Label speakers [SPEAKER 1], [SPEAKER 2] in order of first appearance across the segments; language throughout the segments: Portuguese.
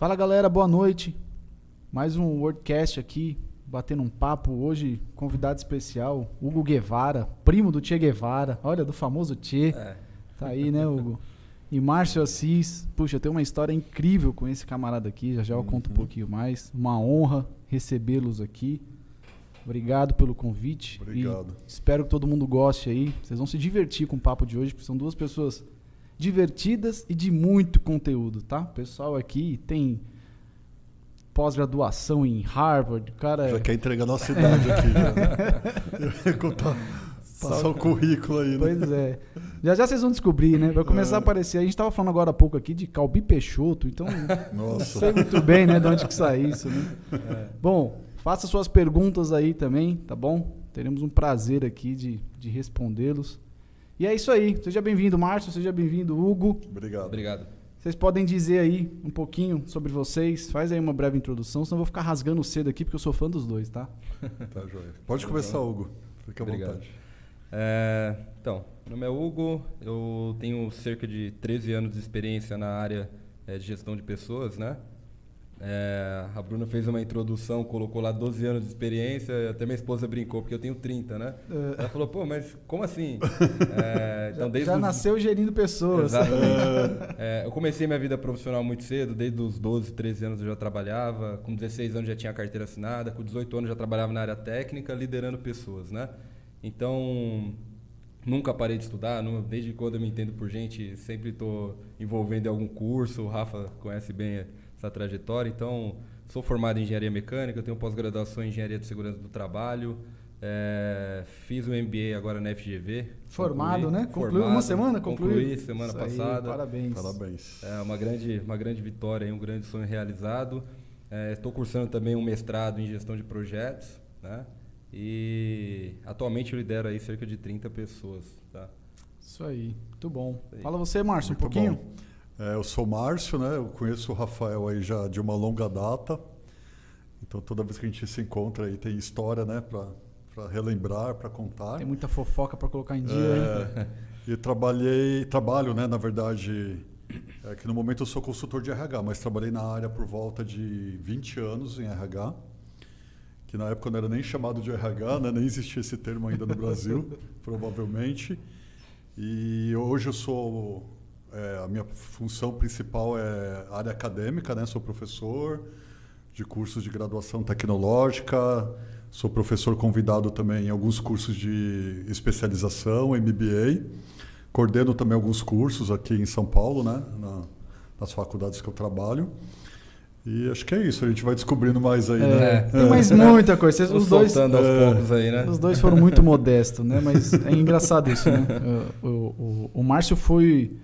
[SPEAKER 1] Fala galera, boa noite. Mais um Wordcast aqui, batendo um papo. Hoje, convidado especial, Hugo Guevara, primo do Che Guevara. Olha, do famoso Che.
[SPEAKER 2] É.
[SPEAKER 1] Tá aí, né, Hugo? E Márcio Assis. Puxa, eu tenho uma história incrível com esse camarada aqui. Já já eu conto um pouquinho mais. Uma honra recebê-los aqui. Obrigado pelo convite.
[SPEAKER 3] Obrigado.
[SPEAKER 1] E espero que todo mundo goste aí. Vocês vão se divertir com o papo de hoje, porque são duas pessoas divertidas e de muito conteúdo, tá? O pessoal aqui tem pós-graduação em Harvard, o cara é-
[SPEAKER 3] Já quer entregar nossa idade aqui. Já. Contar, passar o currículo aí, né?
[SPEAKER 1] Pois é. Já já vocês vão descobrir, né? Vai começar a
[SPEAKER 3] É.
[SPEAKER 1] aparecer. A gente tava falando agora há pouco aqui de Calbi Peixoto, então não
[SPEAKER 3] Nossa.
[SPEAKER 1] sei muito bem, né, de onde que sai isso, né? Bom, faça suas perguntas aí também, tá bom? Teremos um prazer aqui de, de respondê-los. E é isso aí. Seja bem-vindo, Márcio. Seja bem-vindo, Hugo.
[SPEAKER 3] Obrigado.
[SPEAKER 2] Obrigado.
[SPEAKER 1] Vocês podem dizer aí um pouquinho sobre vocês. Faz aí uma breve introdução, senão eu vou ficar rasgando cedo aqui, porque eu sou fã dos dois, tá?
[SPEAKER 3] Tá, joia. Pode começar, Hugo. Fica à
[SPEAKER 2] Obrigado.
[SPEAKER 3] vontade.
[SPEAKER 2] É, então, meu nome é Hugo, eu tenho cerca de 13 anos de experiência na área é, de gestão de pessoas, né? É, a Bruna fez uma introdução, colocou lá 12 anos de experiência, até minha esposa brincou, porque eu tenho 30, né?
[SPEAKER 1] É.
[SPEAKER 2] Ela falou, pô, mas como assim? É, então,
[SPEAKER 1] já
[SPEAKER 2] desde
[SPEAKER 1] já
[SPEAKER 2] os-
[SPEAKER 1] nasceu gerindo pessoas.
[SPEAKER 2] Exatamente. É, eu comecei minha vida profissional muito cedo, desde os 12, 13 anos eu já trabalhava, com 16 anos já tinha carteira assinada, com 18 anos já trabalhava na área técnica, liderando pessoas, né? Então, nunca parei de estudar, desde quando eu me entendo por gente, sempre estou envolvendo em algum curso, o Rafa conhece bem essa trajetória, então sou formado em engenharia mecânica, tenho pós-graduação em engenharia de segurança do trabalho, é, fiz o MBA agora na FGV.
[SPEAKER 1] Formado,
[SPEAKER 2] concluí,
[SPEAKER 1] né? Concluiu uma semana? Concluiu?
[SPEAKER 2] Concluí semana
[SPEAKER 1] Isso aí,
[SPEAKER 2] passada.
[SPEAKER 1] parabéns.
[SPEAKER 3] Parabéns.
[SPEAKER 2] É uma grande, uma grande vitória, um grande sonho realizado. É, Estou cursando também um mestrado em gestão de projetos, né? E atualmente eu lidero aí cerca de 30 pessoas, tá?
[SPEAKER 1] Isso aí, muito bom.
[SPEAKER 2] Aí.
[SPEAKER 1] Fala você, Márcio, um
[SPEAKER 3] Muito
[SPEAKER 1] pouquinho.
[SPEAKER 3] bom. É, eu sou Márcio, né? Eu conheço o Rafael aí já de uma longa data. Então toda vez que a gente se encontra aí tem história, né? Para relembrar, para contar.
[SPEAKER 1] Tem muita fofoca pra colocar em dia?
[SPEAKER 3] É, e trabalhei, trabalho, né, na verdade, é que no momento eu sou consultor de RH, mas trabalhei na área por volta de 20 anos em RH, que na época não era nem chamado de RH, né, nem existia esse termo ainda no Brasil, provavelmente. E hoje eu sou, é, a minha função principal é área acadêmica, né, sou professor de cursos de graduação tecnológica, sou professor convidado também em alguns cursos de especialização, MBA. Coordeno também alguns cursos aqui em São Paulo, né, na- nas faculdades que eu trabalho. E acho que é isso, a gente vai descobrindo mais aí,
[SPEAKER 1] É,
[SPEAKER 3] né?
[SPEAKER 1] tem mais muita coisa. Os, dois,
[SPEAKER 2] aos
[SPEAKER 3] é,
[SPEAKER 2] poucos aí, né?
[SPEAKER 1] os dois foram muito modestos, né? Mas é engraçado isso, né? O, o, o- o Márcio foi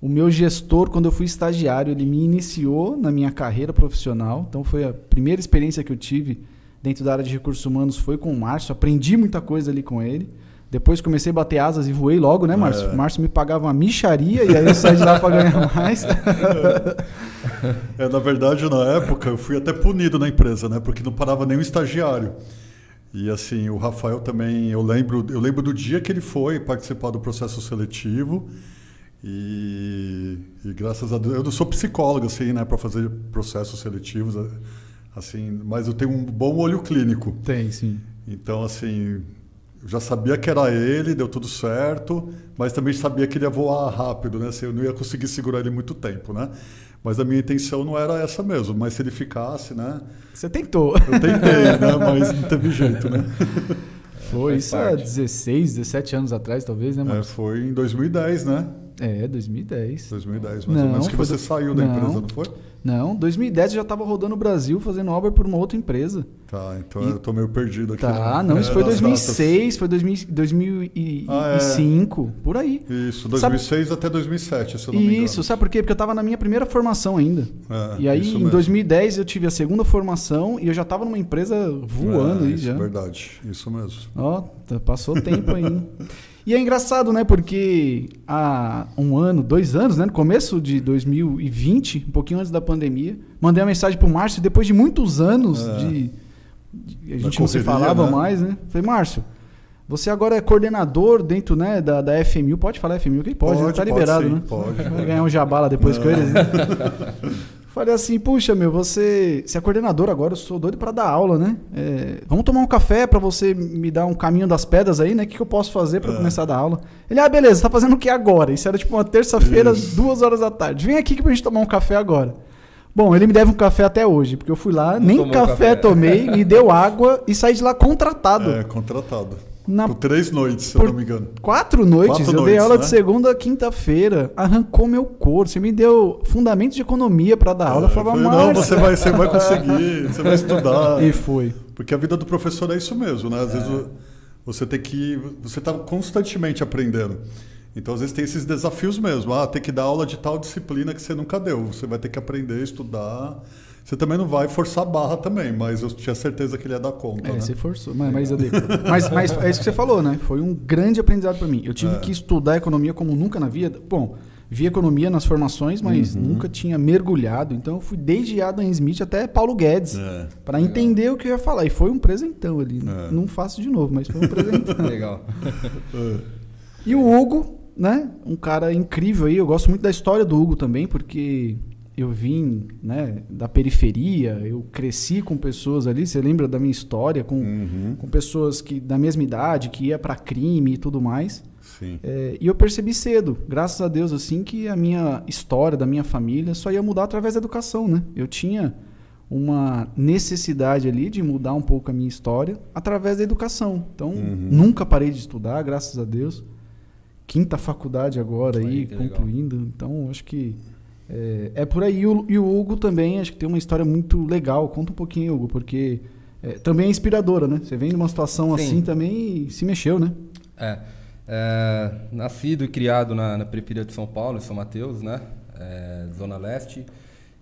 [SPEAKER 1] o meu gestor quando eu fui estagiário. Ele me iniciou na minha carreira profissional. Então foi a primeira experiência que eu tive dentro da área de recursos humanos foi com o Márcio. Aprendi muita coisa ali com ele. Depois comecei a bater asas e voei logo, né, Márcio?
[SPEAKER 3] É.
[SPEAKER 1] O Márcio me pagava uma micharia e aí eu saí de lá para ganhar mais.
[SPEAKER 3] É, na verdade, na época, eu fui até punido na empresa, né? Porque não parava nenhum estagiário. E assim, o Rafael também, eu lembro, eu lembro do dia que ele foi participar do processo seletivo. E, e graças a Deus, eu não sou psicólogo assim, né, para fazer processos seletivos, assim, mas eu tenho um bom olho clínico.
[SPEAKER 1] Tem, sim.
[SPEAKER 3] Então, assim, eu já sabia que era ele, deu tudo certo, mas também sabia que ele ia voar rápido, né? Assim, eu não ia conseguir segurar ele muito tempo, né? Mas a minha intenção não era essa mesmo, mas se ele ficasse, né?
[SPEAKER 1] Você tentou.
[SPEAKER 3] Eu tentei, né? Mas não teve jeito, né?
[SPEAKER 1] Foi isso há
[SPEAKER 2] parte.
[SPEAKER 1] 16, 17 anos atrás, talvez, né,
[SPEAKER 3] É,
[SPEAKER 1] Márcio?
[SPEAKER 3] foi em 2010, né?
[SPEAKER 1] É, 2010.
[SPEAKER 3] 2010, mais ou
[SPEAKER 1] Não,
[SPEAKER 3] menos, que
[SPEAKER 1] foi
[SPEAKER 3] você
[SPEAKER 1] do-
[SPEAKER 3] saiu da
[SPEAKER 1] não.
[SPEAKER 3] empresa, não foi?
[SPEAKER 1] Não, 2010 eu já estava rodando o Brasil fazendo obra por uma outra empresa.
[SPEAKER 3] Tá, então
[SPEAKER 1] E-
[SPEAKER 3] eu tô meio perdido aqui.
[SPEAKER 1] Tá, não, isso
[SPEAKER 3] É,
[SPEAKER 1] foi
[SPEAKER 3] nas
[SPEAKER 1] 2006, foi 2000, 2005, por aí.
[SPEAKER 3] datas. Isso, 2006 até 2007, se eu não me engano.
[SPEAKER 1] Isso, sabe por quê? Porque eu estava na minha primeira formação ainda.
[SPEAKER 3] É,
[SPEAKER 1] e aí, em
[SPEAKER 3] mesmo.
[SPEAKER 1] 2010, eu tive a segunda formação e eu já estava numa empresa voando
[SPEAKER 3] É,
[SPEAKER 1] aí
[SPEAKER 3] isso,
[SPEAKER 1] já.
[SPEAKER 3] verdade, isso mesmo.
[SPEAKER 1] Ó, tá- passou tempo aí. E é engraçado, né? Porque há um ano, dois anos, né? No começo de 2020, um pouquinho antes da pandemia, mandei uma mensagem pro Márcio, depois de muitos anos
[SPEAKER 3] É.
[SPEAKER 1] de, de- A gente não se falava
[SPEAKER 3] né?
[SPEAKER 1] mais, né? Falei, Márcio, você agora é coordenador dentro né, da, da FMU. Pode falar FMU? Quem pode? né?
[SPEAKER 3] Pode,
[SPEAKER 1] tá
[SPEAKER 3] pode
[SPEAKER 1] liberado,
[SPEAKER 3] sim,
[SPEAKER 1] né?
[SPEAKER 3] pode,
[SPEAKER 1] Vai
[SPEAKER 3] pode.
[SPEAKER 1] ganhar um jabá lá depois com eles. Né? Falei assim, puxa, meu, você, você é coordenador agora, eu sou doido para dar aula, né? É, vamos tomar um café para você me dar um caminho das pedras aí, né? O que, que eu posso fazer para
[SPEAKER 3] É.
[SPEAKER 1] começar a dar aula? Ele, ah, beleza, tá fazendo o que agora? Isso era tipo uma terça-feira, duas horas da tarde. Vem aqui que pra gente tomar um café agora. Bom, ele me deve um café até hoje, porque eu fui lá,
[SPEAKER 2] Não
[SPEAKER 1] nem café,
[SPEAKER 2] café.
[SPEAKER 1] tomei, me deu água e saí de lá contratado.
[SPEAKER 3] É, contratado.
[SPEAKER 1] Na-
[SPEAKER 3] Por três noites, se eu não me engano.
[SPEAKER 1] Quatro noites,
[SPEAKER 3] Quatro
[SPEAKER 1] eu dei
[SPEAKER 3] noites,
[SPEAKER 1] aula
[SPEAKER 3] né?
[SPEAKER 1] de segunda a quinta-feira, arrancou meu couro. Você me deu fundamentos de economia para dar aula. Eu
[SPEAKER 3] É,
[SPEAKER 1] falava,
[SPEAKER 3] falei, não, você vai, você vai conseguir, você vai estudar.
[SPEAKER 1] E foi.
[SPEAKER 3] Porque a vida do professor é isso mesmo, né? Às vezes o- você tem que. Você está constantemente aprendendo. Então, às vezes, tem esses desafios mesmo. Ah, tem que dar aula de tal disciplina que você nunca deu. Você vai ter que aprender, estudar. Você também não vai forçar a barra também, mas eu tinha certeza que ele ia dar conta.
[SPEAKER 1] É,
[SPEAKER 3] né?
[SPEAKER 1] você forçou. Mas, mas, eu dei. mas, mas é isso que você falou, né? Foi um grande aprendizado para mim. Eu tive
[SPEAKER 3] É.
[SPEAKER 1] que estudar economia como nunca na vida. Bom, vi economia nas formações, mas
[SPEAKER 3] Uhum.
[SPEAKER 1] nunca tinha mergulhado. Então, eu fui desde Adam Smith até Paulo Guedes.
[SPEAKER 3] É.
[SPEAKER 1] Para entender o que eu ia falar. E foi um presentão ali.
[SPEAKER 3] É.
[SPEAKER 1] Não faço de novo, mas foi um presentão.
[SPEAKER 2] Legal.
[SPEAKER 3] É.
[SPEAKER 1] E o Hugo, né? Um cara incrível aí. Eu gosto muito da história do Hugo também, porque eu vim, né, da periferia, eu cresci com pessoas ali, você lembra da minha história com,
[SPEAKER 3] Uhum.
[SPEAKER 1] com pessoas que da mesma idade, que ia pra crime e tudo mais. É, e eu percebi cedo, graças a Deus, assim, que a minha história da minha família só ia mudar através da educação, né? Eu tinha uma necessidade ali de mudar um pouco a minha história através da educação. Então,
[SPEAKER 3] Uhum.
[SPEAKER 1] nunca parei de estudar, graças a Deus. Quinta faculdade agora aí,
[SPEAKER 2] Aí, que legal.
[SPEAKER 1] concluindo. Então, acho que é, é por aí. E o, e o Hugo também, acho que tem uma história muito legal. Conta um pouquinho, Hugo, porque é, também é inspiradora, né? Você vem de uma situação
[SPEAKER 2] Sim.
[SPEAKER 1] assim também e se mexeu, né?
[SPEAKER 2] É, é, nascido e criado na, na periferia de São Paulo, em São Mateus, né? É, Zona Leste.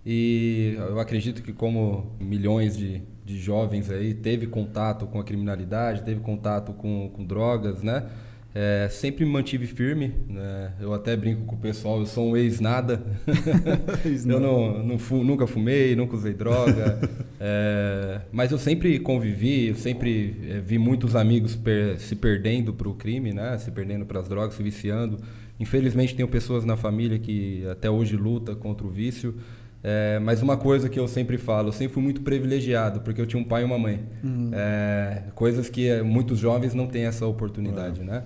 [SPEAKER 2] E eu acredito que como milhões de, de jovens aí teve contato com a criminalidade, teve contato com, com drogas, né? É, sempre me mantive firme, né? Eu até brinco com o pessoal, eu sou um ex-nada. eu não, não fu- nunca fumei, nunca usei droga. é, mas eu sempre convivi, eu sempre é, vi muitos amigos per- se perdendo para o crime, né? Se perdendo para as drogas, se viciando. Infelizmente tenho pessoas na família que até hoje luta contra o vício. É, mas uma coisa que eu sempre falo, eu sempre fui muito privilegiado, porque eu tinha um pai e uma mãe. É, coisas que é, muitos jovens não têm essa oportunidade, né?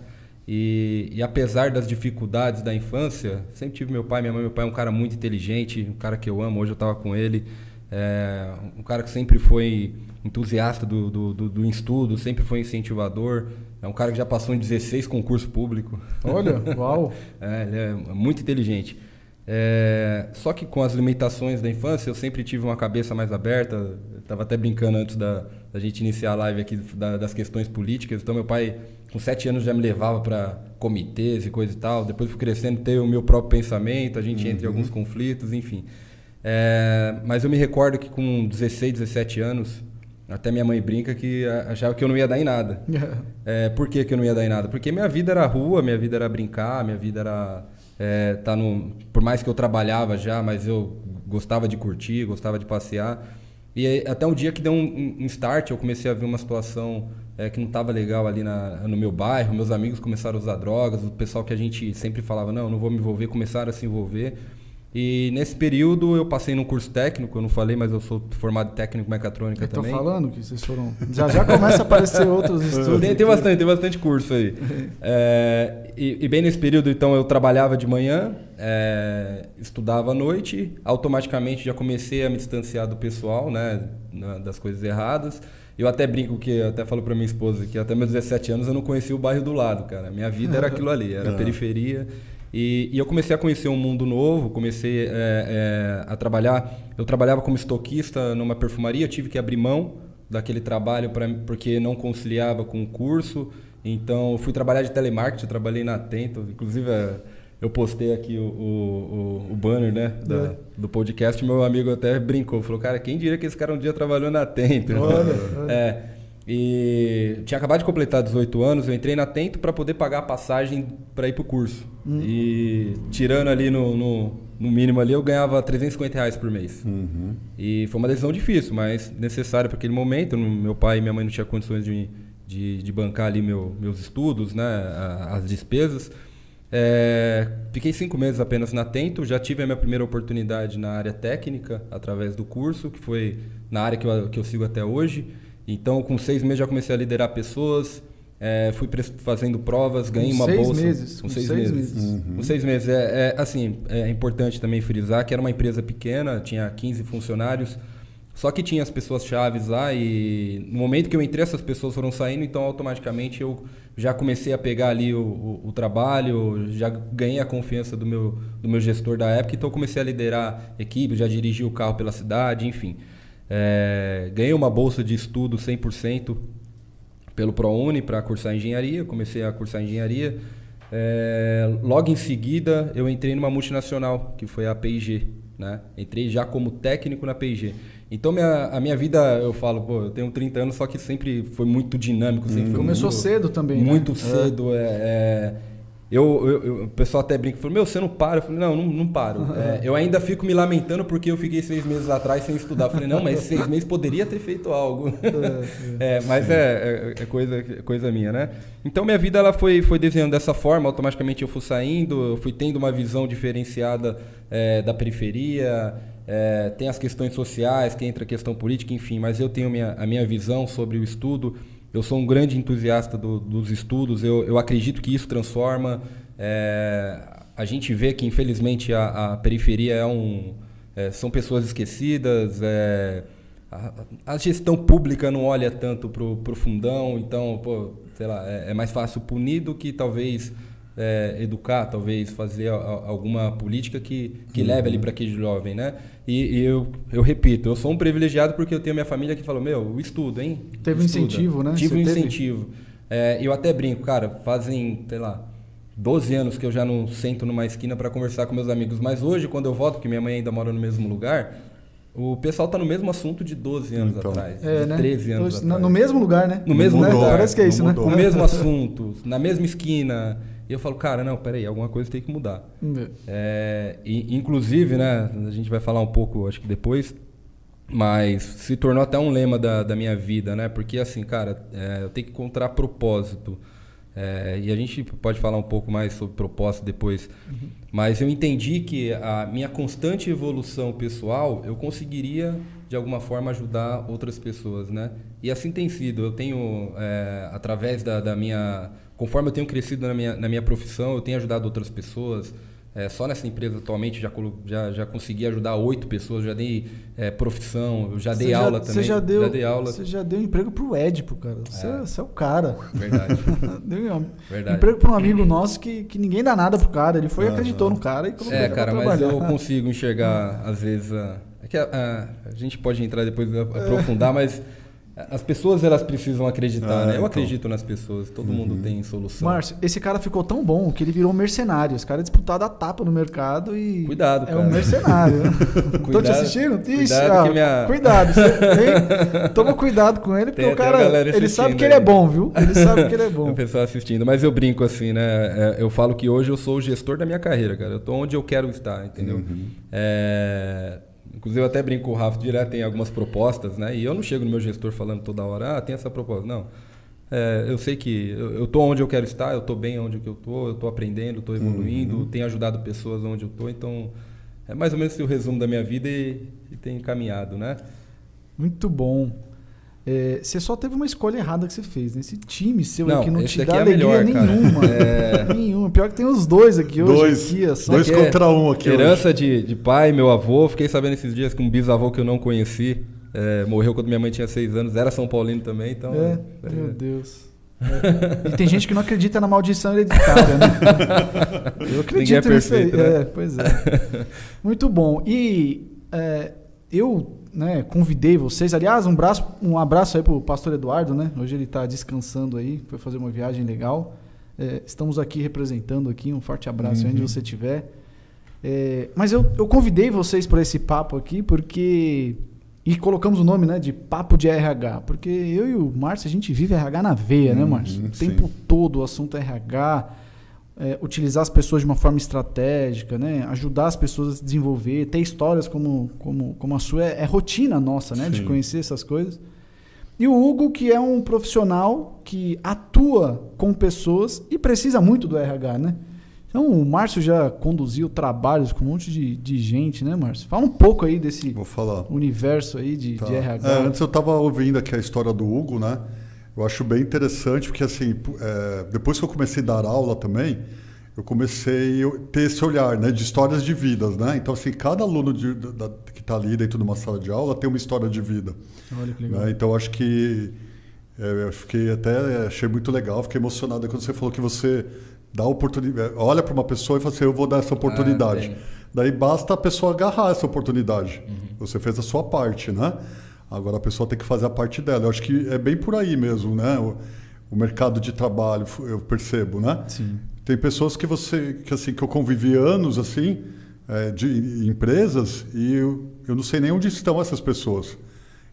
[SPEAKER 2] E, e apesar das dificuldades da infância, sempre tive meu pai, minha mãe. Meu pai é um cara muito inteligente, um cara que eu amo. Hoje eu estava com ele. É, um cara que sempre foi entusiasta do, do, do, do estudo, sempre foi incentivador. É um cara que já passou em 16 concursos públicos.
[SPEAKER 1] Olha, uau.
[SPEAKER 2] É, ele é muito inteligente. É, só que com as limitações da infância, eu sempre tive uma cabeça mais aberta. Estava até brincando antes da, da gente iniciar a live aqui da- das questões políticas. Então, meu pai, com sete anos, já me levava para comitês e coisa e tal. Depois fui crescendo, ter o meu próprio pensamento. A gente entra em alguns conflitos, enfim. É, mas eu me recordo que com 16, 17 anos, até minha mãe brinca que achava que eu não ia dar em nada. É, por que, que eu não ia dar em nada? Porque minha vida era rua, minha vida era brincar, minha vida era é, tá no, por mais que eu trabalhava já, mas eu gostava de curtir, gostava de passear. E até um dia que deu um, um start, eu comecei a ver uma situação é, que não estava legal ali na, no meu bairro. Meus amigos começaram a usar drogas, o pessoal que a gente sempre falava, não, não vou me envolver, começaram a se envolver. E nesse período eu passei num curso técnico, eu não falei, mas eu sou formado em técnico mecatrônica
[SPEAKER 1] Eu
[SPEAKER 2] também.
[SPEAKER 1] falando que vocês foram. Já já começa a aparecer outros estudos.
[SPEAKER 2] Tem, tem bastante, tem bastante curso aí. É, e, e bem nesse período, então, eu trabalhava de manhã, é, estudava à noite, automaticamente já comecei a me distanciar do pessoal, né, das coisas erradas. Eu até brinco que, eu até falo pra minha esposa que até meus 17 anos eu não conhecia o bairro do lado, cara. Minha vida era aquilo ali, era
[SPEAKER 3] É.
[SPEAKER 2] periferia. E, e eu comecei a conhecer um mundo novo, comecei é, é, a trabalhar. Eu trabalhava como estoquista numa perfumaria, tive que abrir mão daquele trabalho pra, porque não conciliava com o curso. Então, eu fui trabalhar de telemarketing, eu trabalhei na Atento. Inclusive, é, eu postei aqui o, o, o- banner né, da-
[SPEAKER 1] É.
[SPEAKER 2] do podcast. Meu amigo até brincou, falou, cara, quem diria que esse cara um dia trabalhou na Atento?
[SPEAKER 1] Olha, olha.
[SPEAKER 2] É, e tinha acabado de completar 18 anos, eu entrei na Tento para poder pagar a passagem para ir pro curso. E tirando ali no, no, no mínimo ali, eu ganhava 350 reais por mês.
[SPEAKER 3] Uhum.
[SPEAKER 2] E foi uma decisão difícil, mas necessária para aquele momento. Meu pai e minha mãe não tinham condições de, de, de bancar ali meu, meus estudos, né, as despesas. É, fiquei cinco meses apenas na Tento, já tive a minha primeira oportunidade na área técnica, através do curso, que foi na área que eu, que eu sigo até hoje. Então, com seis meses já comecei a liderar pessoas, é, fui fazendo provas, ganhei
[SPEAKER 1] com
[SPEAKER 2] uma
[SPEAKER 1] seis
[SPEAKER 2] bolsa.
[SPEAKER 1] Meses, com, seis, seis meses. meses.
[SPEAKER 2] Uhum. Com seis meses. É, é, assim, é importante também frisar que era uma empresa pequena, tinha 15 funcionários, só que tinha as pessoas chaves lá e no momento que eu entrei, essas pessoas foram saindo, então automaticamente eu já comecei a pegar ali o, o, o, trabalho, já ganhei a confiança do meu, do meu gestor da época, então comecei a liderar equipe, já dirigi o carro pela cidade, enfim. É, ganhei uma bolsa de estudo 100% pelo ProUni para cursar engenharia, comecei a cursar engenharia. É, logo em seguida, eu entrei numa multinacional, que foi a P&G. Né? Entrei já como técnico na P&G. Então, minha, a minha vida, eu falo, pô, eu tenho 30 anos, só que sempre foi muito dinâmico. Sempre hum.
[SPEAKER 1] Começou
[SPEAKER 2] muito,
[SPEAKER 1] cedo também,
[SPEAKER 2] né? Muito né? cedo. É, é eu, eu, eu, o pessoal até brinca, falou, meu, você não para? Eu falei, não, não, não paro. Uhum. É, eu ainda fico me lamentando porque eu fiquei seis meses atrás sem estudar. Eu falei, não, mas seis meses poderia ter feito algo. É, é, mas é, é, coisa, coisa minha, né? Então minha vida ela foi, foi desenhando dessa forma, automaticamente eu fui saindo, eu fui tendo uma visão diferenciada da periferia, é, tem as questões sociais, que entra a questão política, enfim, mas eu tenho minha, a minha visão sobre o estudo. Eu sou um grande entusiasta do, dos estudos, eu, eu acredito que isso transforma. É, a gente vê que, infelizmente, a, a periferia é um, é, são pessoas esquecidas, é, a, a, gestão pública não olha tanto para o fundão, então, pô, sei lá, é, é mais fácil punir do que talvez é, educar, talvez fazer a, a, alguma política que, que uhum. leve ali para aquele jovem, né? E, e, eu, eu repito, eu sou um privilegiado porque eu tenho minha família que falou, meu, estudo, hein?
[SPEAKER 1] Teve um incentivo, né?
[SPEAKER 2] Tive Você um incentivo. É, eu até brinco, cara, fazem, sei lá, 12 anos que eu já não sento numa esquina para conversar com meus amigos, mas hoje, quando eu volto, que minha mãe ainda mora no mesmo lugar, o pessoal tá no mesmo assunto de 12 anos então, atrás, é, de né? 13 anos atrás.
[SPEAKER 1] No mesmo lugar, né?
[SPEAKER 2] No mesmo
[SPEAKER 1] lugar.
[SPEAKER 2] Parece
[SPEAKER 1] que é isso, né?
[SPEAKER 2] O mesmo assunto, na mesma esquina. E eu falo, cara, não, peraí, alguma coisa tem que mudar. Uhum. É, e, inclusive, né, a gente vai falar um pouco, acho que depois, mas se tornou até um lema da, da minha vida, né? Porque assim, cara, é, eu tenho que encontrar propósito. É, e a gente pode falar um pouco mais sobre propósito depois. Uhum. Mas eu entendi que a minha constante evolução pessoal, eu conseguiria, de alguma forma, ajudar outras pessoas, né? E assim tem sido. Eu tenho, é, através da, da minha conforme eu tenho crescido na minha, na minha profissão, eu tenho ajudado outras pessoas. É, só nessa empresa atualmente já, já, já consegui ajudar oito pessoas, já dei é, profissão, eu já dei você aula já, também.
[SPEAKER 1] Você já deu,
[SPEAKER 2] já
[SPEAKER 1] dei aula. Você já deu emprego pro Edipo, cara. Você é, você é o cara.
[SPEAKER 2] Verdade.
[SPEAKER 1] deu Verdade. emprego para um amigo nosso que, que ninguém dá nada pro cara. Ele foi, acreditou no cara e
[SPEAKER 2] colocou É, cara, mas eu consigo enxergar, às vezes. A, é que a, a, a gente pode entrar depois e aprofundar, mas as pessoas elas precisam acreditar, né? Eu então. acredito nas pessoas, todo uhum. mundo tem solução.
[SPEAKER 1] Márcio, esse cara ficou tão bom que ele virou mercenário. Esse cara é disputado a tapa no mercado e.
[SPEAKER 2] Cuidado, cara.
[SPEAKER 1] É um mercenário. Tô te assistindo?
[SPEAKER 2] Ixi, cuidado, que minha...
[SPEAKER 1] cuidado. Você, toma cuidado com ele, porque tem, o cara. Ele sabe que ele é bom, viu? Ele sabe que ele é bom.
[SPEAKER 2] o pessoal assistindo. Mas eu brinco assim, né? É, eu falo que hoje eu sou o gestor da minha carreira, cara. Eu tô onde eu quero estar, entendeu? Uhum. É Inclusive, eu até brinco com o Rafa direto, tem algumas propostas, né? E eu não chego no meu gestor falando toda hora, ah, tem essa proposta. Não. É, eu sei que eu estou onde eu quero estar, eu estou bem onde eu estou, eu estou aprendendo, estou evoluindo, uhum. tenho ajudado pessoas onde eu estou, então é mais ou menos o resumo da minha vida e, e tem caminhado, né?
[SPEAKER 1] Muito bom. É, você só teve uma escolha errada que você fez, nesse né? time seu não, que não te dá é alegria melhor, nenhuma. É... nenhuma. Pior que tem os dois aqui hoje.
[SPEAKER 3] Dois,
[SPEAKER 1] aqui,
[SPEAKER 3] é dois contra um aqui
[SPEAKER 2] Herança de, de pai, meu avô. Fiquei sabendo esses dias que um bisavô que eu não conheci é, morreu quando minha mãe tinha seis anos. Era São Paulino também, então...
[SPEAKER 1] É, meu Deus. É. E tem gente que não acredita na maldição hereditária, né? Eu acredito nisso aí. Né? É, pois é. Muito bom. E eu né, convidei vocês. Aliás, um, braço, um abraço aí pro pastor Eduardo, né? Hoje ele está descansando aí, foi fazer uma viagem legal. É, estamos aqui representando aqui, um forte abraço uhum. onde você estiver. É, mas eu, eu convidei vocês para esse papo aqui porque e colocamos o nome né, de Papo de RH, porque eu e o Márcio, a gente vive RH na veia, né, uhum, né, Márcio? O tempo todo o assunto é RH, é, utilizar as pessoas de uma forma estratégica, né? ajudar as pessoas a se desenvolver, ter histórias como, como, como a sua, é, é rotina nossa, né? de conhecer essas coisas. E o Hugo, que é um profissional que atua com pessoas e precisa muito do RH, né? Então, o Márcio já conduziu trabalhos com um monte de, de gente, né, Márcio? Fala um pouco aí desse universo aí de,
[SPEAKER 3] Tá.
[SPEAKER 1] de RH.
[SPEAKER 3] É, antes eu estava ouvindo aqui a história do Hugo, né? Eu acho bem interessante porque assim, é, depois que eu comecei a dar aula também, eu comecei a ter esse olhar, né, de histórias de vidas, né? Então assim, cada aluno de- da- que está ali dentro de uma sala de aula tem uma história de vida.
[SPEAKER 1] Olha que legal.
[SPEAKER 3] né? Então eu acho que é, eu fiquei até achei muito legal, fiquei emocionado quando você falou que você dá oportunidade, olha para uma pessoa e fala assim, eu vou dar essa oportunidade.
[SPEAKER 2] bem.
[SPEAKER 3] Daí basta a pessoa agarrar essa oportunidade. Você fez a sua parte, né? Agora a pessoa tem que fazer a parte dela. Eu acho que é bem por aí mesmo, né? O, o mercado de trabalho, eu percebo, né?
[SPEAKER 1] Sim.
[SPEAKER 3] Tem pessoas que você, que assim, que eu convivi anos assim, é, de empresas e eu, eu não sei nem onde estão essas pessoas,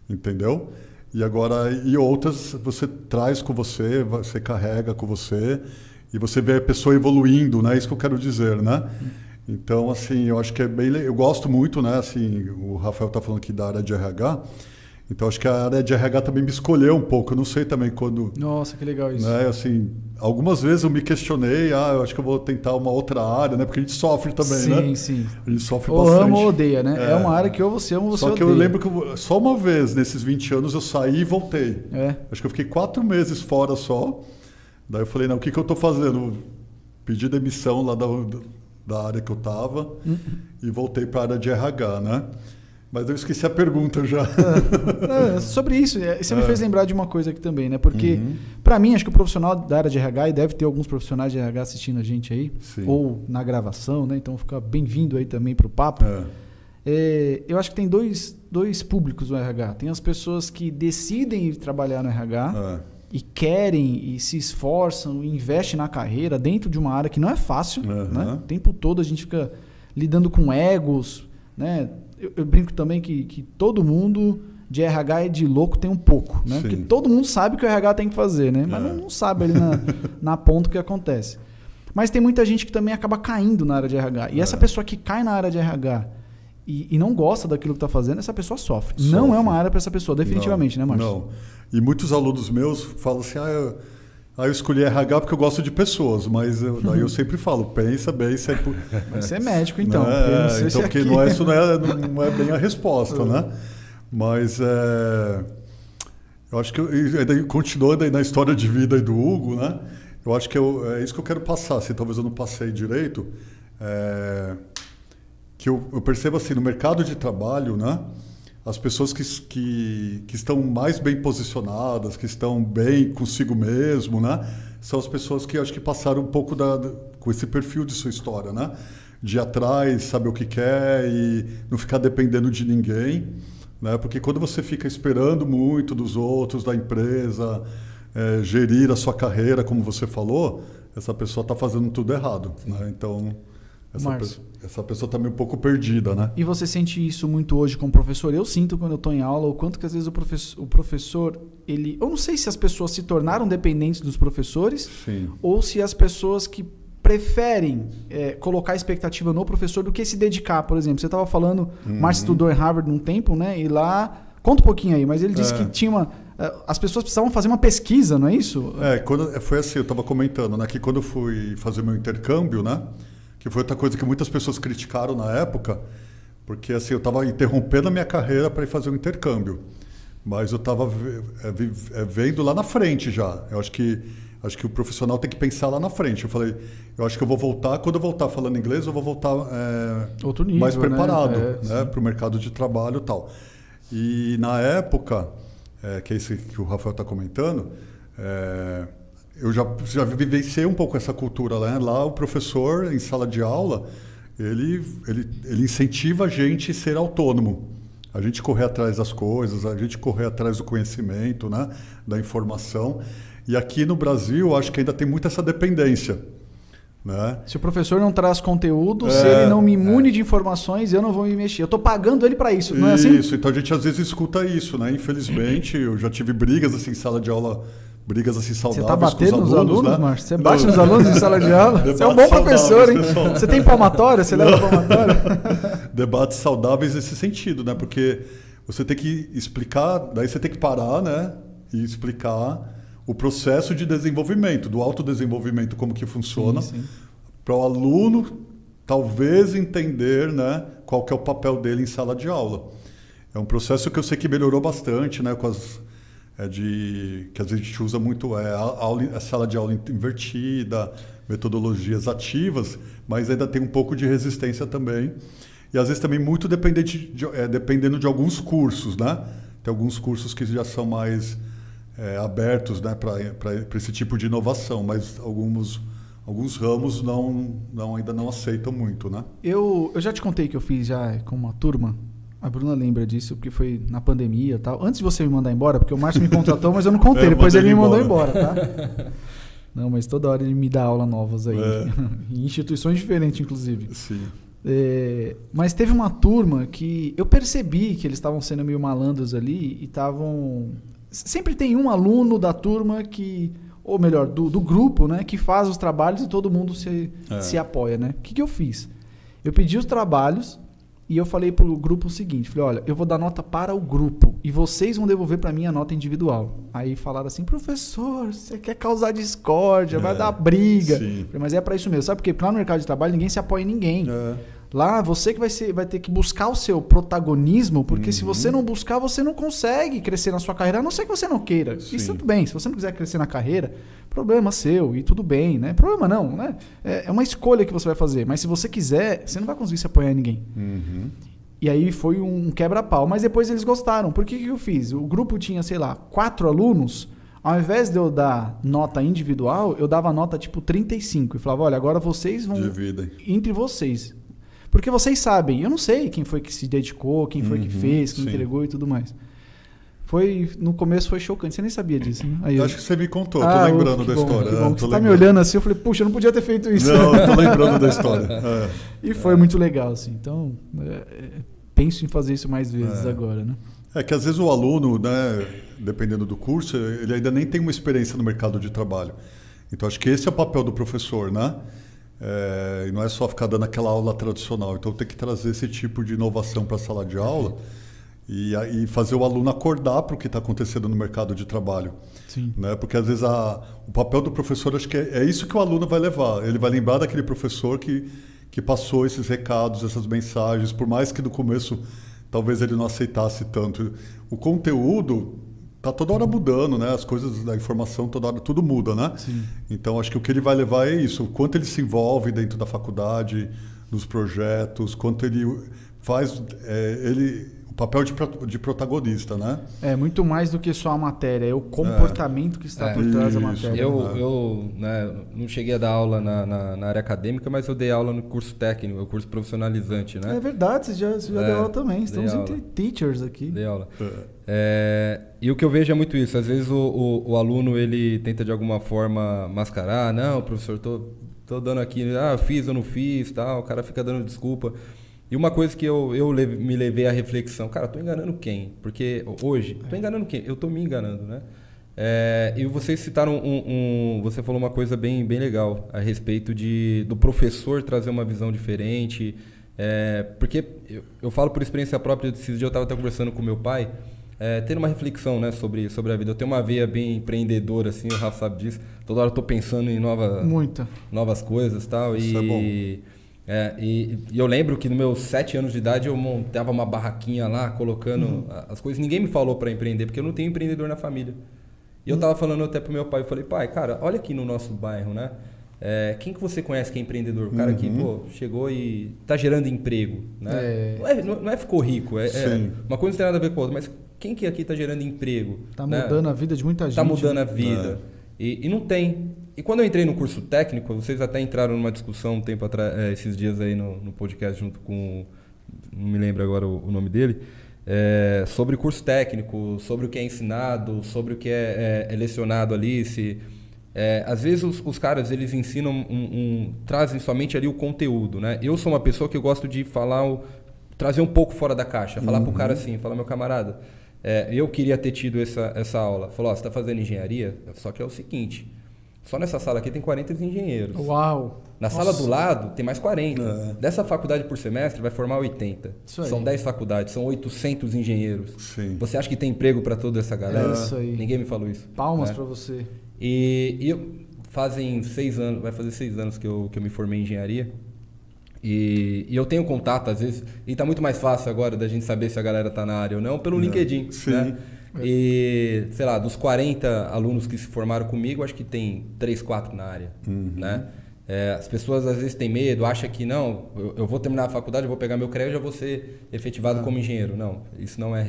[SPEAKER 3] entendeu? E agora e outras você traz com você, você carrega com você e você vê a pessoa evoluindo, né? Isso que eu quero dizer, né? Então assim, eu acho que é bem, eu gosto muito, né? Assim, o Rafael está falando aqui da área de RH. Então acho que a área de RH também me escolheu um pouco. Eu não sei também quando
[SPEAKER 1] Nossa, que legal isso.
[SPEAKER 3] né? Assim, algumas vezes eu me questionei, ah, eu acho que eu vou tentar uma outra área, né? Porque a gente sofre também,
[SPEAKER 1] sim,
[SPEAKER 3] né?
[SPEAKER 1] sim.
[SPEAKER 3] A gente sofre
[SPEAKER 1] Ou
[SPEAKER 3] bastante.
[SPEAKER 1] ama ou odeia, né? É.
[SPEAKER 3] É.
[SPEAKER 1] uma área que ou você ama ou você
[SPEAKER 3] Só que
[SPEAKER 1] odeia.
[SPEAKER 3] eu lembro que eu- só uma vez nesses 20 anos eu saí e voltei.
[SPEAKER 1] É.
[SPEAKER 3] Acho que eu fiquei quatro meses fora só. Daí eu falei, não, o que, que eu estou fazendo? Pedi demissão lá da, da área que eu estava
[SPEAKER 1] Uhum.
[SPEAKER 3] e voltei para a área de RH, né? Mas eu esqueci a pergunta já.
[SPEAKER 1] É, sobre isso, é, você me
[SPEAKER 3] É.
[SPEAKER 1] fez lembrar de uma coisa aqui também, né? Porque,
[SPEAKER 3] Uhum.
[SPEAKER 1] pra mim, acho que o profissional da área de RH, e deve ter alguns profissionais de RH assistindo a gente aí,
[SPEAKER 3] Sim.
[SPEAKER 1] ou na gravação, né? Então fica bem-vindo aí também pro papo.
[SPEAKER 3] É.
[SPEAKER 1] É, eu acho que tem dois, dois públicos no RH. Tem as pessoas que decidem ir trabalhar no RH
[SPEAKER 3] É.
[SPEAKER 1] e querem e se esforçam e investem na carreira dentro de uma área que não é fácil.
[SPEAKER 3] Uhum.
[SPEAKER 1] Né? O tempo todo a gente fica lidando com egos. Né? Eu, eu brinco também que, que todo mundo de RH e de louco tem um pouco. Né?
[SPEAKER 3] Sim.
[SPEAKER 1] Porque todo mundo sabe o que o RH tem que fazer, né? mas
[SPEAKER 3] É.
[SPEAKER 1] não, não sabe ali na, na ponta o que acontece. Mas tem muita gente que também acaba caindo na área de RH. E essa
[SPEAKER 3] É.
[SPEAKER 1] pessoa que cai na área de RH e, e não gosta daquilo que está fazendo, essa pessoa sofre. Não
[SPEAKER 3] Sofre.
[SPEAKER 1] é uma área para essa pessoa, definitivamente,
[SPEAKER 3] não,
[SPEAKER 1] né, Márcio?
[SPEAKER 3] Não. E muitos alunos meus falam assim, ah, eu, ah, eu escolhi RH porque eu gosto de pessoas, mas eu, daí eu sempre falo, pensa bem se é por...
[SPEAKER 1] Vai ser médico, então.
[SPEAKER 3] Né?
[SPEAKER 1] não
[SPEAKER 3] então,
[SPEAKER 1] se
[SPEAKER 3] porque
[SPEAKER 1] aqui-
[SPEAKER 3] não é, isso não é, não é bem a resposta, né? Mas é, eu acho que eu, daí, continuando aí na história de vida aí do Hugo, né? Eu acho que eu, é isso que eu quero passar, assim, talvez eu não passei direito, é, que eu, eu percebo assim no mercado de trabalho, né? As pessoas que, que, que estão mais bem posicionadas, que estão bem consigo mesmo, né? São as pessoas que acho que passaram um pouco da, com esse perfil de sua história, né? De ir atrás, saber o que quer e não ficar dependendo de ninguém, né? Porque quando você fica esperando muito dos outros, da empresa, eh, gerir a sua carreira, como você falou, essa pessoa está fazendo tudo errado, né? Então essa, pe- essa pessoa está meio um pouco perdida, né?
[SPEAKER 1] E você sente isso muito hoje como professor? Eu sinto quando eu estou em aula o quanto que às vezes o professor, o professor, ele, eu não sei se as pessoas se tornaram dependentes dos professores
[SPEAKER 3] Sim.
[SPEAKER 1] ou se as pessoas que preferem é, colocar expectativa no professor do que se dedicar, por exemplo. Você estava falando, o Márcio estudou em Harvard um tempo, né? E lá, conta um pouquinho aí, mas ele disse
[SPEAKER 3] É.
[SPEAKER 1] que tinha uma, é, as pessoas precisavam fazer uma pesquisa, não é isso?
[SPEAKER 3] É, quando, foi assim, eu estava comentando, né, que quando eu fui fazer meu intercâmbio, né, que foi outra coisa que muitas pessoas criticaram na época, porque assim, eu estava interrompendo a minha carreira para ir fazer um intercâmbio, mas eu estava vendo lá na frente já. Eu acho que acho que o profissional tem que pensar lá na frente. Eu falei, eu acho que eu vou voltar, quando eu voltar falando inglês, eu vou voltar é,
[SPEAKER 1] Outro nível,
[SPEAKER 3] mais
[SPEAKER 1] né?
[SPEAKER 3] preparado,
[SPEAKER 1] É,
[SPEAKER 3] né, para o mercado de trabalho e tal. E na época, é, que é esse que o Rafael está comentando, é, eu já, já vivenciei um pouco essa cultura né? lá. O professor, em sala de aula, ele, ele, ele incentiva a gente a ser autônomo. A gente correr atrás das coisas, a gente correr atrás do conhecimento, né? da informação. E aqui no Brasil, acho que ainda tem muito essa dependência. Né?
[SPEAKER 1] Se o professor não traz conteúdo, se
[SPEAKER 3] É,
[SPEAKER 1] ele não me imune de informações, eu não vou me mexer. Eu estou pagando ele para isso, não é assim?
[SPEAKER 3] Isso, então a gente às vezes escuta isso, né? Infelizmente, eu já tive brigas assim em sala de aula, brigas assim
[SPEAKER 1] Você
[SPEAKER 3] saudáveis
[SPEAKER 1] tá batendo
[SPEAKER 3] com os alunos,
[SPEAKER 1] alunos,
[SPEAKER 3] né?
[SPEAKER 1] Márcio? Você bate nos alunos em sala de aula? Você é um bom professor, hein?
[SPEAKER 3] pessoal.
[SPEAKER 1] Você tem palmatória? Você leva palmatória?
[SPEAKER 3] Debates saudáveis nesse sentido, né? Porque você tem que explicar, daí você tem que parar, né? E explicar o processo de desenvolvimento, do autodesenvolvimento, como que funciona. Para o aluno talvez entender né, qual que é o papel dele em sala de aula. É um processo que eu sei que melhorou bastante, né, com as é de que a gente usa muito é a, aula, a sala de aula invertida, metodologias ativas, mas ainda tem um pouco de resistência também. E às vezes também muito dependente de, é, dependendo de alguns cursos, né? Tem alguns cursos que já são mais é, abertos né, para esse tipo de inovação, mas alguns, alguns ramos não, não, ainda não aceitam muito, né?
[SPEAKER 1] Eu, eu já te contei que eu fiz já com uma turma a Bruna lembra disso, porque foi na pandemia e tal. Antes de você me mandar embora, porque o Márcio me contratou, mas eu não contei. É, depois ele me mandou embora, tá? Não, mas toda hora ele me dá aula novas aí. É. em instituições diferentes, inclusive.
[SPEAKER 3] Sim.
[SPEAKER 1] É, mas teve uma turma que eu percebi que eles estavam sendo meio malandros ali e estavam. Sempre tem um aluno da turma que. Ou melhor, do, do grupo, né? Que faz os trabalhos e todo mundo se, é. se apoia, né? O que, que eu fiz? Eu pedi os trabalhos e eu falei pro grupo o seguinte, falei, olha, eu vou dar nota para o grupo e vocês vão devolver para mim a nota individual. Aí falaram assim, professor, você quer causar discórdia, é, vai dar briga. Falei, mas é para isso mesmo, sabe por quê? Porque lá no mercado de trabalho ninguém se apoia em ninguém. É. Lá você que vai, ser, vai ter que buscar o seu protagonismo, porque uhum. se você não buscar, você não consegue crescer na sua carreira, a não ser que você não queira. Sim. Isso tudo bem. Se você não quiser crescer na carreira, problema seu e tudo bem, né? Problema não, né? É, é uma escolha que você vai fazer. Mas se você quiser, você não vai conseguir se apoiar em ninguém.
[SPEAKER 3] Uhum.
[SPEAKER 1] E aí foi um quebra-pau. Mas depois eles gostaram. Por que, que eu fiz? O grupo tinha, sei lá, quatro alunos. Ao invés de eu dar nota individual, eu dava nota tipo 35 e falava: olha, agora vocês vão.
[SPEAKER 3] Dividem.
[SPEAKER 1] Entre vocês. Porque vocês sabem, eu não sei quem foi que se dedicou, quem foi uhum, que fez, quem entregou e tudo mais. Foi, no começo foi chocante, você nem sabia disso, né?
[SPEAKER 3] Aí, eu acho que você me contou, ah, tô lembrando da bom, história.
[SPEAKER 1] É, você tá me olhando assim, eu falei, puxa, eu não podia ter feito isso.
[SPEAKER 3] Não, eu tô lembrando da história. É.
[SPEAKER 1] E foi é. muito legal, assim. Então, é, é, penso em fazer isso mais vezes é. agora, né?
[SPEAKER 3] É que às vezes o aluno, né, dependendo do curso, ele ainda nem tem uma experiência no mercado de trabalho. Então, acho que esse é o papel do professor, né? É, e não é só ficar dando aquela aula tradicional. Então tem que trazer esse tipo de inovação para a sala de aula e, e, fazer o aluno acordar para o que está acontecendo no mercado de trabalho.
[SPEAKER 1] Sim.
[SPEAKER 3] Né? Porque às vezes a, o papel do professor acho que é, é, isso que o aluno vai levar. Ele vai lembrar daquele professor que, que passou esses recados, essas mensagens, por mais que no começo talvez ele não aceitasse tanto. O conteúdo tá toda hora mudando, né? As coisas da informação toda hora tudo muda, né?
[SPEAKER 1] Sim.
[SPEAKER 3] Então acho que o que ele vai levar é isso, o quanto ele se envolve dentro da faculdade, nos projetos, quanto ele faz, é, ele papel de, de, protagonista, né?
[SPEAKER 1] É muito mais do que só a matéria, é o comportamento é. que está é. por trás da matéria.
[SPEAKER 2] Eu, né? eu né, não cheguei a dar aula na, na, na, área acadêmica, mas eu dei aula no curso técnico, o curso profissionalizante, né?
[SPEAKER 1] É verdade, você já, você já deu é, aula também. Estamos entre teachers aqui.
[SPEAKER 2] Dei aula. É. É, e o que eu vejo é muito isso. Às vezes o, o, o, aluno ele tenta de alguma forma mascarar. Não, professor, tô, tô dando aqui, ah, fiz ou não fiz, tal. O cara fica dando desculpa. E uma coisa que eu, eu me levei à reflexão, cara, tô enganando quem? Porque hoje, tô enganando quem? Eu tô me enganando, né? É, e vocês citaram um, um, Você falou uma coisa bem, bem legal a respeito de, do professor trazer uma visão diferente. É, porque eu, eu, falo por experiência própria, esses dias eu estava até conversando com meu pai é, tendo uma reflexão né, sobre, sobre a vida. Eu tenho uma veia bem empreendedora, assim, o Rafa sabe disso. Toda hora eu tô pensando em nova,
[SPEAKER 1] Muita.
[SPEAKER 2] novas coisas tal,
[SPEAKER 3] Isso
[SPEAKER 2] e
[SPEAKER 3] é
[SPEAKER 2] É, e, e, eu lembro que nos meus sete anos de idade eu montava uma barraquinha lá, colocando uhum. as coisas. Ninguém me falou para empreender, porque eu não tenho empreendedor na família. E eu uhum. tava falando até pro meu pai, eu falei, pai, cara, olha aqui no nosso bairro, né? É, quem que você conhece que é empreendedor? O cara uhum. que pô, chegou e está gerando emprego. Né? É. Não, é, não, é, ficou rico, é, é, uma coisa não tem nada a ver com a outra, mas quem que aqui está gerando emprego?
[SPEAKER 1] Está né? mudando a vida de muita
[SPEAKER 2] tá
[SPEAKER 1] gente. Está
[SPEAKER 2] mudando a vida. É. E, e, não tem. E quando eu entrei no curso técnico, vocês até entraram numa discussão um tempo atrás, é, esses dias aí no, no, podcast junto com. Não me lembro agora o, o nome dele. É, sobre curso técnico, sobre o que é ensinado, sobre o que é, é, é lecionado ali, se é, às vezes os, os, caras eles ensinam, um, um, trazem somente ali o conteúdo, né? Eu sou uma pessoa que eu gosto de falar, o, trazer um pouco fora da caixa, falar uhum. pro cara assim, falar meu camarada, é, eu queria ter tido essa, essa aula. Falou, você está fazendo engenharia? Só que é o seguinte, só nessa sala aqui tem 40 engenheiros.
[SPEAKER 1] Uau!
[SPEAKER 2] Na Nossa. sala do lado tem mais 40. É. Dessa faculdade por semestre vai formar 80. São 10 faculdades, são 800 engenheiros.
[SPEAKER 3] Sim.
[SPEAKER 2] Você acha que tem emprego para toda essa galera?
[SPEAKER 1] É isso aí.
[SPEAKER 2] Ninguém me falou isso.
[SPEAKER 1] Palmas né? para você.
[SPEAKER 2] E, e eu, fazem seis anos, vai fazer seis anos que eu, que eu me formei em engenharia. E, e eu tenho contato, às vezes, e tá muito mais fácil agora da gente saber se a galera tá na área ou não pelo
[SPEAKER 3] É,
[SPEAKER 2] LinkedIn.
[SPEAKER 3] sim.
[SPEAKER 2] Né? E, sei lá, dos 40 alunos que se formaram comigo, acho que tem 3, 4 na área.
[SPEAKER 3] Uhum.
[SPEAKER 2] Né? É, as pessoas às vezes têm medo, acham que não, eu, eu vou terminar a faculdade, eu vou pegar meu crédito e já vou ser efetivado como engenheiro. Não, isso não é a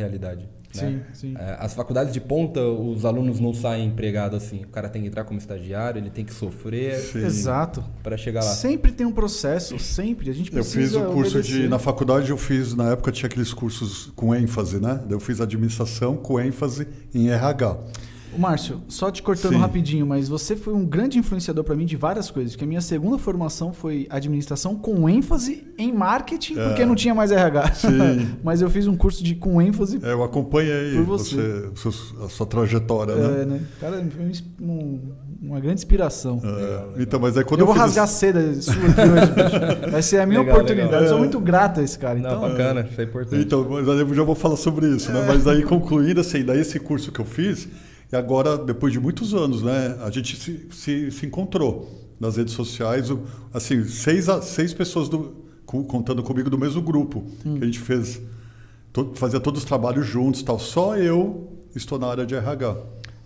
[SPEAKER 2] realidade. né?
[SPEAKER 1] Sim, sim.
[SPEAKER 2] É, as faculdades de ponta, os alunos não saem empregados assim. O cara tem que entrar como estagiário, ele tem que sofrer
[SPEAKER 3] Sim.
[SPEAKER 1] Exato.
[SPEAKER 2] para chegar lá.
[SPEAKER 1] Sempre tem um processo, sempre. A gente
[SPEAKER 3] Eu
[SPEAKER 1] precisa
[SPEAKER 3] fiz o curso
[SPEAKER 1] obedecer.
[SPEAKER 3] de. Na faculdade eu fiz, na época tinha aqueles cursos com ênfase, né? Eu fiz administração com ênfase em RH.
[SPEAKER 1] Márcio, só te cortando
[SPEAKER 3] Sim.
[SPEAKER 1] rapidinho, mas você foi um grande influenciador para mim de várias coisas. Porque a minha segunda formação foi administração com ênfase em marketing,
[SPEAKER 3] É.
[SPEAKER 1] porque não tinha mais RH.
[SPEAKER 3] Sim.
[SPEAKER 1] mas eu fiz um curso de com ênfase.
[SPEAKER 3] É, Eu acompanhei
[SPEAKER 1] Por você.
[SPEAKER 3] você, sua- a sua trajetória, né?
[SPEAKER 1] É, né? Cara, foi um ins- um- uma grande inspiração.
[SPEAKER 3] É, Então, mas aí quando
[SPEAKER 1] eu
[SPEAKER 3] eu,
[SPEAKER 1] vou
[SPEAKER 3] fiz
[SPEAKER 1] rasgar a seda sua aqui hoje, bicho. Vai ser a minha
[SPEAKER 2] Legal,
[SPEAKER 1] oportunidade.
[SPEAKER 2] legal.
[SPEAKER 1] Eu sou muito grato a esse cara.
[SPEAKER 2] Não,
[SPEAKER 1] Então,
[SPEAKER 2] bacana, isso é importante.
[SPEAKER 3] Então, mas aí eu já vou falar sobre isso, né? Mas aí concluindo, assim, daí esse curso que eu fiz, e agora, depois de muitos anos, né? A gente se, se, se encontrou nas redes sociais, assim, seis, seis pessoas do, co- contando comigo do mesmo grupo, que a gente fez, to- fazia todos os trabalhos juntos tal. Só eu estou na área de RH.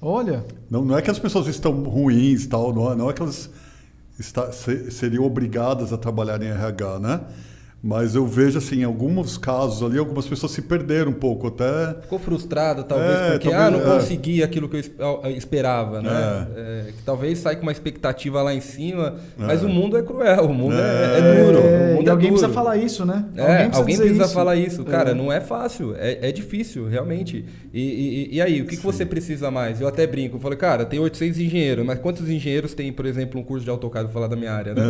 [SPEAKER 1] olha,
[SPEAKER 3] Não, não é que as pessoas estão ruins, tal, não é, não é que elas está- se- seriam obrigadas a trabalhar em RH, né? Mas eu vejo assim, em alguns casos ali, algumas pessoas se perderam um pouco, até
[SPEAKER 2] Ficou frustrado, talvez,
[SPEAKER 3] É,
[SPEAKER 2] porque
[SPEAKER 3] talvez,
[SPEAKER 2] ah, não
[SPEAKER 3] é.
[SPEAKER 2] consegui aquilo que eu es- eu esperava, né? É, que talvez saia com uma expectativa lá em cima, mas o mundo é cruel, o mundo é, é duro.
[SPEAKER 1] é,
[SPEAKER 2] o mundo
[SPEAKER 1] e
[SPEAKER 2] é
[SPEAKER 1] alguém
[SPEAKER 2] duro.
[SPEAKER 1] precisa falar isso, né?
[SPEAKER 2] É, alguém precisa,
[SPEAKER 1] dizer
[SPEAKER 2] falar isso. Cara,
[SPEAKER 1] É.
[SPEAKER 2] não é fácil, é, é difícil, realmente. E, e- e aí, o que, que você precisa mais? Eu até brinco, eu falei, cara, tem 800 engenheiros, mas quantos engenheiros tem, por exemplo, um curso de AutoCAD, vou falar da minha área, né?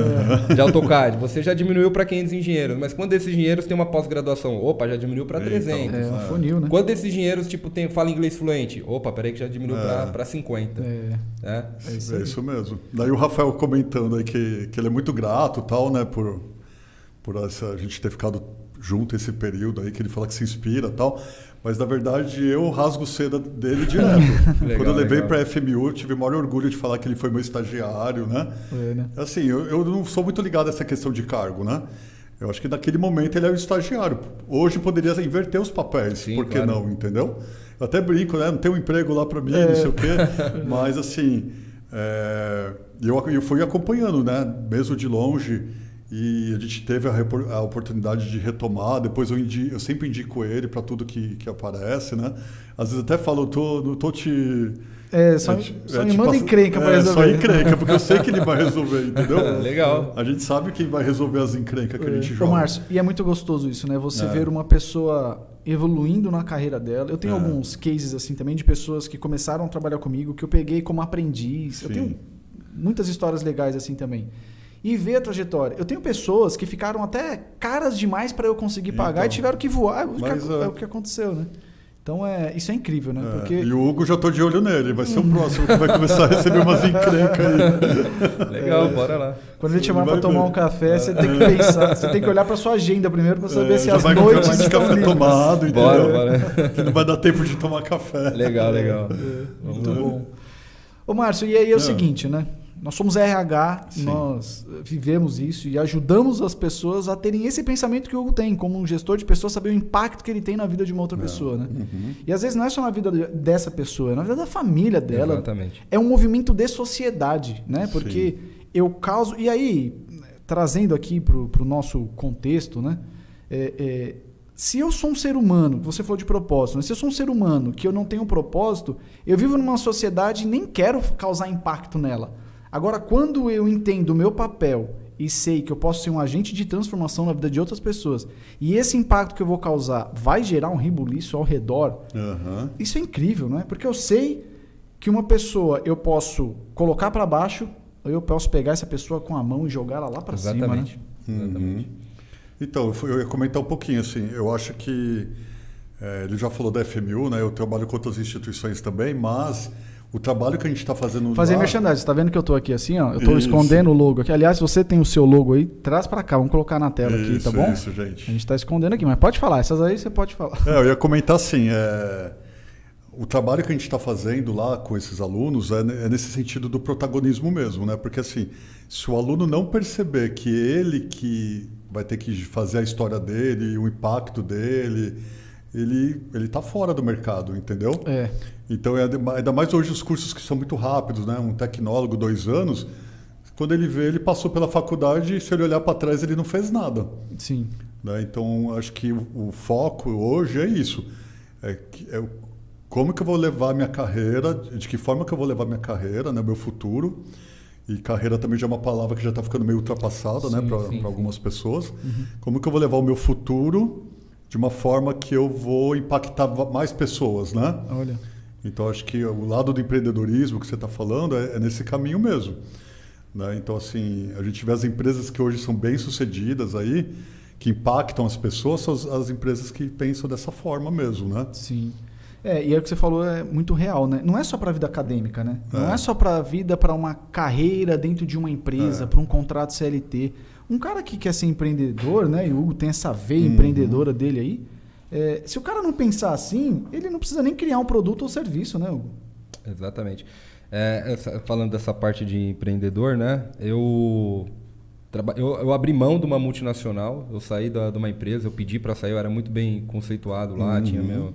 [SPEAKER 2] De AutoCAD. Você já diminuiu para 500 engenheiros, mas quantos desses engenheiros tem uma pós-graduação? Opa, já diminuiu para
[SPEAKER 3] Então,
[SPEAKER 2] 300.
[SPEAKER 1] É, um funil, né?
[SPEAKER 2] Quantos desses engenheiros, tipo, tem, fala inglês fluente? Opa, peraí que já diminuiu
[SPEAKER 3] É.
[SPEAKER 2] para 50.
[SPEAKER 1] É.
[SPEAKER 2] né?
[SPEAKER 1] É isso
[SPEAKER 3] é isso mesmo. Daí o Rafael comentando aí que, que ele é muito grato, tal, né, por, por essa, a gente ter ficado junto esse período aí, que ele fala que se inspira, tal. Mas na verdade eu rasgo seda dele direto.
[SPEAKER 2] Legal,
[SPEAKER 3] Quando eu levei para a FMU, eu tive o maior orgulho de falar que ele foi meu estagiário, né?
[SPEAKER 1] É, né?
[SPEAKER 3] Assim, eu, eu não sou muito ligado a essa questão de cargo, né? Eu acho que naquele momento ele é o estagiário. Hoje poderia inverter os papéis,
[SPEAKER 2] Sim,
[SPEAKER 3] por que
[SPEAKER 2] claro.
[SPEAKER 3] não, entendeu? Eu até brinco, né? Não tem um emprego lá para mim, não sei o quê. Mas assim, é, eu, eu fui acompanhando, né? Mesmo de longe. E a gente teve a, a oportunidade de retomar. Depois eu, indi- eu sempre indico ele para tudo que, que aparece, né? Às vezes até falo, eu tô, não tô te.
[SPEAKER 1] É, só,
[SPEAKER 3] é ti-
[SPEAKER 1] só
[SPEAKER 3] é
[SPEAKER 1] me
[SPEAKER 3] te
[SPEAKER 1] manda encrenca pra
[SPEAKER 3] é,
[SPEAKER 1] resolver.
[SPEAKER 3] Só encrenca, porque eu sei que ele vai resolver, entendeu?
[SPEAKER 2] Legal.
[SPEAKER 3] A gente sabe quem vai resolver as encrencas que a gente
[SPEAKER 1] Ô,
[SPEAKER 3] joga.
[SPEAKER 1] Márcio, e é muito gostoso isso, né? Você
[SPEAKER 3] É.
[SPEAKER 1] ver uma pessoa evoluindo na carreira dela. Eu tenho
[SPEAKER 3] É.
[SPEAKER 1] alguns cases assim também de pessoas que começaram a trabalhar comigo, que eu peguei como aprendiz. Eu
[SPEAKER 3] Sim.
[SPEAKER 1] tenho muitas histórias legais assim também. E ver a trajetória. Eu tenho pessoas que ficaram até caras demais para eu conseguir pagar
[SPEAKER 3] Então.
[SPEAKER 1] e tiveram que voar. O que-
[SPEAKER 3] Mas,
[SPEAKER 1] é,
[SPEAKER 3] é.
[SPEAKER 1] o que aconteceu, né? Então é, isso é incrível, né?
[SPEAKER 3] É,
[SPEAKER 1] Porque
[SPEAKER 3] E o Hugo já tô de olho nele, vai ser o próximo que vai começar a receber umas encrencas aí.
[SPEAKER 2] Legal, bora lá.
[SPEAKER 1] quando ele te chamar para tomar
[SPEAKER 3] ver.
[SPEAKER 1] um café, você tem que pensar, você tem que olhar para sua agenda primeiro para saber
[SPEAKER 3] É,
[SPEAKER 1] se as
[SPEAKER 3] vai
[SPEAKER 1] noites
[SPEAKER 3] mais
[SPEAKER 1] estão
[SPEAKER 3] café
[SPEAKER 1] livres.
[SPEAKER 3] tomado, entendeu?
[SPEAKER 2] Bora, bora.
[SPEAKER 3] Que não vai dar tempo de tomar café.
[SPEAKER 2] Legal, legal.
[SPEAKER 1] Muito bom. Ô, Márcio, e aí é o seguinte, né? Nós somos RH,
[SPEAKER 3] Sim.
[SPEAKER 1] nós eh, vivemos isso e ajudamos as pessoas a terem esse pensamento que o Hugo tem, como um gestor de pessoas, saber o impacto que ele tem na vida de uma outra pessoa, né?
[SPEAKER 3] Uhum.
[SPEAKER 1] E às vezes não é só na vida de- dessa pessoa, é na vida da família dela.
[SPEAKER 2] Exatamente.
[SPEAKER 1] É um movimento de sociedade, né? Porque eu causo. E aí, trazendo aqui para o nosso contexto, né? É, é, se eu sou um ser humano, você falou de propósito, né? se eu sou um ser humano que eu não tenho propósito, eu vivo numa sociedade e nem quero causar impacto nela. Agora, quando eu entendo o meu papel e sei que eu posso ser um agente de transformação na vida de outras pessoas, e esse impacto que eu vou causar vai gerar um ribuliço ao redor,
[SPEAKER 3] Aham.
[SPEAKER 1] isso é incrível, não é? Porque eu sei que uma pessoa eu posso colocar para baixo, ou eu posso pegar essa pessoa com a mão e jogar ela lá para cima, né?
[SPEAKER 2] Exatamente. Exatamente.
[SPEAKER 3] Então, eu ia comentar um pouquinho, assim, eu acho que é, ele já falou da FMU, né? Eu trabalho com outras instituições também, mas o trabalho que a gente está fazendo
[SPEAKER 1] Fazer
[SPEAKER 3] lá,
[SPEAKER 1] merchandising, você tá vendo que eu tô aqui assim, ó? Eu
[SPEAKER 3] Isso.
[SPEAKER 1] escondendo o logo aqui. Aliás, se você tem o seu logo aí, traz para cá, vamos colocar na tela aqui, tá
[SPEAKER 3] Isso,
[SPEAKER 1] bom?
[SPEAKER 3] Isso, gente.
[SPEAKER 1] A gente tá escondendo aqui, mas pode falar, essas aí você pode falar.
[SPEAKER 3] É, eu ia comentar assim, é, o trabalho que a gente está fazendo lá com esses alunos é, é, nesse sentido do protagonismo mesmo, né? Porque assim, se o aluno não perceber que ele que vai ter que fazer a história dele, o impacto dele, ele ele está fora do mercado, entendeu?
[SPEAKER 1] É.
[SPEAKER 3] Então é ainda mais hoje os cursos que são muito rápidos, né? Um tecnólogo dois anos, quando ele vê ele passou pela faculdade e se ele olhar para trás ele não fez nada.
[SPEAKER 1] Sim.
[SPEAKER 3] Né? Então acho que o, o foco hoje é isso. É, é como que eu vou levar minha carreira, de que forma que eu vou levar minha carreira, né, meu futuro. E carreira também já é uma palavra que já está ficando meio ultrapassada né, para algumas pessoas. Uhum. Como que eu vou levar o meu futuro de uma forma que eu vou impactar mais pessoas, né?
[SPEAKER 1] Olha.
[SPEAKER 3] Então acho que o lado do empreendedorismo que você está falando é, é, nesse caminho mesmo. Né? Então assim, a gente vê as empresas que hoje são bem sucedidas aí, que impactam as pessoas, são as, as empresas que pensam dessa forma mesmo, né?
[SPEAKER 1] Sim. É, e é o que você falou é muito real, né? Não é só para a vida acadêmica, né? É. Não é só para a vida, para uma carreira dentro de uma empresa, é. para um contrato CLT. Um cara que quer ser empreendedor, né? E o Hugo tem essa veia uhum. empreendedora dele aí. É, se o cara não pensar assim, ele não precisa nem criar um produto ou serviço, né, Hugo?
[SPEAKER 2] Exatamente. É, essa, falando dessa parte de empreendedor, né? Eu, eu, eu, abri mão de uma multinacional, eu saí da, de uma empresa, eu pedi para sair, eu era muito bem conceituado lá, uhum. tinha meu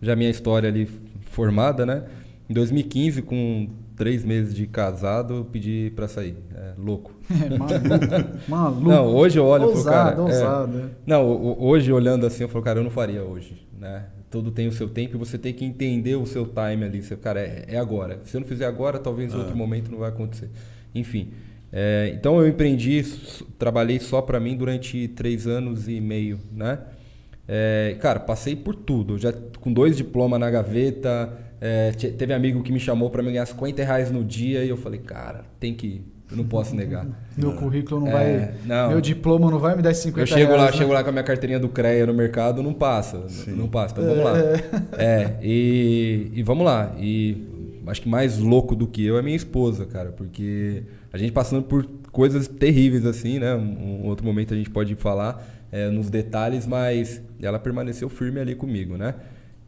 [SPEAKER 2] já minha história ali formada, né? Em 2015, com três meses de casado, eu pedi para sair. É, louco.
[SPEAKER 1] É, maluco. maluco.
[SPEAKER 2] Não, hoje eu olho
[SPEAKER 1] ousado,
[SPEAKER 2] e falo,
[SPEAKER 1] cara... Ousado, é,
[SPEAKER 2] Não, hoje olhando assim, eu falo, cara, eu não faria hoje, né? Tudo tem o seu tempo e você tem que entender o seu time ali. Você, cara, é, é agora. Se eu não fizer agora, talvez em outro é. momento não vai acontecer. Enfim, é, então eu empreendi, trabalhei só para mim durante três anos e meio, né? É, cara, passei por tudo. Já com dois diplomas na gaveta. É, teve amigo que me chamou para me ganhar 50 reais no dia e eu falei, cara, tem que ir. Eu não posso negar.
[SPEAKER 1] Meu currículo não é, vai. Não. Meu diploma não vai me dar 50 reais.
[SPEAKER 2] Eu chego
[SPEAKER 1] reais,
[SPEAKER 2] lá, né? chego lá com a minha carteirinha do CREA no mercado, não passa. Sim. Não passa. Então vamos lá. É, é e, e vamos lá. E acho que mais louco do que eu é minha esposa, cara, porque a gente passando por coisas terríveis assim, né? Um, um outro momento a gente pode falar é, nos detalhes, mas ela permaneceu firme ali comigo, né?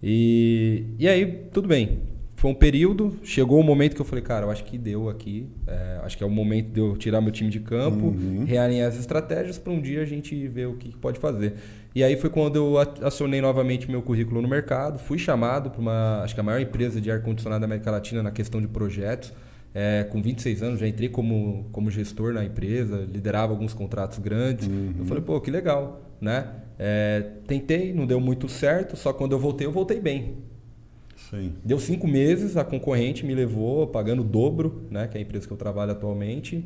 [SPEAKER 2] E, e aí, tudo bem. Foi um período, chegou o um momento que eu falei, cara, eu acho que deu aqui. É, acho que é o momento de eu tirar meu time de campo, uhum. realinhar as estratégias para um dia a gente ver o que pode fazer. E aí foi quando eu acionei novamente meu currículo no mercado, fui chamado para uma, acho que a maior empresa de ar-condicionado da América Latina na questão de projetos. É, com 26 anos já entrei como, como gestor na empresa, liderava alguns contratos grandes. Uhum. Eu falei, pô, que legal, né? É, tentei, não deu muito certo, só quando eu voltei, eu voltei bem.
[SPEAKER 3] Sim.
[SPEAKER 2] Deu cinco meses, a concorrente me levou pagando o dobro, né? Que é a empresa que eu trabalho atualmente.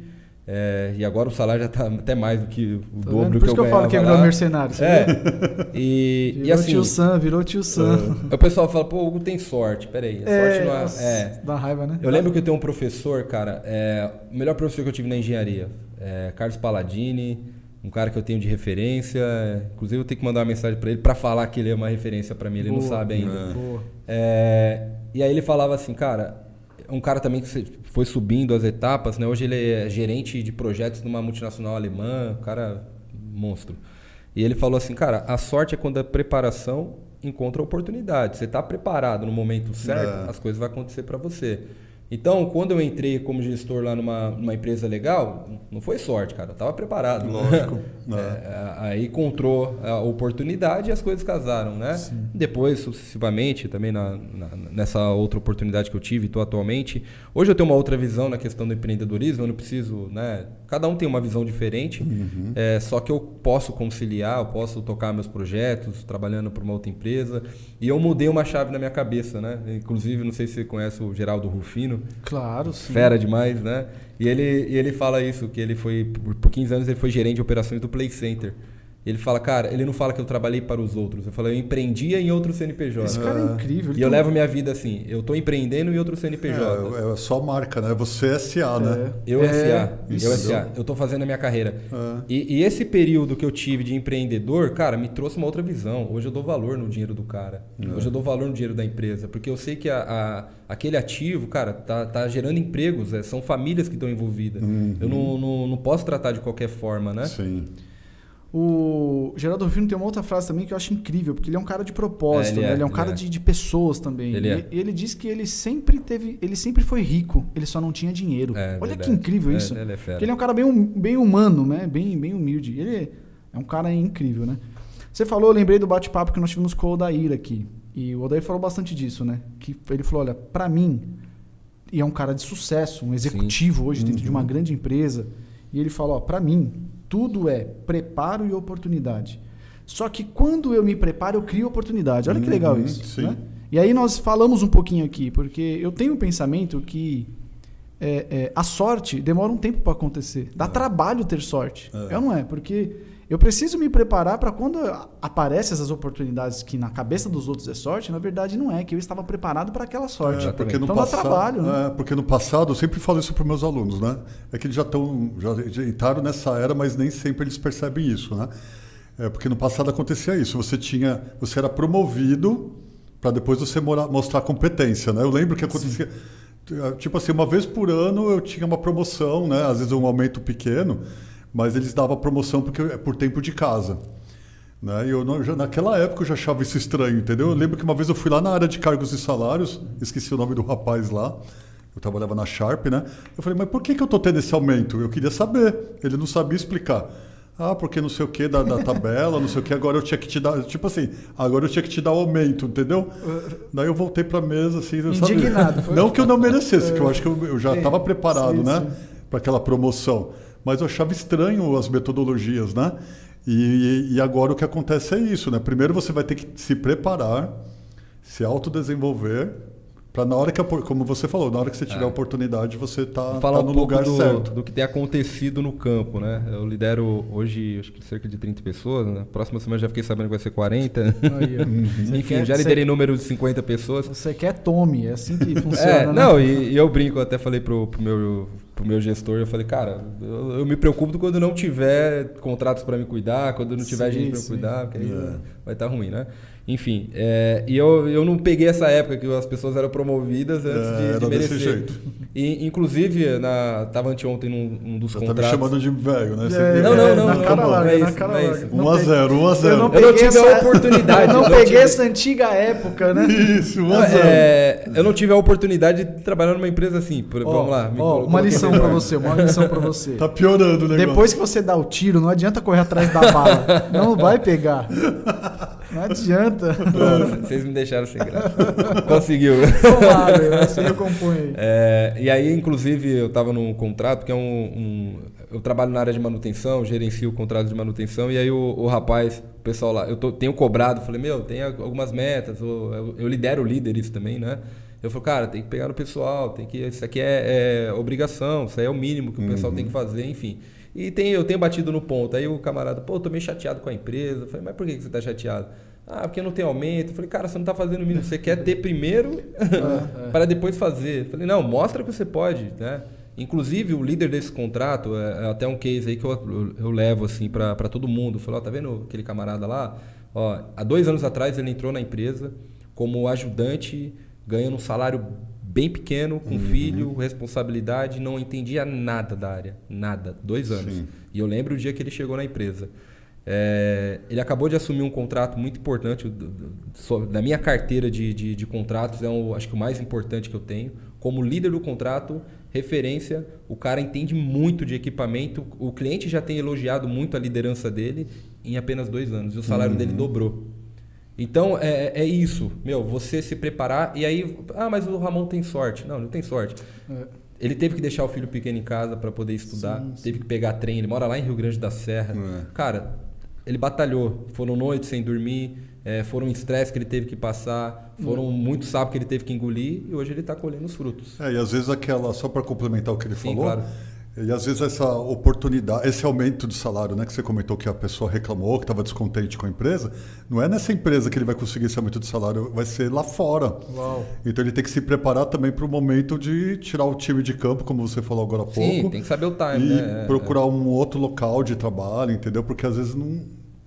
[SPEAKER 2] É, e agora o salário já está até mais do que o tá dobro
[SPEAKER 1] Por
[SPEAKER 2] que
[SPEAKER 1] eu Por isso que eu falo que é mercenário.
[SPEAKER 2] É. E,
[SPEAKER 1] virou
[SPEAKER 2] e assim,
[SPEAKER 1] tio Sam, virou tio Sam.
[SPEAKER 2] Uh, o pessoal fala, pô, o Hugo tem sorte. Peraí, a é, sorte não é,
[SPEAKER 1] é. Dá raiva, né?
[SPEAKER 2] Eu lembro que eu tenho um professor, cara, é, o melhor professor que eu tive na engenharia, é Carlos Palladini, um cara que eu tenho de referência. Inclusive, eu tenho que mandar uma mensagem para ele para falar que ele é uma referência para mim. Ele boa, não sabe ainda.
[SPEAKER 1] Boa.
[SPEAKER 2] É, e aí ele falava assim, cara, um cara também que foi subindo as etapas, né? Hoje ele é gerente de projetos numa multinacional alemã, um cara monstro. E ele falou assim, cara, a sorte é quando a preparação encontra a oportunidade. Você está preparado no momento certo, é. as coisas vão acontecer para você. Então, quando eu entrei como gestor lá numa, numa empresa legal, não foi sorte, cara. Eu estava preparado.
[SPEAKER 3] Lógico.
[SPEAKER 2] É, aí encontrou a oportunidade e as coisas casaram, né? Sim. Depois, sucessivamente, também na, na, nessa outra oportunidade que eu tive, estou atualmente. Hoje eu tenho uma outra visão na questão do empreendedorismo. Eu não preciso, né? Cada um tem uma visão diferente. Uhum. É, só que eu posso conciliar, eu posso tocar meus projetos, trabalhando para uma outra empresa. E eu mudei uma chave na minha cabeça, né? Inclusive, não sei se você conhece o Geraldo Rufino.
[SPEAKER 1] Claro, sim.
[SPEAKER 2] Fera demais, né? E ele, e ele fala isso, que ele foi, por 15 anos, ele foi gerente de operações do Play Center. Ele fala, cara, ele não fala que eu trabalhei para os outros. Eu falo, eu empreendia em outro CNPJ.
[SPEAKER 1] Esse cara é incrível.
[SPEAKER 2] E eu levo minha vida assim, eu estou empreendendo em outro CNPJ.
[SPEAKER 3] É, é só marca, né? Você é SA, né?
[SPEAKER 2] Eu é, SA. Isso. Eu SA. Eu estou fazendo a minha carreira. É. E, e, esse período que eu tive de empreendedor, cara, me trouxe uma outra visão. Hoje eu dou valor no dinheiro do cara. É. Hoje eu dou valor no dinheiro da empresa. Porque eu sei que a, a aquele ativo, cara, tá, tá gerando empregos. É, são famílias que estão envolvidas. Uhum. Eu não, não, não posso tratar de qualquer forma, né?
[SPEAKER 3] Sim.
[SPEAKER 1] O Geraldo Rufino tem uma outra frase também que eu acho incrível, porque ele é um cara de propósito,
[SPEAKER 2] É, ele
[SPEAKER 1] né?
[SPEAKER 2] é,
[SPEAKER 1] ele é um
[SPEAKER 2] ele
[SPEAKER 1] cara
[SPEAKER 2] é.
[SPEAKER 1] de, de pessoas também.
[SPEAKER 2] Ele é.
[SPEAKER 1] E ele diz que ele sempre teve, ele sempre foi rico, ele só não tinha dinheiro.
[SPEAKER 2] É,
[SPEAKER 1] Olha
[SPEAKER 2] verdade.
[SPEAKER 1] que incrível
[SPEAKER 2] É,
[SPEAKER 1] isso.
[SPEAKER 2] ele é fera.
[SPEAKER 1] Ele é um cara bem, hum- bem humano, né? Bem, bem humilde. Ele é um cara incrível, né? Você falou, eu lembrei do bate-papo que nós tivemos com o Odair aqui. E o Odair falou bastante disso, né? Que ele falou, olha, pra mim, e é um cara de sucesso, um executivo hoje dentro de uma
[SPEAKER 3] Uhum.
[SPEAKER 1] grande empresa. E ele falou, ó, pra mim, tudo é preparo e oportunidade. Só que quando eu me preparo, eu crio oportunidade. Olha que legal
[SPEAKER 3] Uhum,
[SPEAKER 1] isso. né? E aí nós falamos um pouquinho aqui, porque eu tenho um pensamento que é, é, a sorte demora um tempo para acontecer. Dá trabalho ter sorte.
[SPEAKER 3] É.
[SPEAKER 1] É. ou não é? Porque eu preciso me preparar para quando aparecem essas oportunidades que na cabeça dos outros é sorte, na verdade não é, que eu estava preparado para aquela sorte.
[SPEAKER 3] É, porque no
[SPEAKER 1] então
[SPEAKER 3] passado,
[SPEAKER 1] trabalho, né?
[SPEAKER 3] é, porque no passado, eu sempre falo isso para meus alunos, né? É que eles já estão, já, já entraram nessa era, mas nem sempre eles percebem isso, né? É, porque no passado acontecia isso, você tinha, você era promovido para depois você mostrar competência, né? Eu lembro que acontecia, tipo assim, uma vez por ano eu tinha uma promoção, né? Às vezes um aumento pequeno, mas eles davam promoção porque é por tempo de casa. Né? Eu não- já- naquela época eu já achava isso estranho, entendeu? Eu lembro que uma vez eu fui lá na área de cargos e salários, esqueci o nome do rapaz lá, eu trabalhava na Sharp, né? Eu falei, mas por que, que eu tô tendo esse aumento? Eu queria saber. Ele não sabia explicar. Ah, porque não sei o que da, da tabela, não sei o que, agora eu tinha que te dar. Tipo assim, agora eu tinha que te dar o aumento, entendeu? Daí eu voltei pra mesa, assim, eu sabia.
[SPEAKER 1] Indignado, foi?
[SPEAKER 3] Não que eu não merecesse, que eu acho que eu, eu já estava preparado,
[SPEAKER 1] sim,
[SPEAKER 3] né? para aquela promoção. Mas eu achava estranho as metodologias, né? E, e agora o que acontece é isso, né? Primeiro você vai ter que se preparar, se autodesenvolver, para na hora que, como você falou, na hora que você tiver a oportunidade, você tá,
[SPEAKER 2] falar
[SPEAKER 3] tá
[SPEAKER 2] um
[SPEAKER 3] no
[SPEAKER 2] pouco
[SPEAKER 3] lugar
[SPEAKER 2] do,
[SPEAKER 3] certo.
[SPEAKER 2] do que tem acontecido no campo, né? Eu lidero hoje, acho que cerca de 30 pessoas, né? Próxima semana já fiquei sabendo que vai ser 40.
[SPEAKER 1] Aí, ó. Você
[SPEAKER 2] Enfim,
[SPEAKER 1] quer-
[SPEAKER 2] já
[SPEAKER 1] você-
[SPEAKER 2] liderei número de 50 pessoas.
[SPEAKER 1] Você quer tome, é assim que funciona,
[SPEAKER 2] É,
[SPEAKER 1] né?
[SPEAKER 2] não, e, e eu brinco, eu até falei pro, pro, meu, pro meu gestor, eu falei, cara, eu, eu me preocupo quando não tiver contratos para me cuidar, quando não tiver
[SPEAKER 1] Sim,
[SPEAKER 2] gente para cuidar, porque aí
[SPEAKER 3] É.
[SPEAKER 2] vai estar ruim, né? Enfim, é, e eu, eu não peguei essa época que as pessoas eram promovidas antes
[SPEAKER 3] É,
[SPEAKER 2] de,
[SPEAKER 3] era
[SPEAKER 2] de
[SPEAKER 3] desse
[SPEAKER 2] merecer.
[SPEAKER 3] jeito.
[SPEAKER 2] E, inclusive, na, tava anteontem num, num dos
[SPEAKER 3] Já tá me
[SPEAKER 2] contratos.
[SPEAKER 3] chamando de velho, né? Você
[SPEAKER 1] É?
[SPEAKER 2] Não, não, não,
[SPEAKER 1] na
[SPEAKER 2] não,
[SPEAKER 1] cara
[SPEAKER 2] não,
[SPEAKER 1] larga,
[SPEAKER 2] não é
[SPEAKER 1] na
[SPEAKER 2] isso,
[SPEAKER 1] cara
[SPEAKER 2] não é
[SPEAKER 1] larga.
[SPEAKER 2] isso.
[SPEAKER 1] Não
[SPEAKER 3] 1 a
[SPEAKER 1] tem-
[SPEAKER 3] 0 1 a
[SPEAKER 1] Eu
[SPEAKER 3] 0
[SPEAKER 1] não
[SPEAKER 2] Eu não
[SPEAKER 1] peguei
[SPEAKER 2] tive a
[SPEAKER 1] essa-
[SPEAKER 2] oportunidade,
[SPEAKER 1] Eu não
[SPEAKER 2] eu não
[SPEAKER 1] peguei
[SPEAKER 2] tive-
[SPEAKER 1] essa antiga época, né?
[SPEAKER 3] Isso, 1 a 0
[SPEAKER 2] É, eu não tive a oportunidade de trabalhar numa empresa assim. Por-
[SPEAKER 1] Ó,
[SPEAKER 2] vamos lá. colo-
[SPEAKER 1] uma lição pra você, uma lição pra você.
[SPEAKER 3] Tá piorando o negócio.
[SPEAKER 1] Depois que você dá o tiro, não adianta correr atrás da bala. Não vai pegar. Não adianta.
[SPEAKER 2] Pronto, Vocês me deixaram sem graça. Conseguiu.
[SPEAKER 1] Tomar, velho, você recompõe aí.
[SPEAKER 2] É, e aí, inclusive, eu estava num contrato que é um, um- Eu trabalho na área de manutenção, gerencio o contrato de manutenção, e aí o, o rapaz, o pessoal lá, eu tô- tenho cobrado, falei, meu, tem algumas metas, eu, eu, eu lidero líderes também, né? Eu falei, cara, tem que pegar no pessoal, tem que. Isso aqui é, é obrigação, isso aí é o mínimo que o pessoal tem que fazer, enfim. E tem, eu tenho batido no ponto. Aí o camarada, pô, eu tô meio chateado com a empresa. Eu falei, mas por que que você tá chateado? Ah, porque não tem aumento. Eu falei, cara, você não tá fazendo o mínimo. Você quer ter primeiro para depois fazer. Eu falei, não, mostra que você pode, né? Inclusive, o líder desse contrato, é, é até um case aí que eu, eu, levo assim para todo mundo. Falei, ó, tá vendo aquele camarada lá? Ó, há dois anos atrás ele entrou na empresa como ajudante, ganhando um salário bem pequeno, com filho, responsabilidade, não entendia nada da área. Nada. Dois anos.
[SPEAKER 3] Sim.
[SPEAKER 2] E eu lembro o dia que ele chegou na empresa. É, ele acabou de assumir um contrato muito importante. Da minha carteira de, de, de contratos, é o, acho que o mais importante que eu tenho. Como líder do contrato, referência, o cara entende muito de equipamento. O cliente já tem elogiado muito a liderança dele em apenas dois anos. E o salário dele dobrou. Então é, é isso, meu, você se preparar e aí, ah, mas o Ramon tem sorte. Não, não tem sorte.
[SPEAKER 1] É.
[SPEAKER 2] Ele teve que deixar o filho pequeno em casa para poder estudar,
[SPEAKER 1] Sim, sim.
[SPEAKER 2] teve que pegar trem, ele mora lá em Rio Grande da Serra.
[SPEAKER 3] É.
[SPEAKER 2] Cara, ele batalhou, foram noites sem dormir, é, foram estresse que ele teve que passar, foram muito sapo que ele teve que engolir e hoje ele está colhendo os frutos.
[SPEAKER 3] É, e às vezes aquela, só para complementar o que ele
[SPEAKER 2] Sim,
[SPEAKER 3] falou,
[SPEAKER 2] claro.
[SPEAKER 3] E às vezes essa oportunidade, esse aumento de salário, né, que você comentou que a pessoa reclamou, que estava descontente com a empresa, não é nessa empresa que ele vai conseguir esse aumento de salário, vai ser lá fora.
[SPEAKER 1] Uau.
[SPEAKER 3] Então ele tem que se preparar também para o momento de tirar o time de campo, como você falou agora há pouco.
[SPEAKER 2] Sim, tem que saber o time,
[SPEAKER 3] e
[SPEAKER 2] né?
[SPEAKER 3] Procurar um outro local de trabalho, entendeu? Porque às vezes não,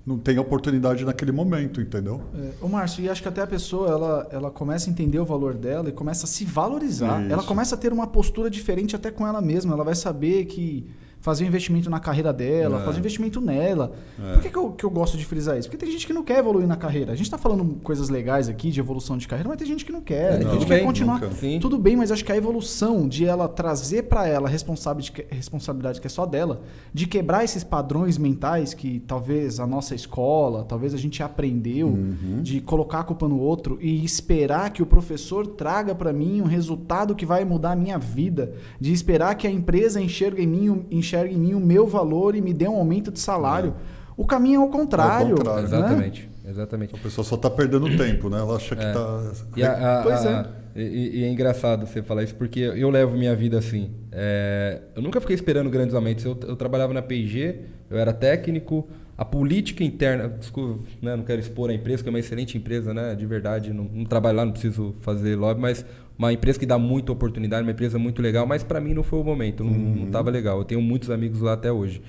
[SPEAKER 3] não tem oportunidade naquele momento, entendeu?
[SPEAKER 1] É, ô Márcio, e acho que até a pessoa ela, ela começa a entender o valor dela e começa a se valorizar.
[SPEAKER 3] Isso.
[SPEAKER 1] Ela começa a ter uma postura diferente até com ela mesma. Ela vai saber que, fazer um investimento na carreira dela,
[SPEAKER 3] É.
[SPEAKER 1] fazer um investimento nela.
[SPEAKER 3] É.
[SPEAKER 1] Por que, que, eu, que eu gosto de frisar isso? Porque tem gente que não quer evoluir na carreira. A gente está falando coisas legais aqui de evolução de carreira, mas tem gente que não quer.
[SPEAKER 2] É,
[SPEAKER 1] tem
[SPEAKER 2] tudo
[SPEAKER 1] gente que quer continuar. Tudo bem, mas acho que a evolução de ela trazer para ela a responsabi- responsabilidade que é só dela, de quebrar esses padrões mentais que talvez a nossa escola, talvez a gente aprendeu,
[SPEAKER 3] Uhum.
[SPEAKER 1] de colocar a culpa no outro e esperar que o professor traga para mim um resultado que vai mudar a minha vida, de esperar que a empresa enxergue em mim, o- enxergue em mim o meu valor e me dê um aumento de salário. O caminho é o contrário.
[SPEAKER 3] contrário.
[SPEAKER 1] né?
[SPEAKER 2] Exatamente. Exatamente.
[SPEAKER 3] A pessoa só está perdendo tempo, né? Ela acha que
[SPEAKER 2] É.
[SPEAKER 3] está.
[SPEAKER 2] E, a- a-
[SPEAKER 1] Pois é.
[SPEAKER 2] a- e- e é engraçado você falar isso, porque eu levo minha vida assim. É, eu nunca fiquei esperando grandes aumentos. Eu, eu trabalhava na P&G, eu era técnico. A política interna, desculpa, né, não quero expor a empresa, que é uma excelente empresa, né, de verdade. Não, não trabalho lá, não preciso fazer lobby, mas uma empresa que dá muita oportunidade, uma empresa muito legal, mas para mim não foi o momento, não, não estava legal. Eu tenho muitos amigos lá até hoje.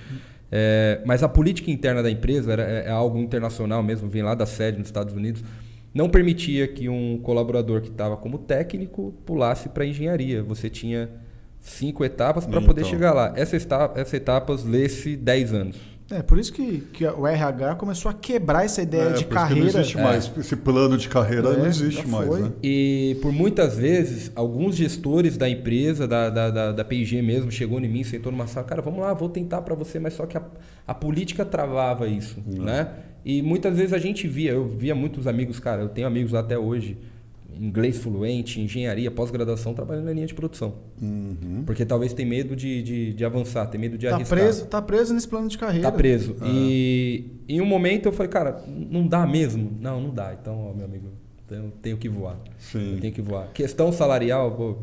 [SPEAKER 2] É, mas a política interna da empresa era, é, é algo internacional mesmo, vem lá da sede nos Estados Unidos, não permitia que um colaborador que estava como técnico pulasse para engenharia. Você tinha cinco etapas para poder
[SPEAKER 3] Então.
[SPEAKER 2] chegar lá. Essas etapas, essas etapas lê-se 10 anos.
[SPEAKER 1] É, por isso que, que o RH começou a quebrar essa ideia
[SPEAKER 3] É,
[SPEAKER 1] de
[SPEAKER 3] por isso que
[SPEAKER 1] carreira.
[SPEAKER 3] Não existe mais. Esse plano de carreira
[SPEAKER 1] É,
[SPEAKER 3] não existe mais, né?
[SPEAKER 2] E por muitas vezes, alguns gestores da empresa, da, da, da, da P&G mesmo, chegou em mim, sentou numa sala, cara, vamos lá, vou tentar para você, mas só que a, a política travava isso, né? E muitas vezes a gente via, eu via muitos amigos, cara, eu tenho amigos até hoje, inglês fluente, engenharia, pós-graduação, trabalhando na linha de produção.
[SPEAKER 3] Uhum.
[SPEAKER 2] Porque talvez tem medo de, de, de avançar, tem medo de
[SPEAKER 1] Tá
[SPEAKER 2] arriscar.
[SPEAKER 1] preso, tá preso nesse plano de carreira.
[SPEAKER 2] Tá preso. E em um momento eu falei, cara, não dá mesmo? Não, não dá. Então, ó, meu amigo, eu tenho que voar.
[SPEAKER 3] Sim.
[SPEAKER 2] Eu tenho que voar. Questão salarial, pô,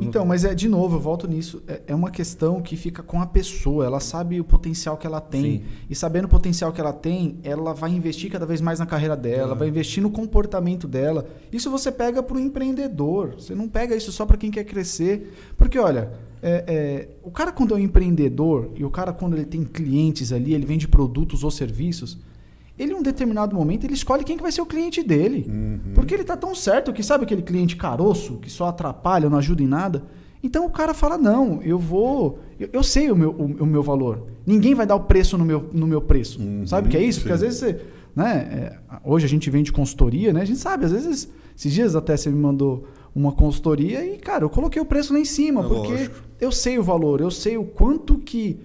[SPEAKER 1] Então, mas é de novo, eu volto nisso. É, é uma questão que fica com a pessoa. Ela sabe o potencial que ela tem.
[SPEAKER 2] Sim.
[SPEAKER 1] E sabendo o potencial que ela tem, ela vai investir cada vez mais na carreira dela, vai investir no comportamento dela. Isso você pega para o empreendedor. Você não pega isso só para quem quer crescer. Porque, olha, é- é, o cara quando é um empreendedor e o cara quando ele tem clientes ali, ele vende produtos ou serviços, ele em um determinado momento ele escolhe quem que vai ser o cliente dele. Porque ele tá tão certo que sabe aquele cliente caroço que só atrapalha, não ajuda em nada. Então o cara fala: não, eu vou. Eu, eu sei o meu, o, o meu valor. Ninguém vai dar o preço no meu, no meu preço.
[SPEAKER 3] Uhum,
[SPEAKER 1] sabe o que é isso? Porque
[SPEAKER 3] sim.
[SPEAKER 1] às vezes você. Né, é, hoje a gente vende consultoria, né? A gente sabe, às vezes. Esses dias até você me mandou uma consultoria e, cara, eu coloquei o preço lá em cima,
[SPEAKER 3] É
[SPEAKER 1] porque
[SPEAKER 3] lógico.
[SPEAKER 1] eu sei o valor, eu sei o quanto que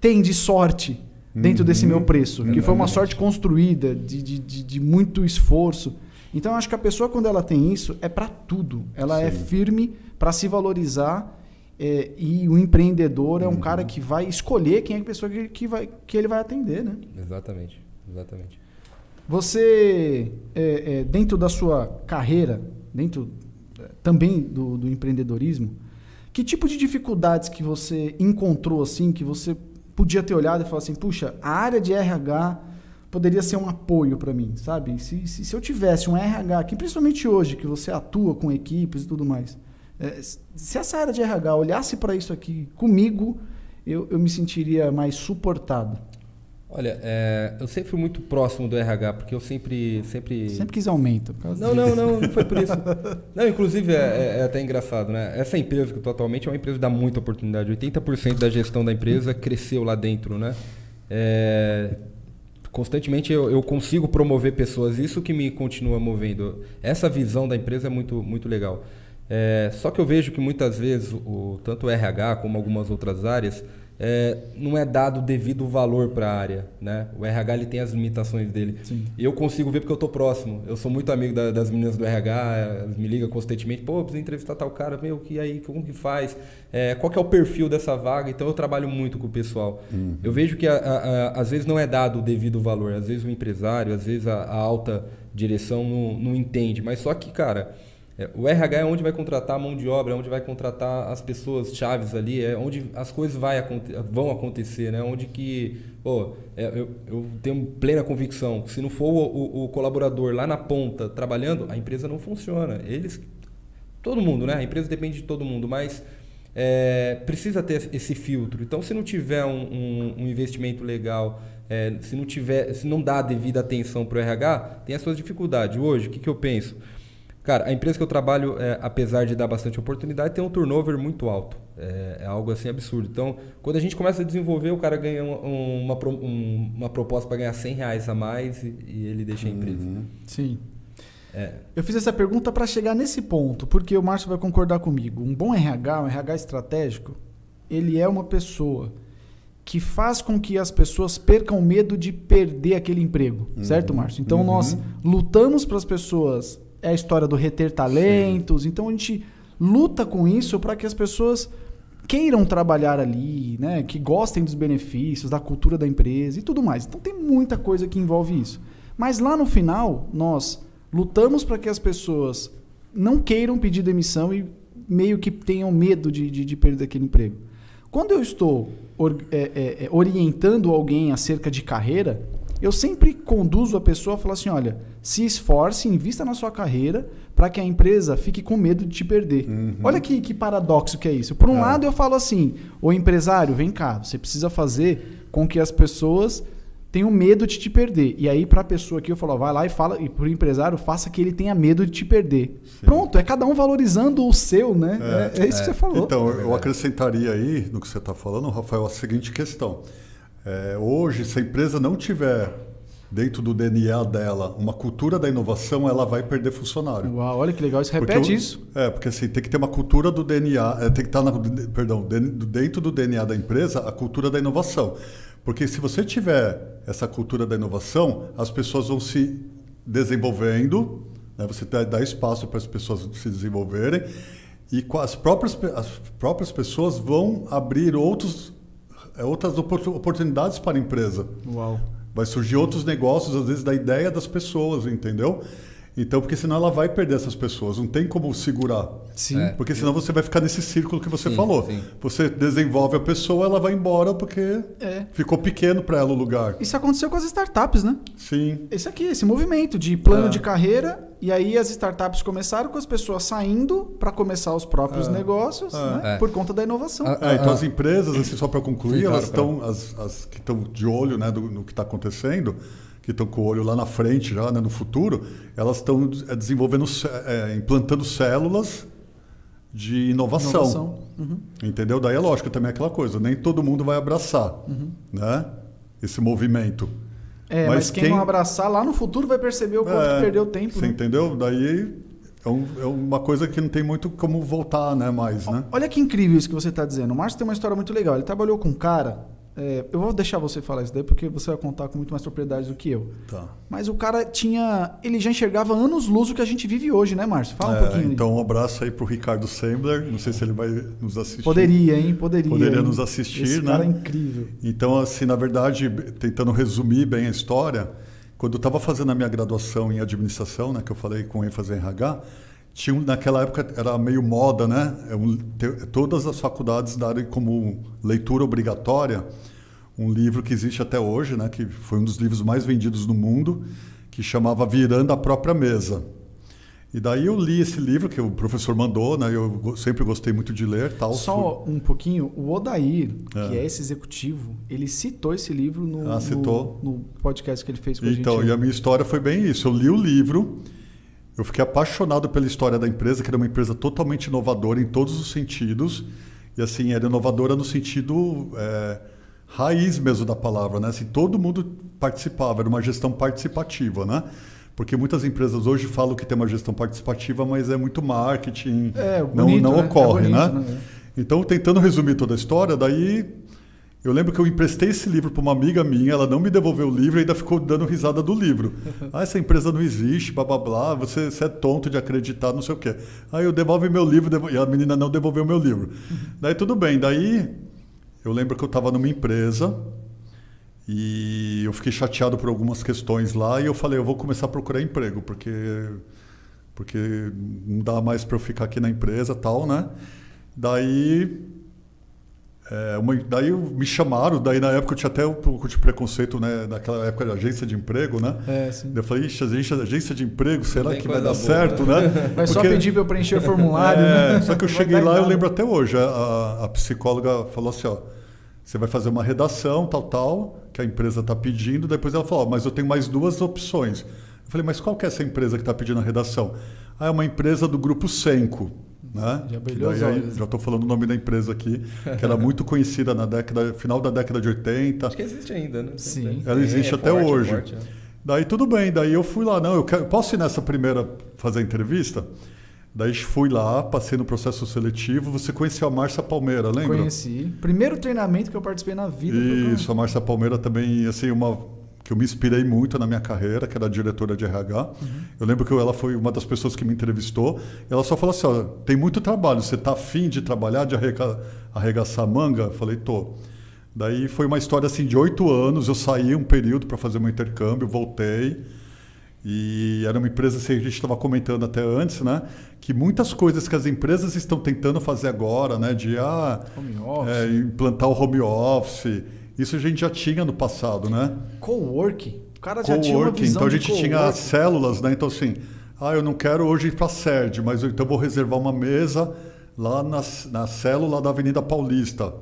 [SPEAKER 1] tem de sorte dentro desse meu preço. Que foi uma sorte construída, de, de, de, de muito esforço. Então, acho que a pessoa, quando ela tem isso, é para tudo. Ela é
[SPEAKER 3] Sim.
[SPEAKER 1] firme para se valorizar. é, e o empreendedor é um cara que vai escolher quem é a pessoa que, que, vai, que ele vai atender, né?
[SPEAKER 2] Exatamente, exatamente.
[SPEAKER 1] Você, é, é, dentro da sua carreira, dentro é, também do, do empreendedorismo, que tipo de dificuldades que você encontrou assim, que você podia ter olhado e falar assim, puxa, a área de RH poderia ser um apoio para mim, sabe? Se, se, se eu tivesse um RH aqui, principalmente hoje, que você atua com equipes e tudo mais, é, se essa área de RH olhasse para isso aqui comigo, eu, eu me sentiria mais suportado.
[SPEAKER 2] Olha, é, eu sempre fui muito próximo do RH, porque eu sempre. sempre...
[SPEAKER 1] Sempre quis aumento. por causa
[SPEAKER 2] Não,
[SPEAKER 1] disso.
[SPEAKER 2] não, não, não foi por isso. Não, inclusive é, é- é até engraçado, né? Essa empresa que eu tô atualmente é uma empresa que dá muita oportunidade. 80% da gestão da empresa cresceu lá dentro, né? É, constantemente eu, eu consigo promover pessoas, isso que me continua movendo. Essa visão da empresa é muito, muito legal. É, só que eu vejo que muitas vezes, o, tanto o RH como algumas outras áreas, é, não é dado o devido valor para a área. Né? O RH ele tem as limitações dele.
[SPEAKER 1] Sim.
[SPEAKER 2] E eu consigo ver porque eu tô próximo. Eu sou muito amigo da- das meninas do RH, elas me ligam constantemente. Pô, precisa entrevistar tal cara. Meu, que aí? Como que faz? É, qual que é o perfil dessa vaga? Então eu trabalho muito com o pessoal. Eu vejo que a- a- a- às vezes não é dado o devido valor. Às vezes o empresário, às vezes a, a alta direção não, não entende. Mas só que, cara, é, o RH é onde vai contratar a mão de obra, é onde vai contratar as pessoas chaves ali, é onde as coisas vai, vão acontecer, né? Onde que, pô, é, eu, eu tenho plena convicção, se não for o, o- o colaborador lá na ponta trabalhando, a empresa não funciona. Eles, todo mundo, né? A empresa depende de todo mundo, mas é, precisa ter esse filtro. Então, se não tiver um, um- um investimento legal, é, se não tiver, se não dá a devida atenção para o RH, tem as suas dificuldades. Hoje, o que, que eu penso? Cara, a empresa que eu trabalho, é, apesar de dar bastante oportunidade, tem um turnover muito alto. É, é, algo assim absurdo. Então, quando a gente começa a desenvolver, o cara ganha um, uma, um, uma proposta para ganhar 100 reais a mais e, e ele deixa a empresa. Uhum.
[SPEAKER 1] Sim. É. Eu fiz essa pergunta para chegar nesse ponto, porque o Márcio vai concordar comigo. Um bom RH, um RH estratégico, ele é uma pessoa que faz com que as pessoas percam medo de perder aquele emprego, uhum. certo, Márcio? Então, uhum. nós lutamos para as pessoas é a história do reter talentos. Sim. Então a gente luta com isso para que as pessoas queiram trabalhar ali, né? Que gostem dos benefícios, da cultura da empresa e tudo mais. Então tem muita coisa que envolve isso. Mas lá no final, nós lutamos para que as pessoas não queiram pedir demissão e meio que tenham medo de, de, de perder aquele emprego. Quando eu estou or, é, é, é orientando alguém acerca de carreira, eu sempre conduzo a pessoa a falar assim: olha, se esforce, invista na sua carreira para que a empresa fique com medo de te perder. Uhum. Olha que, que paradoxo que é isso. Por um é. lado, eu falo assim: o empresário, vem cá, você precisa fazer com que as pessoas tenham medo de te perder. E aí, para a pessoa aqui, eu falo: vai lá e fala, e para o empresário, faça que ele tenha medo de te perder. Sim. Pronto, é cada um valorizando o seu, né? É, é, é isso que você falou.
[SPEAKER 3] Então, eu acrescentaria aí, no que você está falando, Rafael, a seguinte questão. É, hoje, se a empresa não tiver dentro do DNA dela uma cultura da inovação, ela vai perder funcionário.
[SPEAKER 1] Uau, olha que legal, isso repete
[SPEAKER 3] porque,
[SPEAKER 1] isso.
[SPEAKER 3] É, porque assim, tem que ter uma cultura do DNA, é, tem que estar, na, perdão, dentro do DNA da empresa, a cultura da inovação. Porque se você tiver essa cultura da inovação, as pessoas vão se desenvolvendo, né? você dá espaço para as pessoas se desenvolverem, e as próprias, as próprias pessoas vão abrir outros é outras oportunidades para a empresa.
[SPEAKER 1] Uau.
[SPEAKER 3] Vai surgir outros negócios, às vezes, da ideia das pessoas, entendeu? Então, porque senão ela vai perder essas pessoas, não tem como segurar.
[SPEAKER 1] Sim. É.
[SPEAKER 3] Porque senão você vai ficar nesse círculo que você sim, falou. Sim. Você desenvolve a pessoa, ela vai embora porque é. ficou pequeno para ela o lugar.
[SPEAKER 1] Isso aconteceu com as startups, né?
[SPEAKER 3] Sim.
[SPEAKER 1] Esse aqui, esse movimento de plano é. de carreira, e aí as startups começaram com as pessoas saindo para começar os próprios é. negócios, é. né? É. por conta da inovação.
[SPEAKER 3] então as empresas, assim, só para concluir, sim, elas estão, as, as, que estão de olho né, do, no que está acontecendo que estão com o olho lá na frente, já né, no futuro, elas estão é, desenvolvendo, é, implantando células de inovação. inovação. Uhum. Entendeu? Daí é lógico também é aquela coisa, nem todo mundo vai abraçar uhum. né, esse movimento.
[SPEAKER 1] É, mas, mas quem, quem, não abraçar lá no futuro vai perceber o quanto é, perdeu tempo.
[SPEAKER 3] Você
[SPEAKER 1] né?
[SPEAKER 3] entendeu? Daí é, um, é, uma coisa que não tem muito como voltar né, mais. Né?
[SPEAKER 1] Olha que incrível isso que você está dizendo. O Márcio tem uma história muito legal. Ele trabalhou com um cara é, eu vou deixar você falar isso daí porque você vai contar com muito mais propriedade do que eu.
[SPEAKER 3] Tá.
[SPEAKER 1] Mas o cara tinha. Ele já enxergava anos luz o que a gente vive hoje, né, Márcio? Fala
[SPEAKER 3] é,
[SPEAKER 1] um pouquinho.
[SPEAKER 3] Então, um abraço aí pro Ricardo Sembler. Não sei se ele vai nos assistir.
[SPEAKER 1] Poderia, hein? Poderia.
[SPEAKER 3] Poderia
[SPEAKER 1] hein?
[SPEAKER 3] nos assistir,
[SPEAKER 1] Esse
[SPEAKER 3] né?
[SPEAKER 1] Cara é incrível.
[SPEAKER 3] Então, assim, na verdade, tentando resumir bem a história, quando eu estava fazendo a minha graduação em administração, né, que eu falei com ênfase em RH, tinha, naquela época era meio moda, né? É todas as faculdades darem como leitura obrigatória um livro que existe até hoje, né, que foi um dos livros mais vendidos no mundo, que chamava Virando a Própria Mesa. E daí eu li esse livro que o professor mandou, né? Eu sempre gostei muito de ler, tal.
[SPEAKER 1] Só um pouquinho, o Odair, é. que é esse executivo, ele citou esse livro no,
[SPEAKER 3] ah, citou.
[SPEAKER 1] no, no podcast que ele fez com
[SPEAKER 3] então,
[SPEAKER 1] a gente.
[SPEAKER 3] Então, e a minha história foi bem isso. Eu li o livro, eu fiquei apaixonado pela história da empresa, que era uma empresa totalmente inovadora em todos os sentidos. E assim, era inovadora no sentido é, raiz mesmo da palavra, né? Assim, todo mundo participava, era uma gestão participativa, né? Porque muitas empresas hoje falam que tem uma gestão participativa, mas é muito marketing,
[SPEAKER 1] é,
[SPEAKER 3] bonito, não, não
[SPEAKER 1] né?
[SPEAKER 3] ocorre,
[SPEAKER 1] é
[SPEAKER 3] bonito, né? né? Então, tentando resumir toda a história, daí eu lembro que eu emprestei esse livro para uma amiga minha, ela não me devolveu o livro e ainda ficou dando risada do livro. ah, essa empresa não existe, blá blá blá, você, você, é tonto de acreditar, não sei o quê. Aí eu devolvo meu livro e a menina não devolveu meu livro. daí tudo bem, daí eu lembro que eu estava numa empresa e eu fiquei chateado por algumas questões lá e eu falei, eu vou começar a procurar emprego, porque porque não dá mais para eu ficar aqui na empresa tal, né? Daí, é, uma, daí me chamaram, daí na época eu tinha até um pouco de preconceito, né? Naquela época de agência de emprego, né?
[SPEAKER 1] É, sim.
[SPEAKER 3] Eu falei, Ixi, agência, agência de emprego, será Bem que vai dar boa, certo, né?
[SPEAKER 1] Vai Porque, só pedir para eu preencher o formulário, é,
[SPEAKER 3] né? Só que eu cheguei lá, eu lembro até hoje, a, a psicóloga falou assim, ó, você vai fazer uma redação, tal, tal, que a empresa está pedindo. Depois ela falou, mas eu tenho mais duas opções. Eu falei, mas qual que é essa empresa que está pedindo a redação? Ah, é uma empresa do grupo Senco. Né?
[SPEAKER 1] Já brilhou
[SPEAKER 3] daí,
[SPEAKER 1] os olhos.
[SPEAKER 3] Já estou falando o nome da empresa aqui, que era muito conhecida na década, final da década de 80.
[SPEAKER 2] Acho que existe ainda, né?
[SPEAKER 1] Sim.
[SPEAKER 3] Ela existe até
[SPEAKER 2] forte,
[SPEAKER 3] hoje.
[SPEAKER 2] forte, é.
[SPEAKER 3] Daí tudo bem, daí eu fui lá, não, eu quero, posso ir nessa primeira fazer a entrevista? Daí fui lá, passei no processo seletivo. Você conheceu a Márcia Palmeira, lembra?
[SPEAKER 1] Conheci. Primeiro treinamento que eu participei na vida.
[SPEAKER 3] Isso, a Márcia Palmeira também, assim, uma que eu me inspirei muito na minha carreira, que era diretora de RH. Eu lembro que ela foi uma das pessoas que me entrevistou. E ela só falou assim: ó, tem muito trabalho, você está afim de trabalhar, de arrega- arregaçar a manga? Eu falei, tô. Daí foi uma história assim de oito anos. Eu saí um período para fazer meu intercâmbio, voltei. E era uma empresa, assim, a gente estava comentando até antes, né? Que muitas coisas que as empresas estão tentando fazer agora, né? De ah, é, implantar o home office. Isso a gente já tinha no passado, né?
[SPEAKER 1] Coworking. O cara já tinha uma
[SPEAKER 3] Coworking.
[SPEAKER 1] visão
[SPEAKER 3] Então a gente tinha células, né? Então assim, ah, eu não quero hoje ir para a sede, mas eu, então eu vou reservar uma mesa lá na, na célula da Avenida Paulista.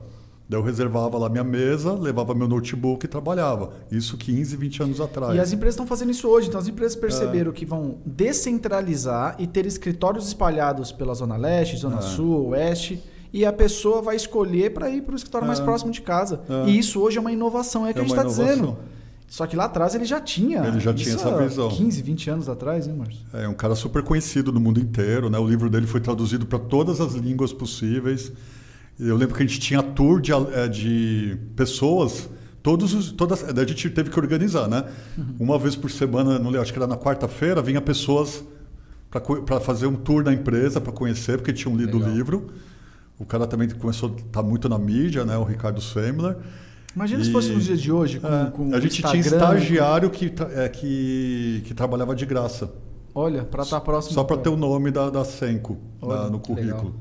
[SPEAKER 3] Daí eu reservava lá minha mesa, levava meu notebook e trabalhava. Isso 15, 20 anos atrás.
[SPEAKER 1] E as empresas estão fazendo isso hoje. Então as empresas perceberam que vão descentralizar e ter escritórios espalhados pela Zona Leste, Zona
[SPEAKER 3] É.
[SPEAKER 1] Sul, Oeste. E a pessoa vai escolher para ir para o escritório mais
[SPEAKER 3] É.
[SPEAKER 1] próximo de casa.
[SPEAKER 3] É.
[SPEAKER 1] E isso hoje é uma inovação, é o que
[SPEAKER 3] É
[SPEAKER 1] a gente está dizendo. Só que lá atrás ele já tinha.
[SPEAKER 3] Ele já tinha essa visão.
[SPEAKER 1] 15, 20 anos atrás, hein, Márcio?
[SPEAKER 3] É um cara super conhecido no mundo inteiro, né? O livro dele foi traduzido para todas as línguas possíveis. Eu lembro que a gente tinha tour de, de pessoas, todos os, todas, a gente teve que organizar, né? Uma vez por semana, não lembro, acho que era na quarta-feira, vinha pessoas para fazer um tour na empresa, para conhecer, porque tinham lido
[SPEAKER 2] Legal.
[SPEAKER 3] o livro. O cara também começou a estar muito na mídia, né? O Ricardo Semler.
[SPEAKER 1] Imagina se
[SPEAKER 3] E-
[SPEAKER 1] fosse nos dias de hoje, com,
[SPEAKER 3] É,
[SPEAKER 1] com
[SPEAKER 3] a gente tinha
[SPEAKER 1] Instagram,
[SPEAKER 3] estagiário que, eh, que, que trabalhava de graça.
[SPEAKER 1] Olha, para estar próximo.
[SPEAKER 3] Só para ter o nome da, da Senco
[SPEAKER 1] Olha,
[SPEAKER 3] no currículo.
[SPEAKER 2] legal.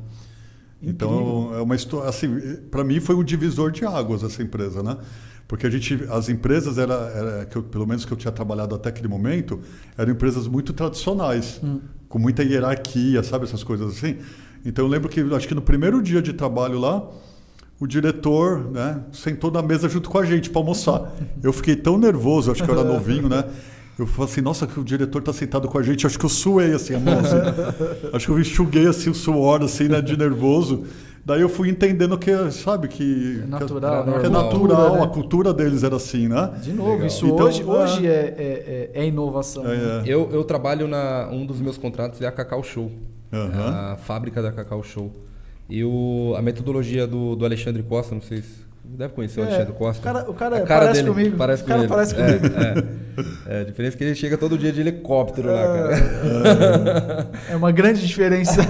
[SPEAKER 3] Então, é uma história. Assim, para mim foi um divisor de águas essa empresa, né? Porque a gente, as empresas, era, era que eu- pelo menos que eu tinha trabalhado até aquele momento, eram empresas muito tradicionais,
[SPEAKER 1] Hum.
[SPEAKER 3] com muita hierarquia, sabe? Essas coisas assim. Então, eu lembro que, acho que no primeiro dia de trabalho lá, o diretor né, sentou na mesa junto com a gente para almoçar. Eu fiquei tão nervoso, acho que eu era novinho, né? Eu falei assim, nossa, que o diretor está sentado com a gente. Acho que eu suei assim a mão. assim. Acho que eu enxuguei assim o suor assim, né, de nervoso. Daí eu fui entendendo que, sabe, que
[SPEAKER 1] É natural,
[SPEAKER 3] que,
[SPEAKER 1] né?
[SPEAKER 3] que é natural,
[SPEAKER 1] Cultura, né?
[SPEAKER 3] a cultura deles era assim, né?
[SPEAKER 1] De novo,
[SPEAKER 2] Legal.
[SPEAKER 1] isso
[SPEAKER 3] Então,
[SPEAKER 1] hoje,
[SPEAKER 3] é.
[SPEAKER 1] hoje é, é, é- é inovação. né?
[SPEAKER 3] É, é.
[SPEAKER 2] Eu, eu trabalho na. Um dos meus contratos é a Cacau Show.
[SPEAKER 3] Aham.
[SPEAKER 2] A fábrica da Cacau Show. E o, a metodologia do, do Alexandre Costa, não sei se. Deve conhecer o
[SPEAKER 1] É,
[SPEAKER 2] Alexandre Costa.
[SPEAKER 1] o cara- o cara
[SPEAKER 2] A cara
[SPEAKER 1] parece
[SPEAKER 2] dele
[SPEAKER 1] comigo.
[SPEAKER 2] Parece
[SPEAKER 1] O
[SPEAKER 2] com
[SPEAKER 1] cara
[SPEAKER 2] ele.
[SPEAKER 1] parece
[SPEAKER 2] É,
[SPEAKER 1] comigo.
[SPEAKER 2] É, É, a diferença é que ele chega todo dia de helicóptero lá, cara.
[SPEAKER 1] É uma grande diferença.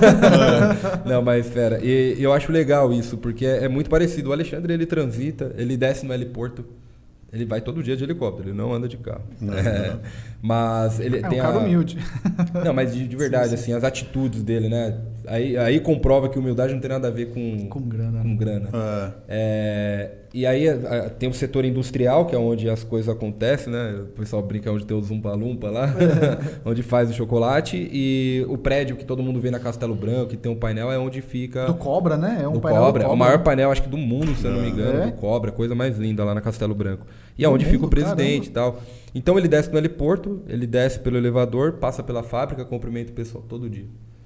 [SPEAKER 2] Não, mas fera. E eu acho legal isso, porque é, é muito parecido. O Alexandre, ele transita, ele desce no heliporto. Ele vai todo dia de helicóptero, ele não anda de carro. É, mas ele
[SPEAKER 1] É um
[SPEAKER 2] tem
[SPEAKER 1] cara
[SPEAKER 2] a...
[SPEAKER 1] humilde.
[SPEAKER 2] Não, mas de, de verdade, assim, as atitudes dele, né? Aí, aí comprova que humildade não tem nada a ver com,
[SPEAKER 1] Com grana.
[SPEAKER 2] com grana.
[SPEAKER 3] É.
[SPEAKER 2] É, e aí a- a- tem o setor industrial, que é onde as coisas acontecem, né? O pessoal brinca onde tem o Zumpa-Lumpa lá, onde faz o chocolate. E o prédio que todo mundo vê na Castelo Branco, que tem um painel, é onde fica...
[SPEAKER 1] Do Cobra, né? É um
[SPEAKER 2] do
[SPEAKER 1] painel
[SPEAKER 2] Cobra.
[SPEAKER 1] do
[SPEAKER 2] É o maior painel, acho que do mundo, se eu não me engano,
[SPEAKER 1] É?
[SPEAKER 2] do Cobra. Coisa mais linda lá na Castelo Branco. E é
[SPEAKER 1] Do
[SPEAKER 2] onde fica o
[SPEAKER 1] mundo?
[SPEAKER 2] presidente e tal. Então ele desce no heliporto, ele desce pelo elevador, passa pela fábrica, cumprimenta o pessoal todo dia.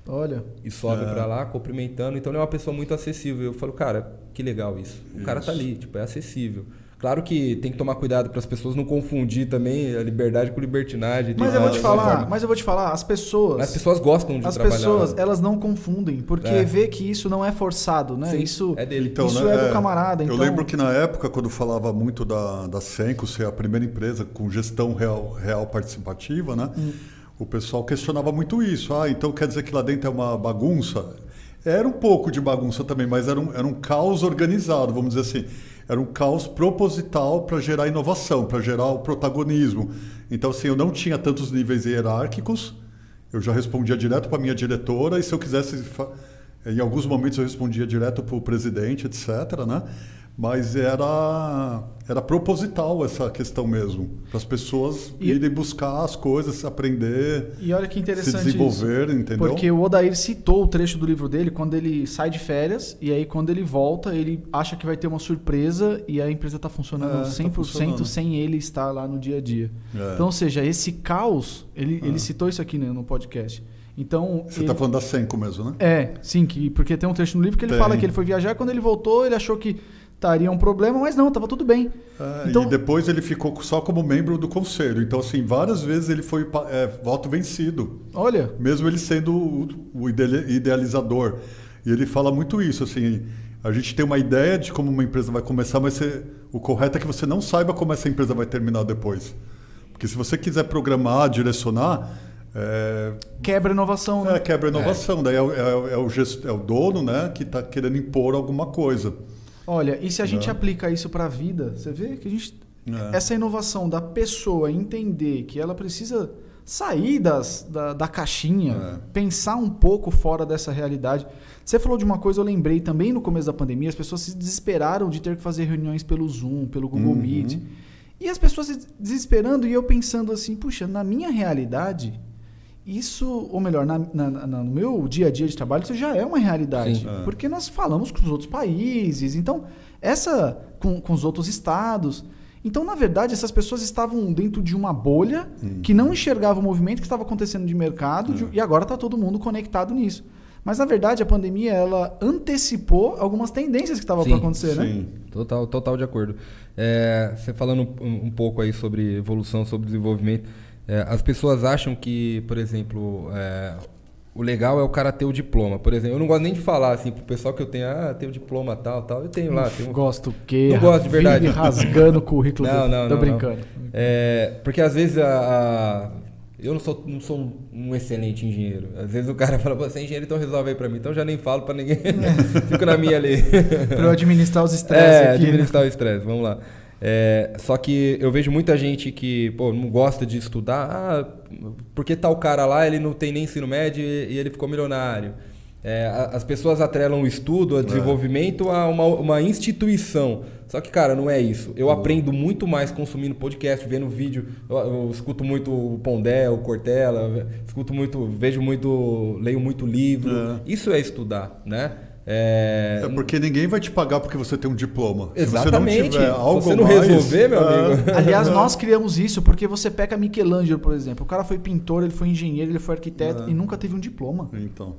[SPEAKER 1] Olha,
[SPEAKER 2] E sobe
[SPEAKER 3] É.
[SPEAKER 2] pra lá, cumprimentando. Então ele é uma pessoa muito acessível. Eu falo, cara, que legal isso. O cara tá ali, tipo, é acessível. Claro que tem que tomar cuidado para as pessoas não confundir também a liberdade com libertinagem.
[SPEAKER 1] mas eu vou te falar,
[SPEAKER 2] forma.
[SPEAKER 1] mas eu vou te falar, as pessoas,
[SPEAKER 2] As pessoas gostam de
[SPEAKER 1] as
[SPEAKER 2] trabalhar.
[SPEAKER 1] pessoas, elas não confundem, porque
[SPEAKER 2] É.
[SPEAKER 1] vê que isso não é forçado, né?
[SPEAKER 2] Sim,
[SPEAKER 1] isso
[SPEAKER 2] é dele.
[SPEAKER 3] Então,
[SPEAKER 1] Isso
[SPEAKER 3] né,
[SPEAKER 1] é do camarada,
[SPEAKER 3] Eu
[SPEAKER 1] então-
[SPEAKER 3] lembro que na época, quando falava muito da, da Senco ser a primeira empresa com gestão real, real participativa, né?
[SPEAKER 1] Hum.
[SPEAKER 3] O pessoal questionava muito isso. Ah, então quer dizer que lá dentro é uma bagunça? Era um pouco de bagunça também, mas era um, era um caos organizado, vamos dizer assim. Era um caos proposital para gerar inovação, para gerar o protagonismo. Então, assim, eu não tinha tantos níveis hierárquicos, eu já respondia direto para minha diretora, e se eu quisesse, em alguns momentos eu respondia direto para o presidente, etc. Né? Mas era era proposital essa questão mesmo, para as pessoas
[SPEAKER 1] E-
[SPEAKER 3] irem buscar as coisas, aprender,
[SPEAKER 1] E olha que
[SPEAKER 3] se
[SPEAKER 1] interessante
[SPEAKER 3] desenvolver,
[SPEAKER 1] isso.
[SPEAKER 3] entendeu?
[SPEAKER 1] Porque o Odair citou o trecho do livro dele quando ele sai de férias e aí quando ele volta, ele acha que vai ter uma surpresa e a empresa está funcionando
[SPEAKER 3] É, tá
[SPEAKER 1] 100%
[SPEAKER 3] funcionando.
[SPEAKER 1] sem ele estar lá no dia a dia.
[SPEAKER 3] É.
[SPEAKER 1] Então, ou seja, esse caos, ele, ele citou isso aqui né, no podcast. Então,
[SPEAKER 3] Você está falando da Senco mesmo, né?
[SPEAKER 1] É, sim, que, porque tem um trecho no livro que ele
[SPEAKER 3] Tem.
[SPEAKER 1] fala que ele foi viajar, quando ele voltou, ele achou que estaria um problema, mas não, estava tudo bem.
[SPEAKER 3] É,
[SPEAKER 1] Então-
[SPEAKER 3] E depois ele ficou só como membro do conselho. Então, assim, várias vezes ele foi é, voto vencido,
[SPEAKER 1] Olha,
[SPEAKER 3] mesmo ele sendo o, o idealizador. E ele fala muito isso, assim, a gente tem uma ideia de como uma empresa vai começar, mas você- o correto é que você não saiba como essa empresa vai terminar depois. Porque se você quiser programar, direcionar, é,
[SPEAKER 1] quebra a inovação, né?
[SPEAKER 3] é, quebra a inovação. Daí é, o- é o- é o gest- é o dono né, que está querendo impor alguma coisa.
[SPEAKER 1] Olha, e se a gente
[SPEAKER 3] Né?
[SPEAKER 1] aplica isso para a vida, você vê que a gente
[SPEAKER 3] É.
[SPEAKER 1] essa inovação da pessoa entender que ela precisa sair das, da, da caixinha,
[SPEAKER 3] É.
[SPEAKER 1] pensar um pouco fora dessa realidade. Você falou de uma coisa, eu lembrei também no começo da pandemia, as pessoas se desesperaram de ter que fazer reuniões pelo Zoom, pelo Google
[SPEAKER 3] Uhum.
[SPEAKER 1] Meet. E as pessoas se desesperando e eu pensando assim, puxa, na minha realidade, isso, ou melhor, na, na- na- no meu dia a dia de trabalho, isso já é uma realidade.
[SPEAKER 2] Sim.
[SPEAKER 3] É.
[SPEAKER 1] Porque nós falamos com os outros países, então, essa com, com os outros estados. Então, na verdade, essas pessoas estavam dentro de uma bolha que não enxergava o movimento que estava acontecendo de mercado de- e agora está todo mundo conectado nisso. Mas, na verdade, a pandemia ela antecipou algumas tendências que estavam
[SPEAKER 2] Sim,
[SPEAKER 1] para acontecer, né?
[SPEAKER 3] Sim.
[SPEAKER 2] Total, total de acordo. É, você falando um, um pouco aí sobre evolução, sobre desenvolvimento, é, as pessoas acham que, por exemplo, é, o legal é o cara ter o diploma. Por exemplo, eu não gosto nem de falar assim pro pessoal que eu tenho, ah, tenho diploma tal, tal. Eu tenho lá, tenho um
[SPEAKER 1] Gosto o quê?
[SPEAKER 2] Não gosto de verdade.
[SPEAKER 1] Rasgando o currículo.
[SPEAKER 2] Não,
[SPEAKER 1] do...
[SPEAKER 2] não,
[SPEAKER 1] Tô
[SPEAKER 2] não,
[SPEAKER 1] brincando.
[SPEAKER 2] É, porque às vezes a, a- eu não sou, não sou um excelente engenheiro. Às vezes o cara fala, "Pô, você é engenheiro, então resolve aí pra mim. Então já nem falo pra ninguém. Fico na minha ali.
[SPEAKER 1] Para eu administrar os estresses
[SPEAKER 2] É,
[SPEAKER 1] aqui. né?
[SPEAKER 2] administrar o estresse, vamos lá. É, só que eu vejo muita gente que pô, não gosta de estudar, ah, porque tal cara lá ele não tem nem ensino médio e, ele ficou milionário. É, as pessoas atrelam o estudo, o desenvolvimento a uma, uma instituição. Só que, cara, não é isso. Eu aprendo muito mais consumindo podcast, vendo vídeo. Eu, eu escuto muito o Pondé, o Cortella, escuto muito, vejo muito, leio muito livro.
[SPEAKER 3] É.
[SPEAKER 2] Isso é estudar, né? É,
[SPEAKER 3] É porque ninguém vai te pagar porque você tem um diploma.
[SPEAKER 2] Exatamente.
[SPEAKER 3] Se você não tiver algo
[SPEAKER 2] Se você não
[SPEAKER 3] mais,
[SPEAKER 2] resolver, meu
[SPEAKER 3] é,
[SPEAKER 2] amigo.
[SPEAKER 1] Aliás, nós criamos isso porque você pega Michelangelo, por exemplo. O cara foi pintor, ele foi engenheiro, ele foi arquiteto
[SPEAKER 3] É.
[SPEAKER 1] e nunca teve um diploma.
[SPEAKER 3] Então.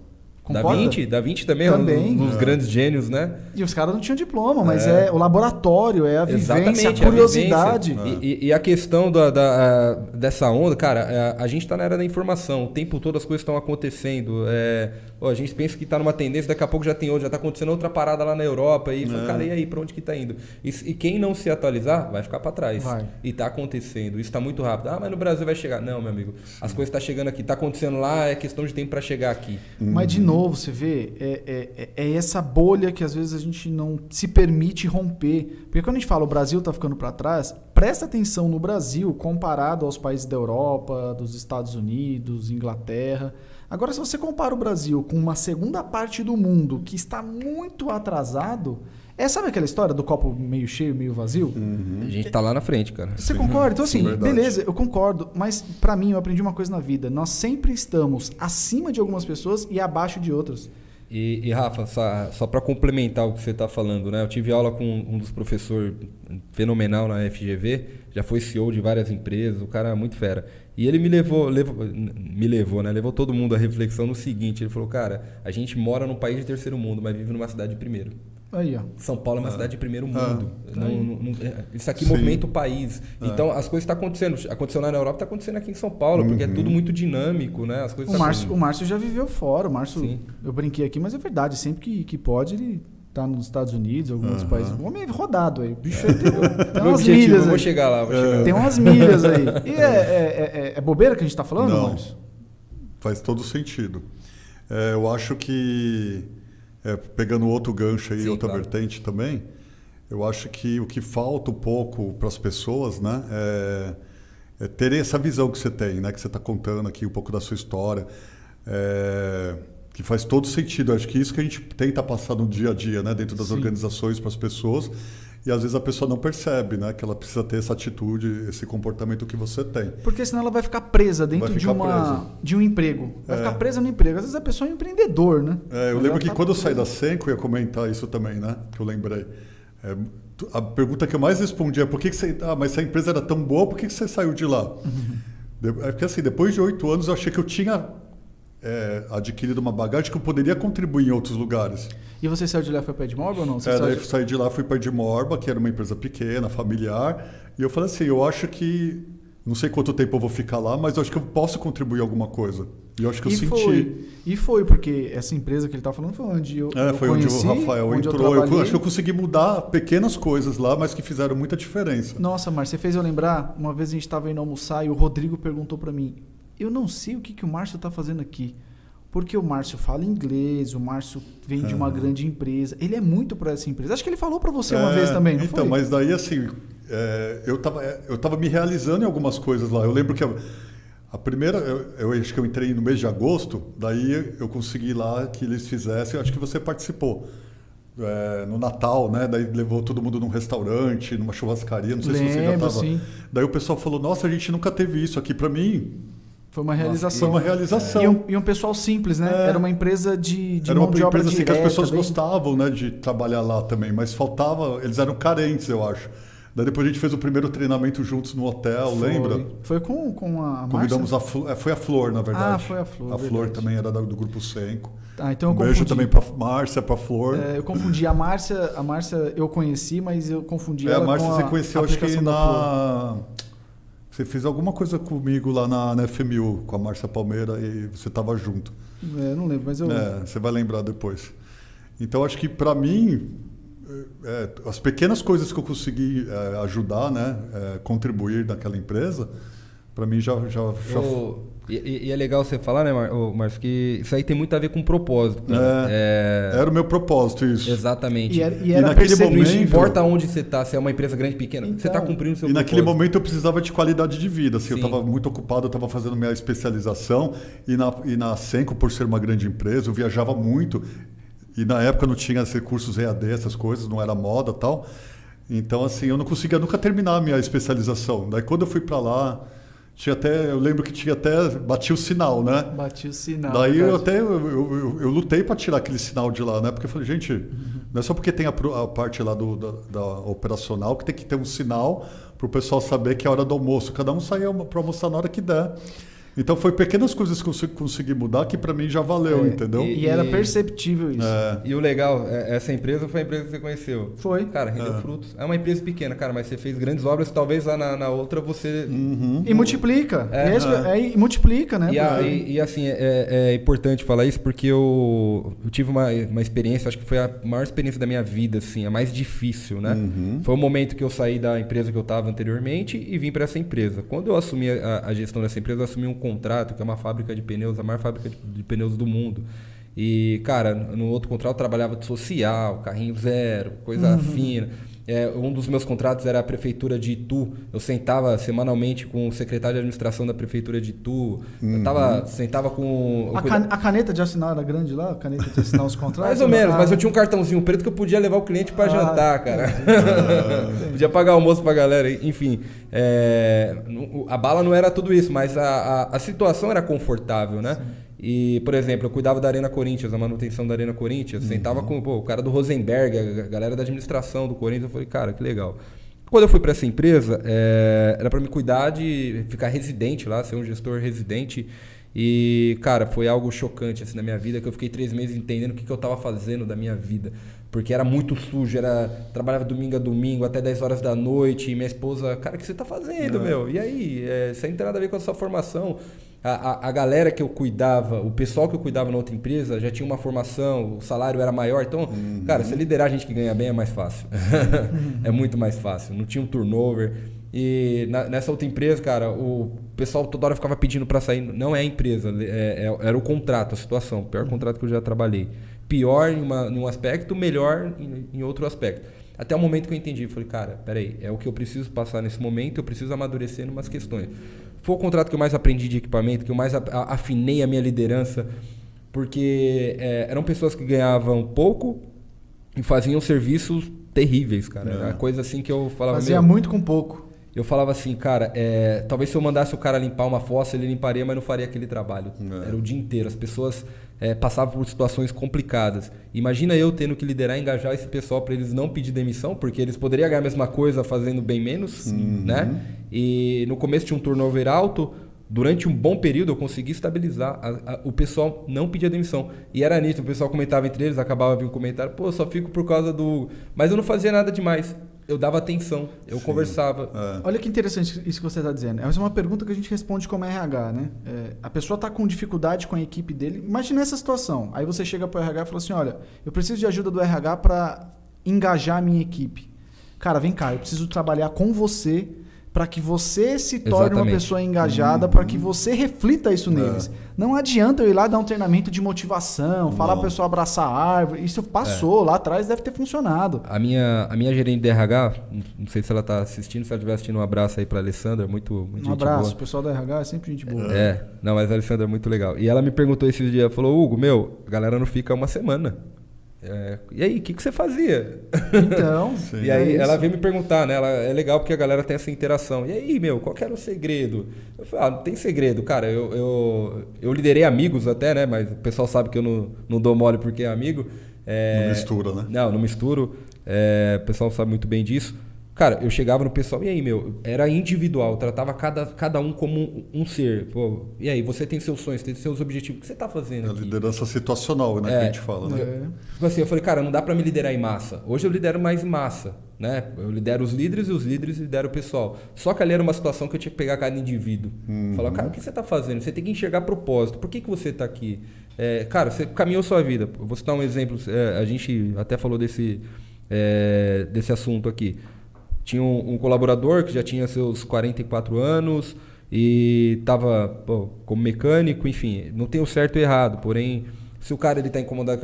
[SPEAKER 2] Da
[SPEAKER 1] Concorda?
[SPEAKER 2] Vinci, Da Vinci também, é um
[SPEAKER 1] Também.
[SPEAKER 2] dos grandes gênios, né?
[SPEAKER 1] E os caras não tinham diploma, mas é, o laboratório, é a vivência, a
[SPEAKER 2] a
[SPEAKER 1] curiosidade.
[SPEAKER 2] vivência. E, e- e a questão da, da- a- dessa onda, cara, a, a gente está na era da informação. O tempo todo as coisas estão acontecendo. É, pô, a gente pensa que está numa tendência, daqui a pouco já tem outra, já está acontecendo outra parada lá na Europa. E, fala,
[SPEAKER 3] É.
[SPEAKER 2] cara, e aí, para onde que está indo? E, e quem não se atualizar, vai ficar para trás.
[SPEAKER 1] Vai.
[SPEAKER 2] E está acontecendo. Isso está muito rápido. Ah, mas no Brasil vai chegar. Não, meu amigo. As coisas estão chegando aqui. Está acontecendo lá, é questão de tempo para chegar aqui.
[SPEAKER 1] Mas, de novo, você vê, é, é- é essa bolha que às vezes a gente não se permite romper. Porque quando a gente fala o Brasil está ficando para trás, presta atenção no Brasil comparado aos países da Europa, dos Estados Unidos, Inglaterra. Agora, se você compara o Brasil com uma segunda parte do mundo que está muito atrasado, é sabe aquela história do copo meio cheio, meio vazio?
[SPEAKER 2] A gente está lá na frente, cara.
[SPEAKER 1] Você concorda? Então,
[SPEAKER 3] Sim,
[SPEAKER 1] assim,
[SPEAKER 3] verdade.
[SPEAKER 1] beleza, eu concordo. Mas, pra mim, eu aprendi uma coisa na vida. Nós sempre estamos acima de algumas pessoas e abaixo de outras.
[SPEAKER 2] E, e, Rafa, só, só para complementar o que você está falando, né? Eu tive aula com um dos professores fenomenal na FGV, já foi CEO de várias empresas, o cara é muito fera. E ele me levou, levou, me levou, né? Levou todo mundo à reflexão no seguinte: ele falou, cara, a gente mora num país de terceiro mundo, mas vive numa cidade de primeiro.
[SPEAKER 1] Aí, ó.
[SPEAKER 2] São Paulo é uma cidade de primeiro
[SPEAKER 3] Ah.
[SPEAKER 2] mundo. Não- não- não- é, isso aqui
[SPEAKER 3] Sim.
[SPEAKER 2] movimenta o país. Então, as coisas estão acontecendo. Aconteceu lá na Europa, está acontecendo aqui em São Paulo, porque é tudo muito dinâmico, né? As coisas
[SPEAKER 1] O
[SPEAKER 2] tá
[SPEAKER 1] Márcio, o Márcio já viveu fora. O Márcio,
[SPEAKER 2] Sim.
[SPEAKER 1] eu brinquei aqui, mas é verdade. Sempre que, que pode, ele tá nos Estados Unidos, alguns outros países. O homem é rodado aí. O bicho aí tem, tem
[SPEAKER 2] Meu
[SPEAKER 1] umas
[SPEAKER 2] objetivo,
[SPEAKER 1] milhas
[SPEAKER 2] eu vou
[SPEAKER 1] aí.
[SPEAKER 2] chegar lá, vou chegar lá.
[SPEAKER 1] Tem umas milhas aí. E é, é- é- é bobeira que a gente tá falando,
[SPEAKER 3] Não.
[SPEAKER 1] Márcio?
[SPEAKER 3] Faz todo sentido. É, eu acho que, é, pegando outro gancho aí,
[SPEAKER 2] Sim,
[SPEAKER 3] outra
[SPEAKER 2] claro.
[SPEAKER 3] vertente também, eu acho que o que falta um pouco para as pessoas, né, é, é ter essa visão que você tem, né, que você está contando aqui um pouco da sua história, é, que faz todo sentido. Eu acho que isso que a gente tenta passar no dia a dia, né, dentro das
[SPEAKER 1] Sim.
[SPEAKER 3] organizações para as pessoas E às vezes a pessoa não percebe, né? Que ela precisa ter essa atitude, esse comportamento que você tem.
[SPEAKER 1] Porque senão ela vai ficar presa dentro
[SPEAKER 3] Vai
[SPEAKER 1] de,
[SPEAKER 3] ficar
[SPEAKER 1] uma,
[SPEAKER 3] presa.
[SPEAKER 1] de um emprego. Vai
[SPEAKER 3] É.
[SPEAKER 1] ficar presa no emprego. Às vezes a pessoa é um empreendedor, né?
[SPEAKER 3] É, eu
[SPEAKER 1] Mas
[SPEAKER 3] lembro que
[SPEAKER 1] tá
[SPEAKER 3] quando eu saí da
[SPEAKER 1] presa.
[SPEAKER 3] Senco, eu ia comentar isso também, né? Que eu lembrei. É, a pergunta que eu mais respondi é por que, que você. Ah, mas se a empresa era tão boa, por que, que você saiu de lá? De- É porque assim, depois de oito anos eu achei que eu tinha é, adquirido uma bagagem que eu poderia contribuir em outros lugares.
[SPEAKER 1] E você saiu de lá e foi para Edmorgon ou não? Você
[SPEAKER 3] É, daí
[SPEAKER 1] de-
[SPEAKER 3] eu saí de lá, fui para Edmorba, que era uma empresa pequena, familiar, e eu falei assim, eu acho que não sei quanto tempo eu vou ficar lá, mas eu acho que eu posso contribuir alguma coisa. E eu acho que eu
[SPEAKER 1] e
[SPEAKER 3] senti.
[SPEAKER 1] foi. E foi, porque essa empresa que ele tá falando foi onde eu.
[SPEAKER 3] É,
[SPEAKER 1] eu
[SPEAKER 3] foi
[SPEAKER 1] conheci,
[SPEAKER 3] onde o Rafael
[SPEAKER 1] onde eu
[SPEAKER 3] entrou. Eu,
[SPEAKER 1] trabalhei.
[SPEAKER 3] acho que eu consegui mudar pequenas coisas lá, mas que fizeram muita diferença.
[SPEAKER 1] Nossa, Márcio, você fez eu lembrar, uma vez a gente estava indo almoçar e o Rodrigo perguntou para mim: Eu não sei o que, que o Márcio está fazendo aqui. Porque o Márcio fala inglês, o Márcio vem de uma grande empresa. Ele é muito para essa empresa. Acho que ele falou para você uma
[SPEAKER 3] É,
[SPEAKER 1] vez também, não
[SPEAKER 3] Então,
[SPEAKER 1] foi?
[SPEAKER 3] mas daí assim, é, eu, tava, é, eu tava me realizando em algumas coisas lá. Eu lembro que a, a primeira, eu, eu acho que eu entrei no mês de agosto, daí eu consegui lá que eles fizessem, acho que você participou. é, no Natal, né? Daí levou todo mundo num restaurante, numa churrascaria, não sei se você já
[SPEAKER 1] Lembro,
[SPEAKER 3] estava.
[SPEAKER 1] sim.
[SPEAKER 3] Daí o pessoal falou: Nossa, a gente nunca teve isso aqui. Para mim,
[SPEAKER 1] Foi uma
[SPEAKER 3] foi
[SPEAKER 1] realização.
[SPEAKER 3] uma realização.
[SPEAKER 1] E um, e um pessoal simples, né?
[SPEAKER 3] É.
[SPEAKER 1] Era uma empresa de, de
[SPEAKER 3] Era uma
[SPEAKER 1] de
[SPEAKER 3] empresa assim que as
[SPEAKER 1] direta,
[SPEAKER 3] pessoas
[SPEAKER 1] bem-
[SPEAKER 3] gostavam né, de trabalhar lá também, mas faltava, eles eram carentes, eu acho. Daí depois a gente fez o primeiro treinamento juntos no hotel,
[SPEAKER 1] Foi.
[SPEAKER 3] lembra?
[SPEAKER 1] Foi com, com a
[SPEAKER 3] Convidamos
[SPEAKER 1] Márcia?
[SPEAKER 3] a Flor, é, foi a Flor, na verdade.
[SPEAKER 1] Ah, foi a Flor,
[SPEAKER 3] A Flor
[SPEAKER 1] verdade.
[SPEAKER 3] também era do grupo Senco.
[SPEAKER 1] Ah, então eu
[SPEAKER 3] um beijo
[SPEAKER 1] confundi.
[SPEAKER 3] também para Márcia, para Flor.
[SPEAKER 1] É, eu confundi a Márcia, a Márcia eu conheci, mas eu confundi
[SPEAKER 3] É, a
[SPEAKER 1] ela
[SPEAKER 3] Márcia
[SPEAKER 1] com
[SPEAKER 3] você
[SPEAKER 1] a
[SPEAKER 3] conheceu, acho que
[SPEAKER 1] Flor.
[SPEAKER 3] na. Você fez alguma coisa comigo lá na, na FMU, com a Márcia Palmeira, e você estava junto.
[SPEAKER 1] É, não lembro, mas eu.
[SPEAKER 3] É, você vai lembrar depois. Então, acho que para mim, é, as pequenas coisas que eu consegui é, ajudar, né, é, contribuir naquela empresa, para mim já, já, já
[SPEAKER 2] Ô, e, e- e é legal você falar, né, Mar- Márcio, que isso aí tem muito a ver com propósito. cara. É,
[SPEAKER 3] era o meu propósito isso.
[SPEAKER 2] Exatamente.
[SPEAKER 1] E era, e
[SPEAKER 3] E
[SPEAKER 1] era
[SPEAKER 3] naquele
[SPEAKER 1] percebido.
[SPEAKER 3] momento-
[SPEAKER 2] Não importa onde você está, se é uma empresa grande, pequena, você está
[SPEAKER 1] Então,
[SPEAKER 2] cumprindo o seu
[SPEAKER 3] E naquele
[SPEAKER 2] propósito.
[SPEAKER 3] momento eu precisava de qualidade de vida. Assim, eu
[SPEAKER 2] Sim.
[SPEAKER 3] estava muito ocupado, eu estava fazendo minha especialização. E na, e na Senco, por ser uma grande empresa, eu viajava muito. E na época não tinha esses cursos EAD, essas coisas, não era moda tal. Então, assim, eu não conseguia nunca terminar a minha especialização. Daí, quando eu fui para lá, tinha até, eu lembro que tinha até, batia o sinal, né?
[SPEAKER 1] Bati o sinal.
[SPEAKER 3] Daí eu
[SPEAKER 1] verdade.
[SPEAKER 3] até eu, eu, eu- eu lutei para tirar aquele sinal de lá, né? Porque eu falei, gente, não é só porque tem a, a parte lá do, da, da operacional que tem que ter um sinal para o pessoal saber que é hora do almoço. Cada um saia para almoçar na hora que der. Então foi pequenas coisas que eu consegui- mudar que para mim já valeu,
[SPEAKER 1] É,
[SPEAKER 3] entendeu?
[SPEAKER 1] E, e era
[SPEAKER 2] E-
[SPEAKER 1] perceptível isso.
[SPEAKER 3] É,
[SPEAKER 2] E o legal, é- essa empresa foi a empresa que você conheceu.
[SPEAKER 1] Foi.
[SPEAKER 2] Cara, rendeu
[SPEAKER 3] É.
[SPEAKER 2] frutos. É uma empresa pequena, cara, mas você fez grandes obras, talvez lá na, na outra você.
[SPEAKER 3] Uhum.
[SPEAKER 1] E multiplica.
[SPEAKER 2] É,
[SPEAKER 1] É, isso que- é, e multiplica, né?
[SPEAKER 2] E, a- e- e, assim, é, é importante falar isso porque eu, eu tive uma, uma experiência, acho que foi a maior experiência da minha vida, assim, a mais difícil, né?
[SPEAKER 3] Uhum.
[SPEAKER 2] Foi o momento que eu saí da empresa que eu estava anteriormente e vim para essa empresa. Quando eu assumi a, a gestão dessa empresa, eu assumi um contrato, que é uma fábrica de pneus, a maior fábrica de, de pneus do mundo. E, cara, no outro contrato eu trabalhava de social, carrinho zero, coisa fina. É, um dos meus contratos era a prefeitura de Itu. Eu sentava semanalmente com o secretário de administração da prefeitura de Itu. Eu tava, sentava com.
[SPEAKER 1] A,
[SPEAKER 2] cuida-
[SPEAKER 1] can- a caneta de assinar era grande lá? A caneta de assinar os contratos?
[SPEAKER 2] mais ou menos, mas eu tinha um cartãozinho preto que eu podia levar o cliente para
[SPEAKER 1] Ah,
[SPEAKER 2] jantar, cara. podia pagar almoço pra galera, enfim. é, a bala não era tudo isso, mas a, a, a situação era confortável, né? E, por exemplo, eu cuidava da Arena Corinthians, a manutenção da Arena Corinthians, sentava com pô, o cara do Rosenberg, a galera da administração do Corinthians, eu falei, cara, que legal. Quando eu fui para essa empresa, é, era para me cuidar de ficar residente lá, ser um gestor residente. E, cara, foi algo chocante assim, na minha vida, que eu fiquei três meses entendendo o que, que eu estava fazendo da minha vida. Porque era muito sujo, era trabalhava domingo a domingo, até 10 horas da noite, e minha esposa, cara, o que você está fazendo,
[SPEAKER 3] É.
[SPEAKER 2] meu? E aí? É, isso aí não tem nada a ver com a sua formação. A, a, a galera que eu cuidava, o pessoal que eu cuidava na outra empresa já tinha uma formação, o salário era maior. Então, cara, você liderar gente que ganha bem é mais fácil. é muito mais fácil. Não tinha um turnover. E na- nessa outra empresa, cara, o pessoal toda hora ficava pedindo para sair. Não é a empresa, é- é- era o contrato, a situação. O pior contrato que eu já trabalhei. Pior em, uma, em um aspecto, melhor em, em outro aspecto. Até o momento que eu entendi, falei, cara, peraí, é o que eu preciso passar nesse momento, eu preciso amadurecer em umas questões. Foi o contrato que eu mais aprendi de equipamento, que eu mais a- a- afinei a minha liderança, porque é, eram pessoas que ganhavam pouco e faziam serviços terríveis, cara.
[SPEAKER 3] É.
[SPEAKER 2] Era coisa assim que eu falava.
[SPEAKER 1] Fazia
[SPEAKER 2] meu,
[SPEAKER 1] muito com pouco.
[SPEAKER 2] Eu falava assim, cara, é, talvez se eu mandasse o cara limpar uma fossa, ele limparia, mas não faria aquele trabalho.
[SPEAKER 3] É.
[SPEAKER 2] Era o dia inteiro. As pessoas é, passavam por situações complicadas. Imagina eu tendo que liderar e engajar esse pessoal para eles não pedir demissão, porque eles poderiam ganhar a mesma coisa fazendo bem menos,
[SPEAKER 3] Uhum.
[SPEAKER 2] né? E no começo tinha um turnover alto. Durante um bom período eu consegui estabilizar. A- a- o pessoal não pedia demissão. E era nítido, o pessoal comentava entre eles, acabava vindo um comentário, pô, só fico por causa do. Mas eu não fazia nada demais. Eu dava atenção, eu
[SPEAKER 3] Sim.
[SPEAKER 2] conversava.
[SPEAKER 3] É.
[SPEAKER 1] Olha que interessante isso que você está dizendo. Essa é uma pergunta que a gente responde como RH, né? É, a pessoa está com dificuldade com a equipe dele. Imagina essa situação. Aí você chega para o RH e fala assim: olha, eu preciso de ajuda do RH para engajar a minha equipe. Cara, vem cá, eu preciso trabalhar com você para que você se torne uma
[SPEAKER 2] Exatamente.
[SPEAKER 1] pessoa engajada, para que você reflita isso neles. Não adianta eu ir lá dar um treinamento de motivação, falar para a pessoa abraçar a árvore. Isso passou, lá atrás deve ter funcionado.
[SPEAKER 2] A minha, a minha gerente de RH, não- sei se ela está assistindo, se ela estiver assistindo, um abraço aí para Alessandra, muito, muito
[SPEAKER 1] Um
[SPEAKER 2] gente
[SPEAKER 1] abraço,
[SPEAKER 2] boa.
[SPEAKER 1] o pessoal da RH é sempre gente boa.
[SPEAKER 2] É, não, mas a Alessandra é muito legal. E ela me perguntou esses dias, falou, Hugo, meu, a galera não fica uma semana. É, e aí, o que, que você fazia?
[SPEAKER 1] Então,
[SPEAKER 3] Sim.
[SPEAKER 2] E aí
[SPEAKER 1] é
[SPEAKER 2] ela veio me perguntar, né? Ela, é legal porque a galera tem essa interação. E aí, meu, qual que era o segredo? Eu falei, ah, não tem segredo, cara. Eu, eu, eu liderei amigos até, né? Mas o pessoal sabe que eu não, não dou mole porque é amigo. É,
[SPEAKER 3] Não mistura, né?
[SPEAKER 2] Não, não misturo. É, o pessoal sabe muito bem disso. Cara, eu chegava no pessoal, e aí, meu, era individual, tratava cada, cada um como um, um ser. Pô, e aí, você tem seus sonhos, tem seus objetivos, o que você tá fazendo
[SPEAKER 3] É a liderança situacional, né? Que
[SPEAKER 2] É.
[SPEAKER 3] a gente fala, né?
[SPEAKER 1] É.
[SPEAKER 2] Tipo assim, eu falei, cara, não dá pra me liderar em massa. Hoje eu lidero mais em massa, né? Eu lidero os líderes e os líderes lideram o pessoal. Só que ali era uma situação que eu tinha que pegar cada indivíduo. Falar, cara, o que você tá fazendo? Você tem que enxergar propósito. Por que, que você tá aqui? É, cara, você caminhou sua vida. Eu vou citar um exemplo. é, a gente até falou desse, é, desse assunto aqui. Tinha um, um colaborador que já tinha seus 44 anos e estava como mecânico, enfim, não tem o certo e o errado, porém, se o cara ele está incomodado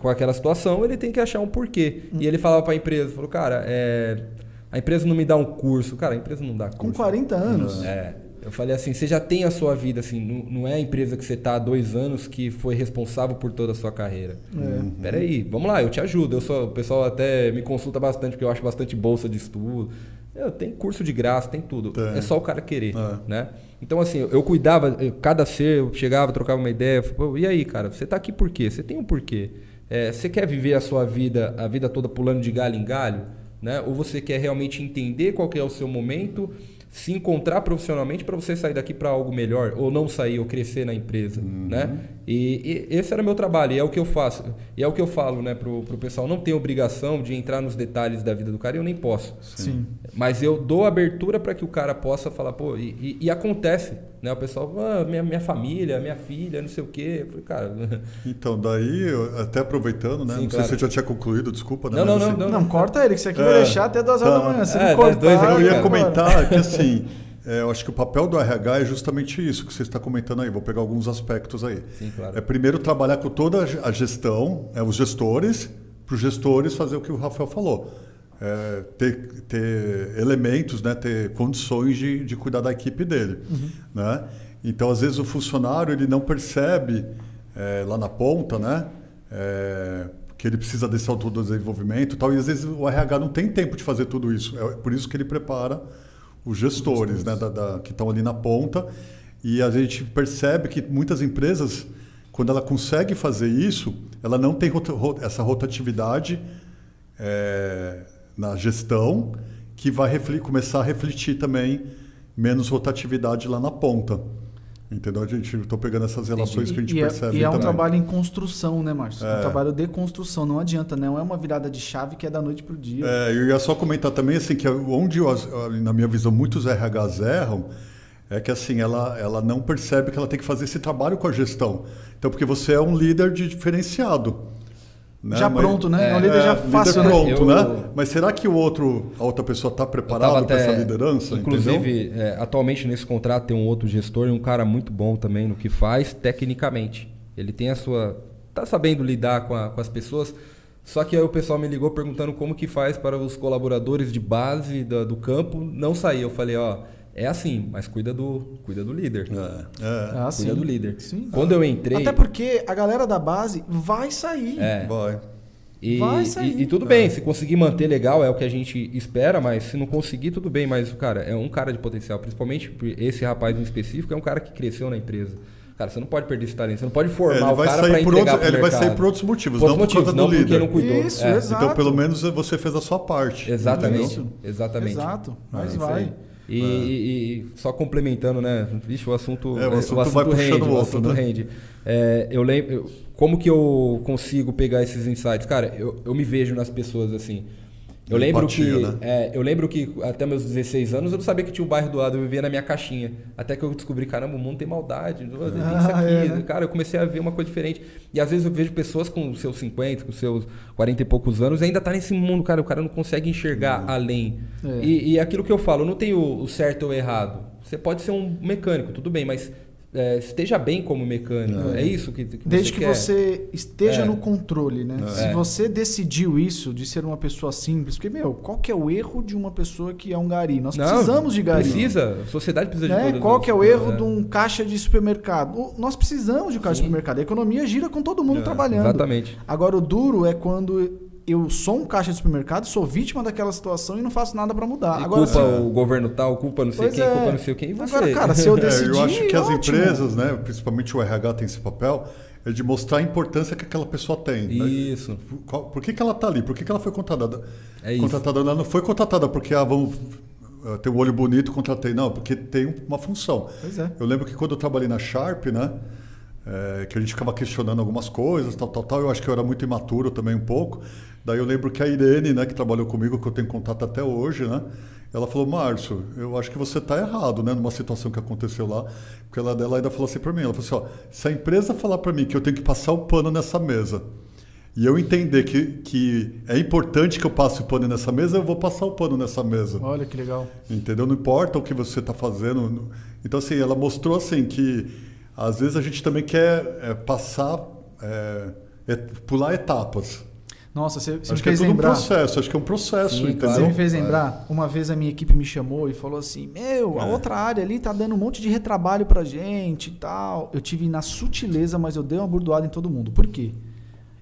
[SPEAKER 2] com aquela situação, ele tem que achar um porquê. E ele falava para a empresa, falou, cara, é, a empresa não me dá um curso, cara, a empresa não dá curso.
[SPEAKER 1] Com 40 anos.
[SPEAKER 2] É. Eu falei assim, você já tem a sua vida, assim, não, não é a empresa que você está há dois anos que foi responsável por toda a sua carreira.
[SPEAKER 1] É.
[SPEAKER 2] Peraí, vamos lá, eu te ajudo. Eu sou, o pessoal até me consulta bastante, porque eu acho bastante bolsa de estudo. Eu, tem curso de graça, tem tudo.
[SPEAKER 3] Tem.
[SPEAKER 2] É só o cara querer,
[SPEAKER 3] É.
[SPEAKER 2] né? Então, assim, eu cuidava, eu- cada ser, eu chegava, trocava uma ideia. Pô, e aí, cara, você tá aqui por quê? Você tem um porquê. É, você quer viver a sua vida, a vida toda pulando de galho em galho? Né? Ou você quer realmente entender qual que é o seu momento, se encontrar profissionalmente para você sair daqui para algo melhor, ou não sair, ou crescer na empresa, né? E, e esse era meu trabalho, e é o que eu faço. E é o que eu falo, né, pro, pro pessoal, não tem obrigação de entrar nos detalhes da vida do cara, eu nem posso.
[SPEAKER 1] Sim.
[SPEAKER 2] Mas eu dou abertura para que o cara possa falar, pô, e, e- e acontece, né? O pessoal, ah, minha, minha família, minha filha, não sei o quê. Eu falei, cara,
[SPEAKER 3] Então, daí, até aproveitando, né?
[SPEAKER 2] Sim,
[SPEAKER 3] não
[SPEAKER 2] claro.
[SPEAKER 3] sei se eu já tinha concluído, desculpa, né?
[SPEAKER 2] Não, não, não,
[SPEAKER 3] assim,
[SPEAKER 1] Não, corta ele, que isso aqui
[SPEAKER 3] É.
[SPEAKER 1] vai deixar até duas horas
[SPEAKER 3] Tá.
[SPEAKER 1] da manhã. Se
[SPEAKER 2] É,
[SPEAKER 1] não
[SPEAKER 2] das
[SPEAKER 1] cortar,
[SPEAKER 2] dois aqui,
[SPEAKER 3] Eu ia
[SPEAKER 2] cara.
[SPEAKER 3] comentar que assim, é, eu acho que o papel do RH é justamente isso que você está comentando aí. Vou pegar alguns aspectos aí.
[SPEAKER 2] Sim, claro.
[SPEAKER 3] É primeiro trabalhar com toda a gestão, é, os gestores, para os gestores fazer o que o Rafael falou. É, ter, ter elementos, né, ter condições de, de cuidar da equipe dele. Né? Então, às vezes, o funcionário ele não percebe é, lá na ponta né, é, que ele precisa desse autodesenvolvimento e tal, e às vezes o RH não tem tempo de fazer tudo isso. É por isso que ele prepara os gestores, né, da- da- que estão ali na ponta. E a gente percebe que muitas empresas, quando ela consegue fazer isso, ela não tem rota- ro- essa rotatividade é, na gestão, que vai refli- começar a refletir também menos rotatividade lá na ponta. Entendeu? A gente estou pegando essas relações que a gente
[SPEAKER 1] e, é,
[SPEAKER 3] percebe
[SPEAKER 1] e é um
[SPEAKER 3] também.
[SPEAKER 1] trabalho em construção, né, Márcio?
[SPEAKER 3] É.
[SPEAKER 1] Um trabalho de construção. Não adianta, né? não é uma virada de chave que é da noite pro dia.
[SPEAKER 3] É, eu ia só comentar também assim que onde eu- na minha visão muitos RHs erram é que assim ela, ela não percebe que ela tem que fazer esse trabalho com a gestão. Então porque você é um líder de diferenciado. Né?
[SPEAKER 1] já
[SPEAKER 3] Mas-
[SPEAKER 1] pronto, né? É,
[SPEAKER 2] é,
[SPEAKER 1] um líder já
[SPEAKER 3] líder
[SPEAKER 1] fácil, né?
[SPEAKER 3] pronto,
[SPEAKER 2] Eu-
[SPEAKER 3] né? Mas será que o outro, a outra pessoa está
[SPEAKER 2] tava
[SPEAKER 3] para essa liderança?
[SPEAKER 2] Inclusive, é, atualmente nesse contrato tem um outro gestor e um cara muito bom também no que faz tecnicamente. Ele tem a sua. tá sabendo lidar com, a- com as pessoas. Só que aí o pessoal me ligou perguntando como que faz para os colaboradores de base da- do campo não sair. Eu falei, ó, é assim, mas cuida do, cuida do líder.
[SPEAKER 3] É, é,
[SPEAKER 1] Ah,
[SPEAKER 2] Cuida
[SPEAKER 1] sim.
[SPEAKER 2] do líder.
[SPEAKER 1] Sim.
[SPEAKER 2] Quando eu entrei.
[SPEAKER 1] Até porque a galera da base vai sair.
[SPEAKER 2] É,
[SPEAKER 3] vai.
[SPEAKER 2] E,
[SPEAKER 1] Vai sair.
[SPEAKER 2] e, e tudo bem, se conseguir manter legal é o que a gente espera, mas se não conseguir, tudo bem. Mas, cara, é um cara de potencial. Principalmente esse rapaz em específico é um cara que cresceu na empresa. Cara, você não pode perder esse talento, você não pode
[SPEAKER 3] É,
[SPEAKER 2] formar
[SPEAKER 3] ele
[SPEAKER 2] o
[SPEAKER 3] vai
[SPEAKER 2] cara
[SPEAKER 3] por
[SPEAKER 2] entregar
[SPEAKER 3] outros,
[SPEAKER 2] pro
[SPEAKER 3] ele vai
[SPEAKER 2] mercado.
[SPEAKER 3] sair por outros motivos,
[SPEAKER 2] Por
[SPEAKER 3] não
[SPEAKER 2] outros
[SPEAKER 3] por
[SPEAKER 2] motivos,
[SPEAKER 3] do
[SPEAKER 2] não porque
[SPEAKER 3] líder.
[SPEAKER 2] não cuidou.
[SPEAKER 1] Isso,
[SPEAKER 2] É,
[SPEAKER 1] exato.
[SPEAKER 3] Então, pelo menos você fez a sua parte.
[SPEAKER 2] Exatamente.
[SPEAKER 1] Isso.
[SPEAKER 2] Exatamente.
[SPEAKER 1] Exato, mas
[SPEAKER 2] É
[SPEAKER 1] vai.
[SPEAKER 2] Aí. E, e- e só complementando, né? Vixe, o assunto,
[SPEAKER 3] É, o assunto vai puxando
[SPEAKER 2] rende,
[SPEAKER 3] o
[SPEAKER 2] o
[SPEAKER 3] outro,
[SPEAKER 2] assunto
[SPEAKER 3] né?
[SPEAKER 2] rende. É, eu lembro, como que eu consigo pegar esses insights? Cara, eu, eu me vejo nas pessoas assim. Eu lembro
[SPEAKER 3] Empatia,
[SPEAKER 2] que
[SPEAKER 3] né?
[SPEAKER 2] é, eu lembro que até meus 16 anos eu não sabia que tinha um bairro do lado, eu vivia na minha caixinha. Até que eu descobri, caramba, o mundo tem maldade. Isso
[SPEAKER 1] Ah,
[SPEAKER 2] aqui,
[SPEAKER 1] é, né?
[SPEAKER 2] cara, eu comecei a ver uma coisa diferente. E às vezes eu vejo pessoas com seus 50, com seus 40 e poucos anos, e ainda tá nesse mundo, cara, o cara não consegue enxergar além.
[SPEAKER 1] É.
[SPEAKER 2] E, e aquilo que eu falo, não tem o, o certo ou errado. Você pode ser um mecânico, tudo bem, mas é, esteja bem como mecânico. É, isso que, que
[SPEAKER 1] Desde
[SPEAKER 2] você
[SPEAKER 1] que
[SPEAKER 2] quer.
[SPEAKER 1] você esteja
[SPEAKER 2] É.
[SPEAKER 1] no controle, né? Se
[SPEAKER 2] É.
[SPEAKER 1] você decidiu isso, de ser uma pessoa simples, porque, meu, qual que é o erro de uma pessoa que é um gari? Nós
[SPEAKER 2] Não,
[SPEAKER 1] precisamos de gari.
[SPEAKER 2] Precisa, a sociedade precisa de
[SPEAKER 1] Né?
[SPEAKER 2] todas
[SPEAKER 1] Qual
[SPEAKER 2] as-
[SPEAKER 1] que é o erro
[SPEAKER 2] é.
[SPEAKER 1] de um caixa de supermercado? Nós precisamos de um caixa de supermercado. A economia gira com todo mundo
[SPEAKER 3] É,
[SPEAKER 1] trabalhando.
[SPEAKER 2] Exatamente.
[SPEAKER 1] Agora, o duro é quando eu sou um caixa de supermercado, sou vítima daquela situação e não faço nada pra mudar.
[SPEAKER 2] E
[SPEAKER 1] Agora,
[SPEAKER 2] culpa
[SPEAKER 1] se-
[SPEAKER 2] o governo tal, culpa não sei
[SPEAKER 1] Pois
[SPEAKER 2] quem,
[SPEAKER 1] é.
[SPEAKER 2] culpa não sei quem, e você.
[SPEAKER 1] Agora, cara, se eu
[SPEAKER 3] É,
[SPEAKER 1] decidi,
[SPEAKER 3] eu acho que as
[SPEAKER 1] ótimo.
[SPEAKER 3] empresas, né, principalmente o RH tem esse papel, é de mostrar a importância que aquela pessoa tem. né?
[SPEAKER 2] Isso.
[SPEAKER 3] Por, qual- por que, que ela está ali? Por que, que ela foi contratada?
[SPEAKER 2] É isso.
[SPEAKER 3] contratada ela não foi contratada porque ah, vamos ah, ter o olho bonito, contratei. Não, porque tem uma função.
[SPEAKER 1] Pois é.
[SPEAKER 3] Eu lembro que quando eu trabalhei na Sharp, né? é, que a gente ficava questionando algumas coisas, tal, tal, tal. Eu acho que eu era muito imaturo também um pouco. Daí eu lembro que a Irene, né, que trabalhou comigo, que eu tenho contato até hoje, né? Ela falou, Márcio, eu acho que você está errado, né, numa situação que aconteceu lá. Porque ela, ela ainda falou assim para mim, ela falou assim, ó, se a empresa falar para mim que eu tenho que passar o pano nessa mesa e eu entender que, que é importante que eu passe o pano nessa mesa, eu vou passar o pano nessa mesa.
[SPEAKER 1] Olha que legal.
[SPEAKER 3] Entendeu? Não importa o que você está fazendo. Então, assim, ela mostrou assim que às vezes a gente também quer é, passar, é, é, pular etapas.
[SPEAKER 1] Nossa, você, você me
[SPEAKER 3] Acho que é
[SPEAKER 1] fez
[SPEAKER 3] tudo um
[SPEAKER 1] lembrar.
[SPEAKER 3] processo, acho que é um processo,
[SPEAKER 2] Sim,
[SPEAKER 3] entendeu?
[SPEAKER 1] Você me fez lembrar, uma vez a minha equipe me chamou e falou assim: Meu, a
[SPEAKER 3] É.
[SPEAKER 1] outra área ali tá dando um monte de retrabalho pra gente e tal. Eu tive na sutileza, mas eu dei uma burdoada em todo mundo. Por quê?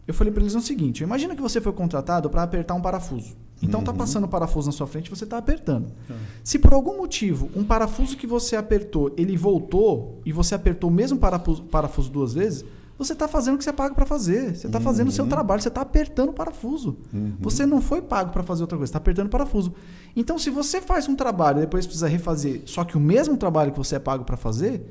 [SPEAKER 1] Eu falei pra eles o seguinte: imagina que você foi contratado para apertar um parafuso. Então
[SPEAKER 3] Uhum.
[SPEAKER 1] tá passando o parafuso na sua frente, você tá apertando.
[SPEAKER 3] É.
[SPEAKER 1] Se por algum motivo um parafuso que você apertou, ele voltou e você apertou o mesmo parafuso, parafuso duas vezes, você está fazendo o que você é pago para fazer. Você está fazendo o seu trabalho, você está apertando o parafuso. Você não foi pago para fazer outra coisa, está apertando o parafuso. Então, se você faz um trabalho e depois precisa refazer, só que o mesmo trabalho que você é pago para fazer,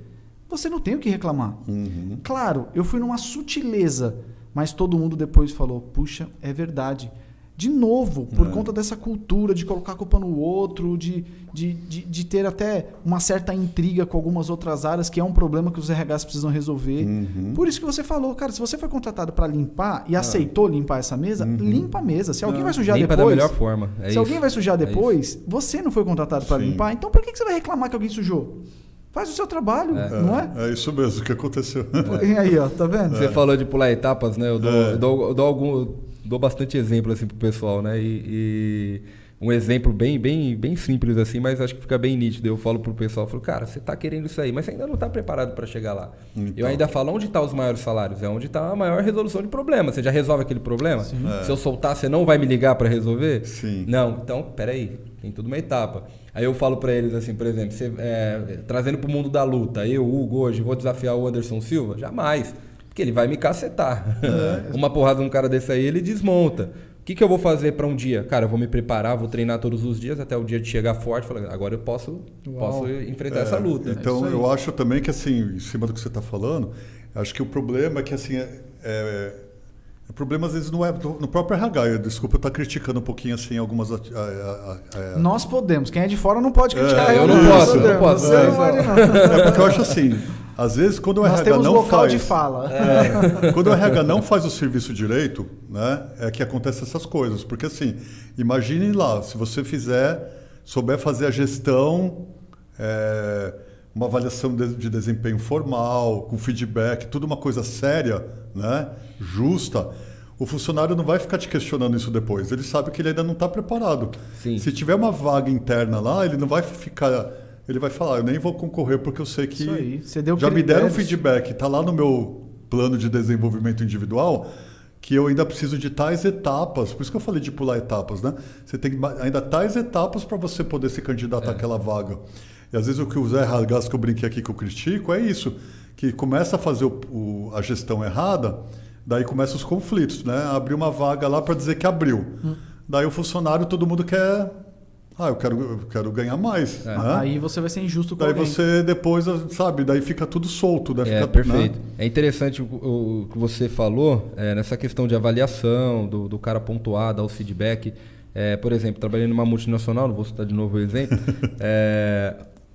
[SPEAKER 1] você não tem o que reclamar.
[SPEAKER 3] Uhum.
[SPEAKER 1] Claro, eu fui numa sutileza, mas todo mundo depois falou: puxa, é verdade. De novo, por
[SPEAKER 3] É.
[SPEAKER 1] conta dessa cultura de colocar a culpa no outro, de, de, de, de ter até uma certa intriga com algumas outras áreas, que é um problema que os RHs precisam resolver.
[SPEAKER 3] Uhum.
[SPEAKER 1] Por isso que você falou, cara, se você foi contratado para limpar e aceitou limpar essa mesa, limpa a mesa. Se alguém vai sujar
[SPEAKER 2] Limpa
[SPEAKER 1] depois.
[SPEAKER 2] da melhor forma. É
[SPEAKER 1] se
[SPEAKER 2] isso.
[SPEAKER 1] alguém vai sujar
[SPEAKER 2] É
[SPEAKER 1] depois, você não foi contratado para limpar, então por que que você vai reclamar que alguém sujou? Faz o seu trabalho, não é?
[SPEAKER 3] É isso mesmo que aconteceu.
[SPEAKER 1] E aí, ó, tá vendo?
[SPEAKER 2] Você falou de pular etapas, né? Eu dou,
[SPEAKER 3] É.
[SPEAKER 2] eu dou, eu dou algum, dou bastante exemplo assim pro pessoal, né? E, e um exemplo bem, bem, bem simples assim, mas acho que fica bem nítido. Eu falo pro pessoal, falo, cara, você tá querendo isso aí, mas você ainda não tá preparado para chegar lá.
[SPEAKER 3] Então.
[SPEAKER 2] Eu ainda falo onde tá os maiores salários, é onde tá a maior resolução de problema. Você já resolve aquele problema? Se eu soltar, você não vai me ligar para resolver?
[SPEAKER 3] Sim.
[SPEAKER 2] Não, então, peraí, tem tudo uma etapa. Aí eu falo pra eles assim, por exemplo, você, é, trazendo pro mundo da luta, eu, Hugo, hoje vou desafiar o Anderson Silva? Jamais. Porque ele vai me cacetar. Uma porrada num cara desse aí, ele desmonta. O que, que eu vou fazer pra um dia? Cara, eu vou me preparar, vou treinar todos os dias até o dia de chegar forte. Falar, agora eu posso,
[SPEAKER 1] Uau.
[SPEAKER 2] posso enfrentar
[SPEAKER 3] É,
[SPEAKER 2] essa luta.
[SPEAKER 3] Então,
[SPEAKER 1] isso aí.
[SPEAKER 3] eu acho também que, assim, em cima do que você está falando, acho que o problema é que, assim, é, é- o problema às vezes não é do- no próprio RH. Eu, desculpa eu estar criticando um pouquinho, assim, algumas... a- a- a-
[SPEAKER 1] Nós podemos. Quem é de fora não pode criticar.
[SPEAKER 3] É,
[SPEAKER 2] eu não
[SPEAKER 1] nós
[SPEAKER 2] posso, eu não posso.
[SPEAKER 1] Você
[SPEAKER 2] É,
[SPEAKER 1] não pode, não.
[SPEAKER 3] É porque eu acho assim, às vezes quando o
[SPEAKER 1] Nós
[SPEAKER 3] RH
[SPEAKER 1] temos
[SPEAKER 3] não
[SPEAKER 1] local
[SPEAKER 3] faz...
[SPEAKER 1] de fala.
[SPEAKER 3] É, quando o RH não faz o serviço direito, né, é que acontecem essas coisas. Porque assim, imagine lá, se você fizer, souber fazer a gestão, é, uma avaliação de, de desempenho formal, com feedback, tudo uma coisa séria, né, justa, o funcionário não vai ficar te questionando isso depois. Ele sabe que ele ainda não está preparado.
[SPEAKER 2] Sim.
[SPEAKER 3] Se tiver uma vaga interna lá, ele não vai ficar. Ele vai falar, eu nem vou concorrer porque eu sei que
[SPEAKER 1] Isso aí. Você deu
[SPEAKER 3] já me deram feedback, está lá no meu plano de desenvolvimento individual, que eu ainda preciso de tais etapas, por isso que eu falei de pular etapas, né? Você tem ainda tais etapas para você poder se candidatar é. àquela vaga. E às vezes o que o Zé Rasgas que eu brinquei aqui que eu critico é isso, que começa a fazer o, o, a gestão errada, daí começam os conflitos, né? Abriu uma vaga lá para dizer que abriu. Hum. Daí o funcionário, todo mundo quer ah, eu quero, eu quero ganhar mais. É. Né?
[SPEAKER 1] Aí você vai ser injusto com
[SPEAKER 3] Daí
[SPEAKER 1] alguém.
[SPEAKER 3] você depois, sabe, daí fica tudo solto. Daí
[SPEAKER 2] é,
[SPEAKER 3] fica,
[SPEAKER 2] perfeito. Né? É interessante o, o, que você falou é, nessa questão de avaliação, do, do cara pontuar, dar o feedback. É, por exemplo, trabalhei numa multinacional, não vou citar de novo o exemplo. é,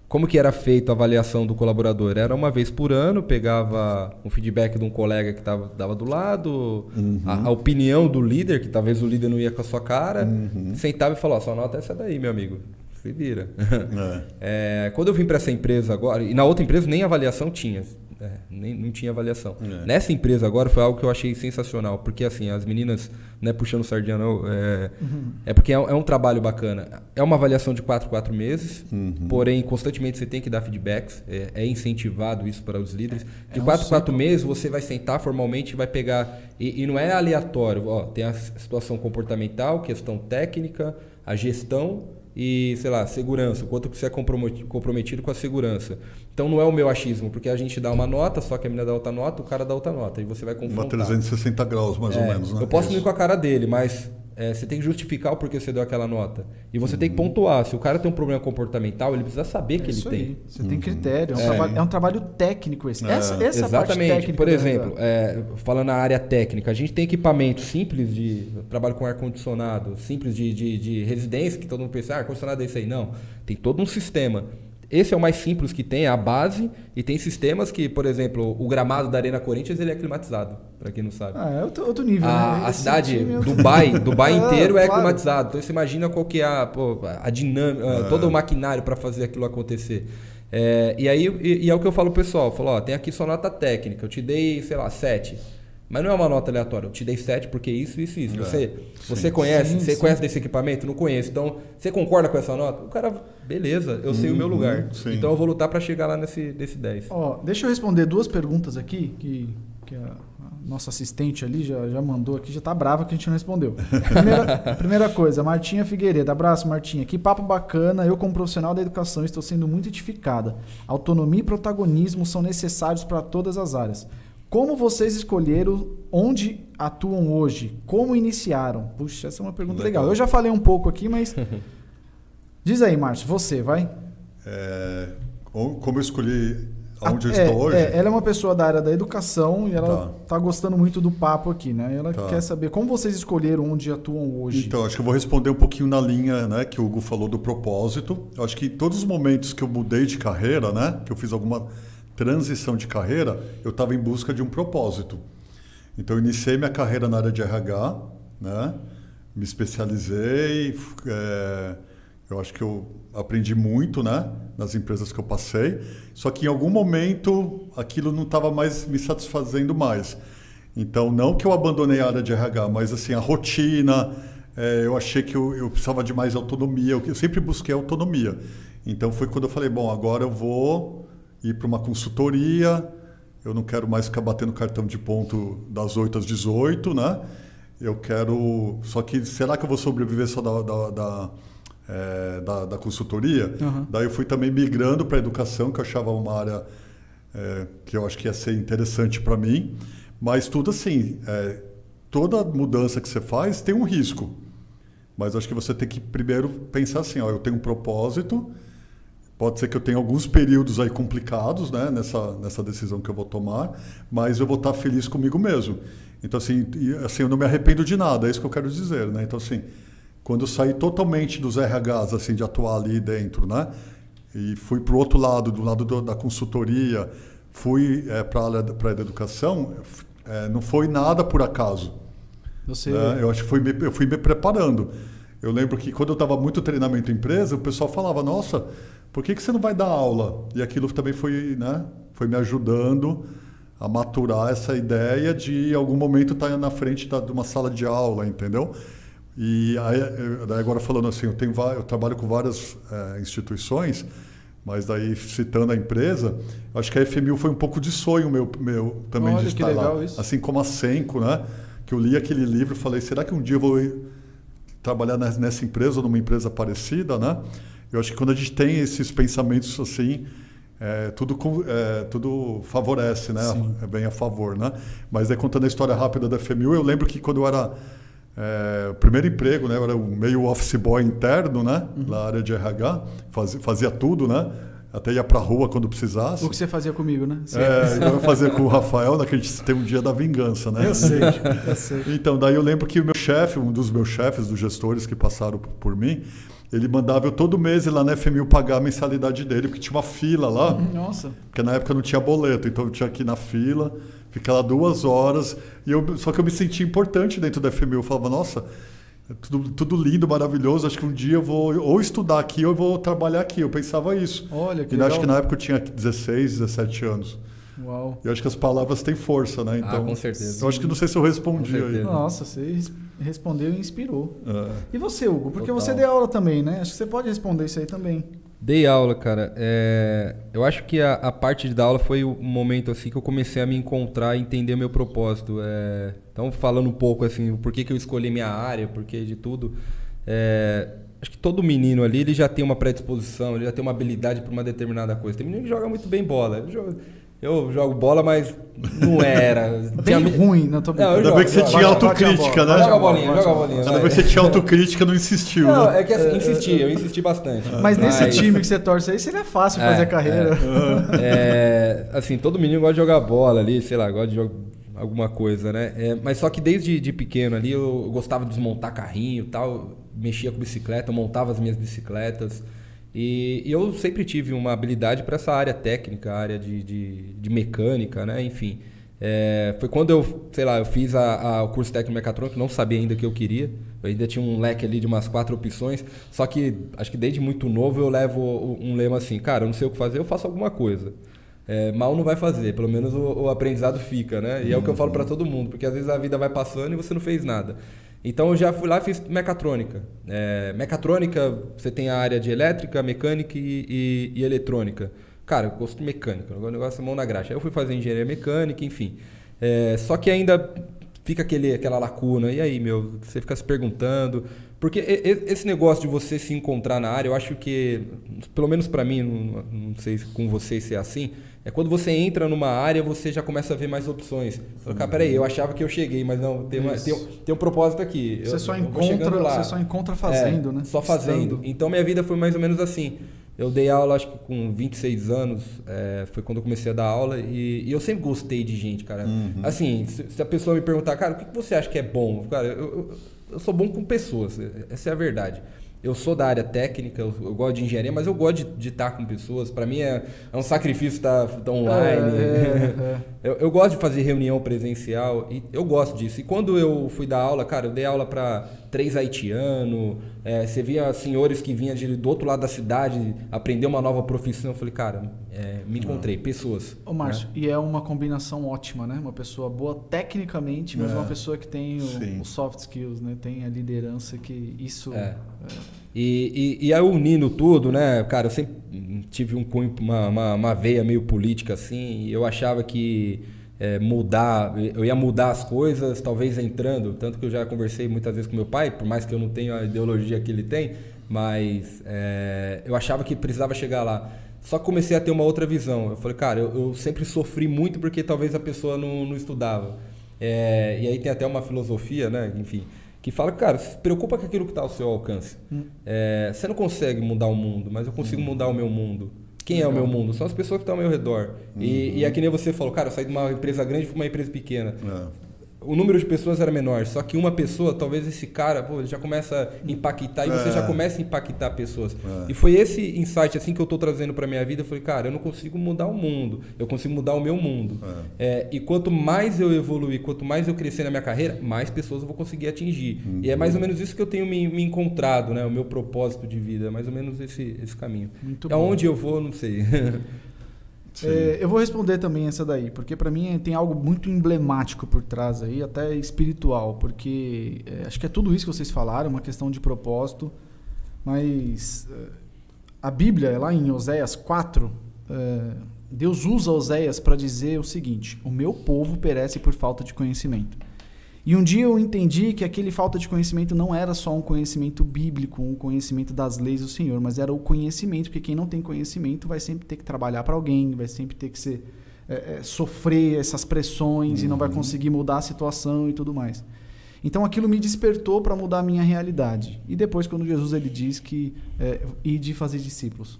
[SPEAKER 2] como que era feita a avaliação do colaborador? Era uma vez por ano, pegava um feedback de um colega que tava, dava do lado, uhum. a, a, opinião do líder, que talvez o líder não ia com a sua cara, uhum. sentava e falava, sua nota é essa daí, meu amigo. Se vira. É. É, quando eu vim para essa empresa agora, e na outra empresa nem avaliação tinha. É, nem, não tinha avaliação. É. Nessa empresa agora foi algo que eu achei sensacional, porque assim, as meninas, não é puxando sardinha não, é, uhum. é porque é, é, um trabalho bacana. É uma avaliação de 4, 4 meses, uhum. porém constantemente você tem que dar feedbacks, é, é incentivado isso para os líderes. De 4, é 4 meses você vai sentar formalmente e vai pegar, e, e não é aleatório, ó, tem a situação comportamental, questão técnica, a gestão e, sei lá, segurança, o quanto que você é comprometido com a segurança. Então não é o meu achismo, porque a gente dá uma nota, só que a menina dá outra nota, o cara dá outra nota, e você vai confrontar.
[SPEAKER 3] Uma 360 graus, mais
[SPEAKER 2] é,
[SPEAKER 3] ou menos, né?
[SPEAKER 2] Eu posso ir com a cara dele, mas é, você tem que justificar o porquê você deu aquela nota. E você uhum. tem que uhum. pontuar. Se o cara tem um problema comportamental, ele precisa saber que é ele tem.
[SPEAKER 1] Aí. Você uhum. tem critério. É um, é. Trabalho, é um, trabalho, técnico esse. É. Essa, essa
[SPEAKER 2] Exatamente.
[SPEAKER 1] Parte
[SPEAKER 2] Por exemplo, é, falando na área técnica, a gente tem equipamento simples de trabalho com ar-condicionado, simples de, de, de, residência, que todo mundo pensa, ah, ar-condicionado é isso aí. Não. Tem todo um sistema. Esse é o mais simples que tem, é a base, e tem sistemas que, por exemplo, o gramado da Arena Corinthians ele é climatizado, para quem não sabe.
[SPEAKER 1] Ah, é outro, outro nível,
[SPEAKER 2] a,
[SPEAKER 1] né?
[SPEAKER 2] A cidade, time... É Dubai, Dubai é, inteiro é claro. climatizado. Então você imagina qual que é a, pô, a dinâmica, é. todo o maquinário para fazer aquilo acontecer. É, e aí e, e, é o que eu falo pro pessoal, falo, ó, tem aqui sua nota técnica, eu te dei, sei lá, 7. Mas não é uma nota aleatória. Eu te dei 7 porque isso, isso, isso. É. Você, você conhece? Sim, você sim. conhece desse equipamento? Não conheço. Então, você concorda com essa nota? O cara, beleza, eu sei o meu uhum, lugar. Sim. Então eu vou lutar para chegar lá nesse desse 10.
[SPEAKER 1] Ó, deixa eu responder duas perguntas aqui que, que a, a nossa assistente ali já, já mandou aqui, já tá brava que a gente não respondeu. Primeira, primeira coisa, Martinha Figueiredo. Abraço, Martinha. Que papo bacana. Eu, como profissional da educação, estou sendo muito edificada. Autonomia e protagonismo são necessários para todas as áreas. Como vocês escolheram onde atuam hoje? Como iniciaram? Puxa, essa é uma pergunta legal. legal. Eu já falei um pouco aqui, mas. Diz aí, Márcio, você, vai.
[SPEAKER 3] É, como eu escolhi onde eu é, estou hoje?
[SPEAKER 1] É, ela é uma pessoa da área da educação e ela está tá gostando muito do papo aqui, né? Ela tá. quer saber como vocês escolheram onde atuam hoje.
[SPEAKER 3] Então, acho que eu vou responder um pouquinho na linha né, que o Hugo falou do propósito. Eu acho que todos os momentos que eu mudei de carreira, né? Que eu fiz alguma transição de carreira, eu estava em busca de um propósito. Então, eu iniciei minha carreira na área de RH, né? me especializei, é, eu acho que eu aprendi muito né? nas empresas que eu passei, só que em algum momento aquilo não estava mais me satisfazendo mais. Então, não que eu abandonei a área de RH, mas assim, a rotina, é, eu achei que eu, eu, precisava de mais autonomia, eu, eu sempre busquei autonomia. Então, foi quando eu falei, bom, agora eu vou ir para uma consultoria. Eu não quero mais ficar batendo cartão de ponto das 8 às 18, né? Eu quero. Só que será que eu vou sobreviver só da, da, da, é, da, da consultoria? Uhum. Daí eu fui também migrando para a educação, que eu achava uma área é, que eu acho que ia ser interessante para mim. Mas tudo assim, é, toda mudança que você faz tem um risco. Mas acho que você tem que primeiro pensar assim: ó, eu tenho um propósito Pode ser que eu tenha alguns períodos aí complicados né, nessa, nessa decisão que eu vou tomar, mas eu vou estar feliz comigo mesmo. Então, assim, assim, eu não me arrependo de nada, é isso que eu quero dizer. Né? Então, assim, quando eu saí totalmente dos RHs, assim, de atuar ali dentro, né? E fui para o outro lado, do lado do, da consultoria, fui é, para a área da educação, é, não foi nada por acaso. Você... Né? Eu acho que fui me, eu fui me preparando. Eu lembro que quando eu estava muito treinamento em empresa, o pessoal falava, nossa por que, que você não vai dar aula? E aquilo também foi, né, foi me ajudando a maturar essa ideia de em algum momento estar na frente da, de uma sala de aula, entendeu? E aí, agora falando assim, eu, tenho, eu trabalho com várias é, instituições, mas daí citando a empresa, acho que a FMU foi um pouco de sonho meu, meu também
[SPEAKER 1] Olha,
[SPEAKER 3] de estar lá. Isso. Assim como a Senco, né? que eu li aquele livro e falei, será que um dia eu vou trabalhar nessa empresa ou numa empresa parecida, né? Eu acho que quando a gente tem esses pensamentos assim, é, tudo, é, tudo favorece, né? Sim. É bem a favor, né? Mas aí contando a história rápida da FMU, eu lembro que quando eu era é, o primeiro emprego, né? Eu era meio office boy interno, né? Uhum. Na área de RH, fazia, fazia tudo, né? Até ia pra rua quando precisasse.
[SPEAKER 1] O que você fazia comigo, né?
[SPEAKER 3] É, eu fazia com o Rafael, né, que a gente tem um dia da vingança, né?
[SPEAKER 1] Eu sei, eu sei.
[SPEAKER 3] Então, daí eu lembro que o meu chefe, um dos meus chefes, dos gestores que passaram por mim, ele mandava eu todo mês ir lá na FMU pagar a mensalidade dele, porque tinha uma fila lá.
[SPEAKER 1] Nossa.
[SPEAKER 3] Porque na época não tinha boleto, então eu tinha que ir na fila, ficar lá duas horas. E eu, só que eu me sentia importante dentro da FMU. Eu falava, nossa, é tudo, tudo lindo, maravilhoso. Acho que um dia eu vou ou estudar aqui ou eu vou trabalhar aqui. Eu pensava isso.
[SPEAKER 1] Olha, que
[SPEAKER 3] e
[SPEAKER 1] legal.
[SPEAKER 3] acho que na época eu tinha 16, 17 anos.
[SPEAKER 1] Uau.
[SPEAKER 3] E eu acho que as palavras têm força, né?
[SPEAKER 2] Então, ah, com certeza.
[SPEAKER 3] Eu acho que não sei se eu respondi aí.
[SPEAKER 1] Nossa, você respondeu e inspirou. É. E você, Hugo? Porque Total. você deu aula também, né? Acho que você pode responder isso aí também.
[SPEAKER 2] Dei aula, cara. É... Eu acho que a, a, parte da aula foi o momento assim que eu comecei a me encontrar e entender meu propósito. É... Então, falando um pouco assim, por que, que eu escolhi minha área, por que de tudo. É... Acho que todo menino ali ele já tem uma predisposição, ele já tem uma habilidade para uma determinada coisa. Tem menino que joga muito bem bola. Eu jogo bola, mas não era.
[SPEAKER 1] Bem tinha... ruim, não tô
[SPEAKER 3] brincando. Ainda bem que você tinha autocrítica, né?
[SPEAKER 2] Joga a bolinha, joga a bolinha.
[SPEAKER 3] Ainda bem que você tinha autocrítica não insistiu. Não,
[SPEAKER 2] né? é que assim, insisti, eu insisti bastante.
[SPEAKER 1] Mas nesse mas... time que você torce aí, seria fácil é, fazer carreira.
[SPEAKER 2] É. é, assim, todo menino gosta de jogar bola ali, sei lá, gosta de jogar alguma coisa, né? É, mas só que desde de pequeno ali eu gostava de desmontar carrinho e tal, mexia com bicicleta, montava as minhas bicicletas. E, e eu sempre tive uma habilidade para essa área técnica, área de, de, de mecânica, né? Enfim. É, foi quando eu, sei lá, eu fiz a, a, o curso técnico mecatrônico, não sabia ainda o que eu queria. Eu ainda tinha um leque ali de umas quatro opções. Só que acho que desde muito novo eu levo um lema assim, cara, eu não sei o que fazer, eu faço alguma coisa. É, mal não vai fazer, pelo menos o, o aprendizado fica, né? E é o que eu falo para todo mundo, porque às vezes a vida vai passando e você não fez nada. Então eu já fui lá e fiz mecatrônica. É, mecatrônica, você tem a área de elétrica, mecânica e, e, e eletrônica. Cara, eu gosto de mecânica, o negócio é mão na graxa. Aí eu fui fazer engenharia mecânica, enfim. É, só que ainda fica aquele, aquela lacuna. E aí, meu, você fica se perguntando. Porque esse negócio de você se encontrar na área, eu acho que, pelo menos para mim, não, não sei se com vocês se é assim, é quando você entra numa área, você já começa a ver mais opções. Fala, cara, peraí, eu achava que eu cheguei, mas não, tem, uma, tem, tem, um propósito aqui.
[SPEAKER 1] Você,
[SPEAKER 2] eu,
[SPEAKER 1] só, encontra, você só encontra fazendo,
[SPEAKER 2] é,
[SPEAKER 1] né?
[SPEAKER 2] Só fazendo. Estando. Então minha vida foi mais ou menos assim. Eu dei aula, acho que com 26 anos, é, foi quando eu comecei a dar aula, e, e eu sempre gostei de gente, cara. Uhum. Assim, se, se, a pessoa me perguntar, cara, o que você acha que é bom? Cara, eu, eu, eu sou bom com pessoas, essa é a verdade eu sou da área técnica, eu, eu, gosto de engenharia, mas eu gosto de, de estar com pessoas. Para mim é, é, um sacrifício estar, estar online. É, é, é. eu, eu, gosto de fazer reunião presencial e eu gosto disso. E quando eu fui dar aula, cara, eu dei aula para três haitianos, é, você via senhores que vinham de, do outro lado da cidade aprender uma nova profissão. Eu falei, cara, é, me encontrei, pessoas.
[SPEAKER 1] Ô, Márcio, né? e é uma combinação ótima, né? Uma pessoa boa tecnicamente, mas uma pessoa que tem o, o, soft skills, né? Tem a liderança que isso... É.
[SPEAKER 2] E, e, e aí unindo tudo, né, cara, eu sempre tive um cunho, uma, uma, uma veia meio política assim, e eu achava que é, mudar, eu ia mudar as coisas, talvez entrando, tanto que eu já conversei muitas vezes com meu pai, por mais que eu não tenha a ideologia que ele tem, mas é, eu achava que precisava chegar lá. Só comecei a ter uma outra visão. Eu falei, cara, eu, eu sempre sofri muito porque talvez a pessoa não, não estudava. É, e aí tem até uma filosofia, né? Enfim, que fala, cara, se preocupa com aquilo que está ao seu alcance. Hum. É, você não consegue mudar o mundo, mas eu consigo hum. mudar o meu mundo. Quem Legal. é o meu mundo? São as pessoas que estão ao meu redor. Uhum. E, e é que nem você falou, cara, eu saí de uma empresa grande para uma empresa pequena. É o número de pessoas era menor, só que uma pessoa, talvez esse cara, pô, ele já começa a impactar e você já é. começa a impactar pessoas. É. E foi esse insight assim que eu estou trazendo para minha vida. Eu falei, cara, eu não consigo mudar o mundo, eu consigo mudar o meu mundo. É. é e quanto mais eu evoluir, quanto mais eu crescer na minha carreira, mais pessoas eu vou conseguir atingir. Uhum. E é mais ou menos isso que eu tenho me, me, encontrado, né? O meu propósito de vida, é mais ou menos esse, esse caminho. Muito Aonde bom. eu vou, não sei.
[SPEAKER 1] É, eu vou responder também essa daí, porque para mim tem algo muito emblemático por trás aí, até espiritual, porque é, acho que é tudo isso que vocês falaram, uma questão de propósito, mas é, a Bíblia, lá em Oséias 4, é, Deus usa Oséias para dizer o seguinte: O meu povo perece por falta de conhecimento. E um dia eu entendi que aquele falta de conhecimento não era só um conhecimento bíblico, um conhecimento das leis do Senhor, mas era o conhecimento, porque quem não tem conhecimento vai sempre ter que trabalhar para alguém, vai sempre ter que ser, é, é, sofrer essas pressões uhum. e não vai conseguir mudar a situação e tudo mais. Então aquilo me despertou para mudar a minha realidade. E depois, quando Jesus ele diz que é, de fazer discípulos.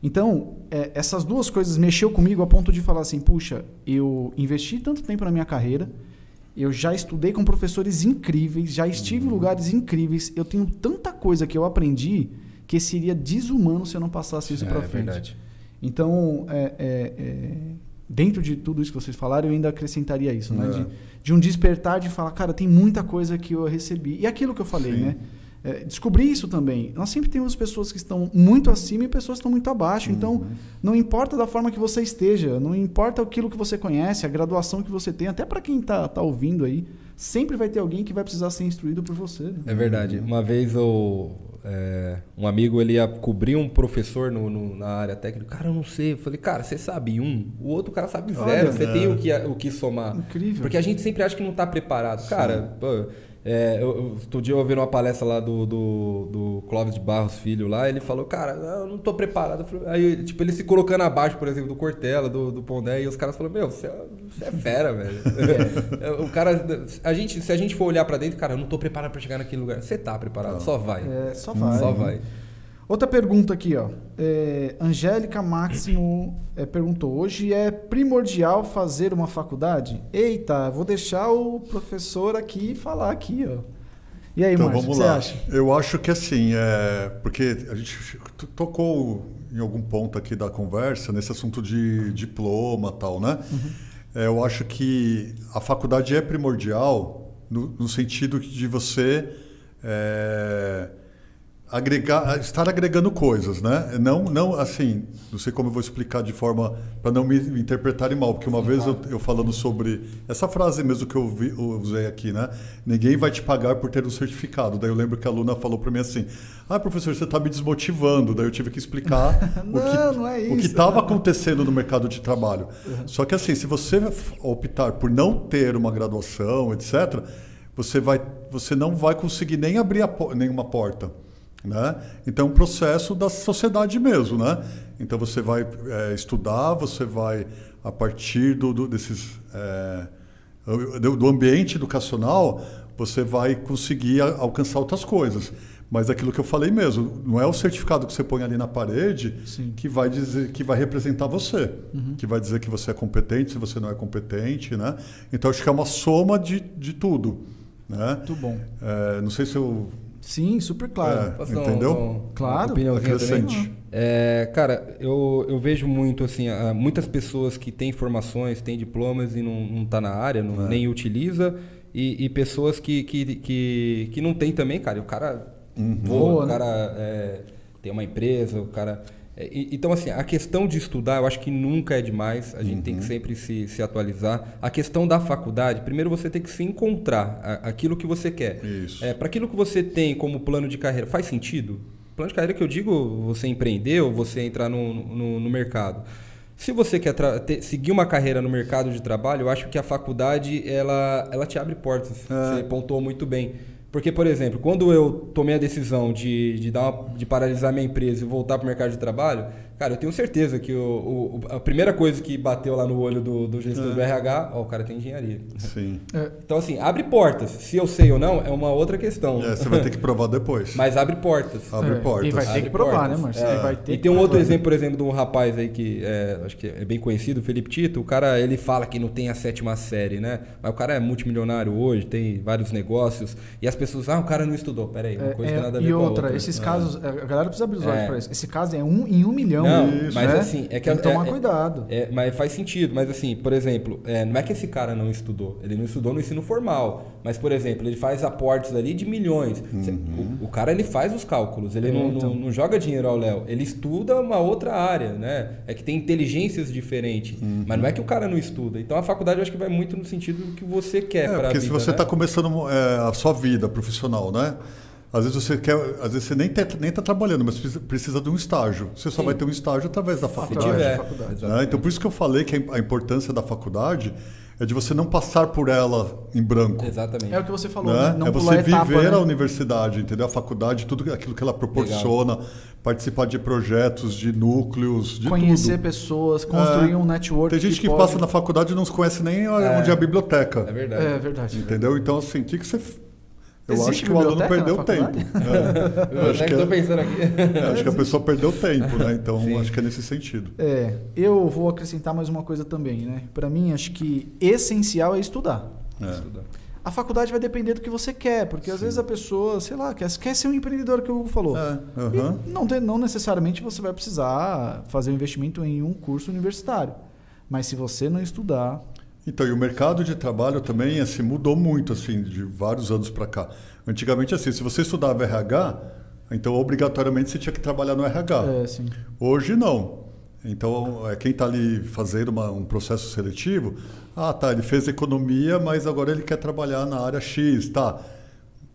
[SPEAKER 1] Então, é, essas duas coisas mexeu comigo a ponto de falar assim: puxa, eu investi tanto tempo na minha carreira eu já estudei com professores incríveis, já estive em lugares incríveis. Eu tenho tanta coisa que eu aprendi que seria desumano se eu não passasse isso é, para frente. Verdade. Então, é, é, é, dentro de tudo isso que vocês falaram, eu ainda acrescentaria isso, né? De, de, um despertar de falar, cara, tem muita coisa que eu recebi. E aquilo que eu falei, Sim. né? É, descobrir isso também. Nós sempre temos pessoas que estão muito acima e pessoas que estão muito abaixo. Então, uhum. Então, não importa da forma que você esteja, não importa aquilo que você conhece, a graduação que você tem, até para quem está tá ouvindo aí, sempre vai ter alguém que vai precisar ser instruído por você. Né?
[SPEAKER 2] É verdade. Uma vez eu, é, um amigo ele ia cobrir um professor no, no, na área técnica. Cara, eu não sei. Eu falei, cara, você sabe um, o outro cara sabe zero. Olha, você é. tem o que, o que somar.
[SPEAKER 1] Incrível.
[SPEAKER 2] Porque a gente sempre acha que não está preparado. Cara, pô, é, eu, outro dia eu ouvi uma palestra lá do, do, do Clóvis de Barros Filho lá, ele falou, cara, eu não tô preparado. Aí, tipo, ele se colocando abaixo, por exemplo, do Cortella, do, do Pondé, e os caras falaram, meu, você é, você é fera, velho. É. o cara, a gente, se a gente for olhar para dentro, cara, eu não tô preparado para chegar naquele lugar. Você tá preparado, não. só vai.
[SPEAKER 1] É, só vai.
[SPEAKER 2] Só vai.
[SPEAKER 1] Outra pergunta aqui, ó. É, Angélica Máximo é, perguntou: hoje é primordial fazer uma faculdade? Eita, vou deixar o professor aqui falar aqui, ó. E aí, então, Márcio, o que lá. você acha?
[SPEAKER 3] Eu acho que assim, é, porque a gente tocou em algum ponto aqui da conversa nesse assunto de diploma tal, né? Uhum. É, eu acho que a faculdade é primordial no, no sentido de você é, agregar, estar agregando coisas, né? Não, não assim, não sei como eu vou explicar de forma para não me interpretarem mal, porque uma Sim, vez claro. eu, eu, falando sobre essa frase mesmo que eu, vi, eu, usei aqui, né? Ninguém vai te pagar por ter um certificado. Daí eu lembro que a aluna falou para mim assim: "Ah, professor, você está me desmotivando". Daí eu tive que explicar
[SPEAKER 1] não, o que não é isso,
[SPEAKER 3] o que estava acontecendo no mercado de trabalho. Uhum. Só que assim, se você optar por não ter uma graduação, etc, você vai você não vai conseguir nem abrir a, nenhuma porta. Né? Então, é um processo da sociedade mesmo. Né? Então, você vai é, estudar, você vai, a partir do, do desses, é, do, ambiente educacional, você vai conseguir a, alcançar outras coisas. Mas aquilo que eu falei mesmo, não é o certificado que você põe ali na parede Sim. que vai dizer que vai representar você, uhum. que vai dizer que você é competente, se você não é competente, né? Então acho que é uma soma de, de tudo, né?
[SPEAKER 1] Muito bom.
[SPEAKER 3] É, não sei se eu
[SPEAKER 1] Sim, super claro.
[SPEAKER 3] É, entendeu? Um, um,
[SPEAKER 1] claro.
[SPEAKER 3] Acrescente.
[SPEAKER 2] É, cara, eu, eu vejo muito assim, muitas pessoas que têm formações, têm diplomas e não, não tá na área, não, é. nem utiliza, e, e, pessoas que, que, que, que não tem também, cara. E o cara uhum. voa, o né? cara é, tem uma empresa, o cara é, então, assim, a questão de estudar, eu acho que nunca é demais, a gente uhum. tem que uhum. sempre se, se atualizar. A questão da faculdade, primeiro você tem que se encontrar a, aquilo que você quer.
[SPEAKER 3] Isso.
[SPEAKER 2] É, Para aquilo que você tem como plano de carreira, faz sentido? Plano de carreira que eu digo, você empreender ou você entrar no, no, no mercado. Se você quer ter, seguir uma carreira no mercado de trabalho, eu acho que a faculdade ela, ela te abre portas. É. Você pontuou muito bem. Porque, por exemplo, quando eu tomei a decisão de, de, dar uma, de paralisar minha empresa e voltar para o mercado de trabalho, Cara, eu tenho certeza que o, o, a primeira coisa que bateu lá no olho do, do gestor é. do RH, ó, o cara tem engenharia.
[SPEAKER 3] Sim.
[SPEAKER 2] É. Então, assim, abre portas. Se eu sei ou não, é uma outra questão.
[SPEAKER 3] É, você vai ter que provar depois.
[SPEAKER 2] Mas abre portas.
[SPEAKER 3] Abre é. portas.
[SPEAKER 1] E vai ter
[SPEAKER 3] abre
[SPEAKER 1] que provar, né, portas. né, Marcelo? Vai ter
[SPEAKER 2] e tem um outro exemplo, por exemplo, de um rapaz aí que é, acho que é bem conhecido, o Felipe Tito. O cara, ele fala que não tem a sétima série, né? Mas o cara é multimilionário hoje, tem vários negócios. E as pessoas, ah, o cara não estudou. Peraí, uma coisa que nada a ver
[SPEAKER 1] e
[SPEAKER 2] com
[SPEAKER 1] outra,
[SPEAKER 2] outra.
[SPEAKER 1] esses casos, a galera precisa abrir os olhos para isso. Esse caso é um em um milhão.
[SPEAKER 2] Não, isso, mas né? assim, é que
[SPEAKER 1] Tem que tomar
[SPEAKER 2] é,
[SPEAKER 1] cuidado.
[SPEAKER 2] É, mas faz sentido. Mas assim, por exemplo, é, não é que esse cara não estudou. Ele não estudou no ensino formal. Mas, por exemplo, ele faz aportes ali de milhões. Uhum. O, o, cara ele faz os cálculos. Ele não, então. não, não, joga dinheiro ao Léo. Ele estuda uma outra área, né? É que tem inteligências diferentes. Uhum. Mas não é que o cara não estuda. Então a faculdade eu acho que vai muito no sentido do que você quer é, para a
[SPEAKER 3] vida. Porque
[SPEAKER 2] se
[SPEAKER 3] você
[SPEAKER 2] está
[SPEAKER 3] né? começando é, a sua vida profissional, né? Às vezes você quer, às vezes você nem está nem tá trabalhando, mas precisa, precisa de um estágio. Você só Sim. vai ter um estágio através da faculdade.
[SPEAKER 2] faculdade.
[SPEAKER 3] Né? Então por isso que eu falei que a importância da faculdade é de você não passar por ela em branco.
[SPEAKER 2] Exatamente.
[SPEAKER 1] É o que você falou,
[SPEAKER 3] Né?
[SPEAKER 1] né? Não
[SPEAKER 3] é
[SPEAKER 1] pular
[SPEAKER 3] você
[SPEAKER 1] etapa,
[SPEAKER 3] viver
[SPEAKER 1] né?
[SPEAKER 3] a universidade, entendeu? A faculdade, tudo aquilo que ela proporciona, participar de projetos, de núcleos, de
[SPEAKER 1] Conhecer
[SPEAKER 3] tudo.
[SPEAKER 1] pessoas, construir
[SPEAKER 3] É.
[SPEAKER 1] um network.
[SPEAKER 3] Tem gente que,
[SPEAKER 1] pode-
[SPEAKER 3] passa na faculdade e não conhece nem onde é a biblioteca.
[SPEAKER 2] É verdade.
[SPEAKER 1] É verdade.
[SPEAKER 3] Entendeu? Então, assim, o que, que você. Eu
[SPEAKER 1] Existe
[SPEAKER 3] acho que o aluno perdeu tempo. É.
[SPEAKER 2] Eu
[SPEAKER 3] acho, que é-
[SPEAKER 2] pensando aqui.
[SPEAKER 3] é, acho que a pessoa perdeu tempo, né? Então,
[SPEAKER 2] Sim.
[SPEAKER 3] acho que é nesse sentido.
[SPEAKER 1] É, eu vou acrescentar mais uma coisa também, né? Pra mim, acho que essencial é estudar.
[SPEAKER 3] É.
[SPEAKER 2] Estudar.
[SPEAKER 1] A faculdade vai depender do que você quer, porque às vezes a pessoa, sei lá, quer, quer ser um empreendedor que o Hugo falou.
[SPEAKER 3] É,
[SPEAKER 1] E não, tem- não necessariamente você vai precisar fazer um investimento em um curso universitário. Mas se você não estudar,
[SPEAKER 3] Então, e o mercado de trabalho também assim, mudou muito, assim, de vários anos para cá. Antigamente, assim, se você estudava RH, então obrigatoriamente você tinha que trabalhar no RH.
[SPEAKER 1] é,
[SPEAKER 3] Hoje não. Então, é, quem está ali fazendo uma- um processo seletivo, ah, tá, ele fez economia, mas agora ele quer trabalhar na área X, tá.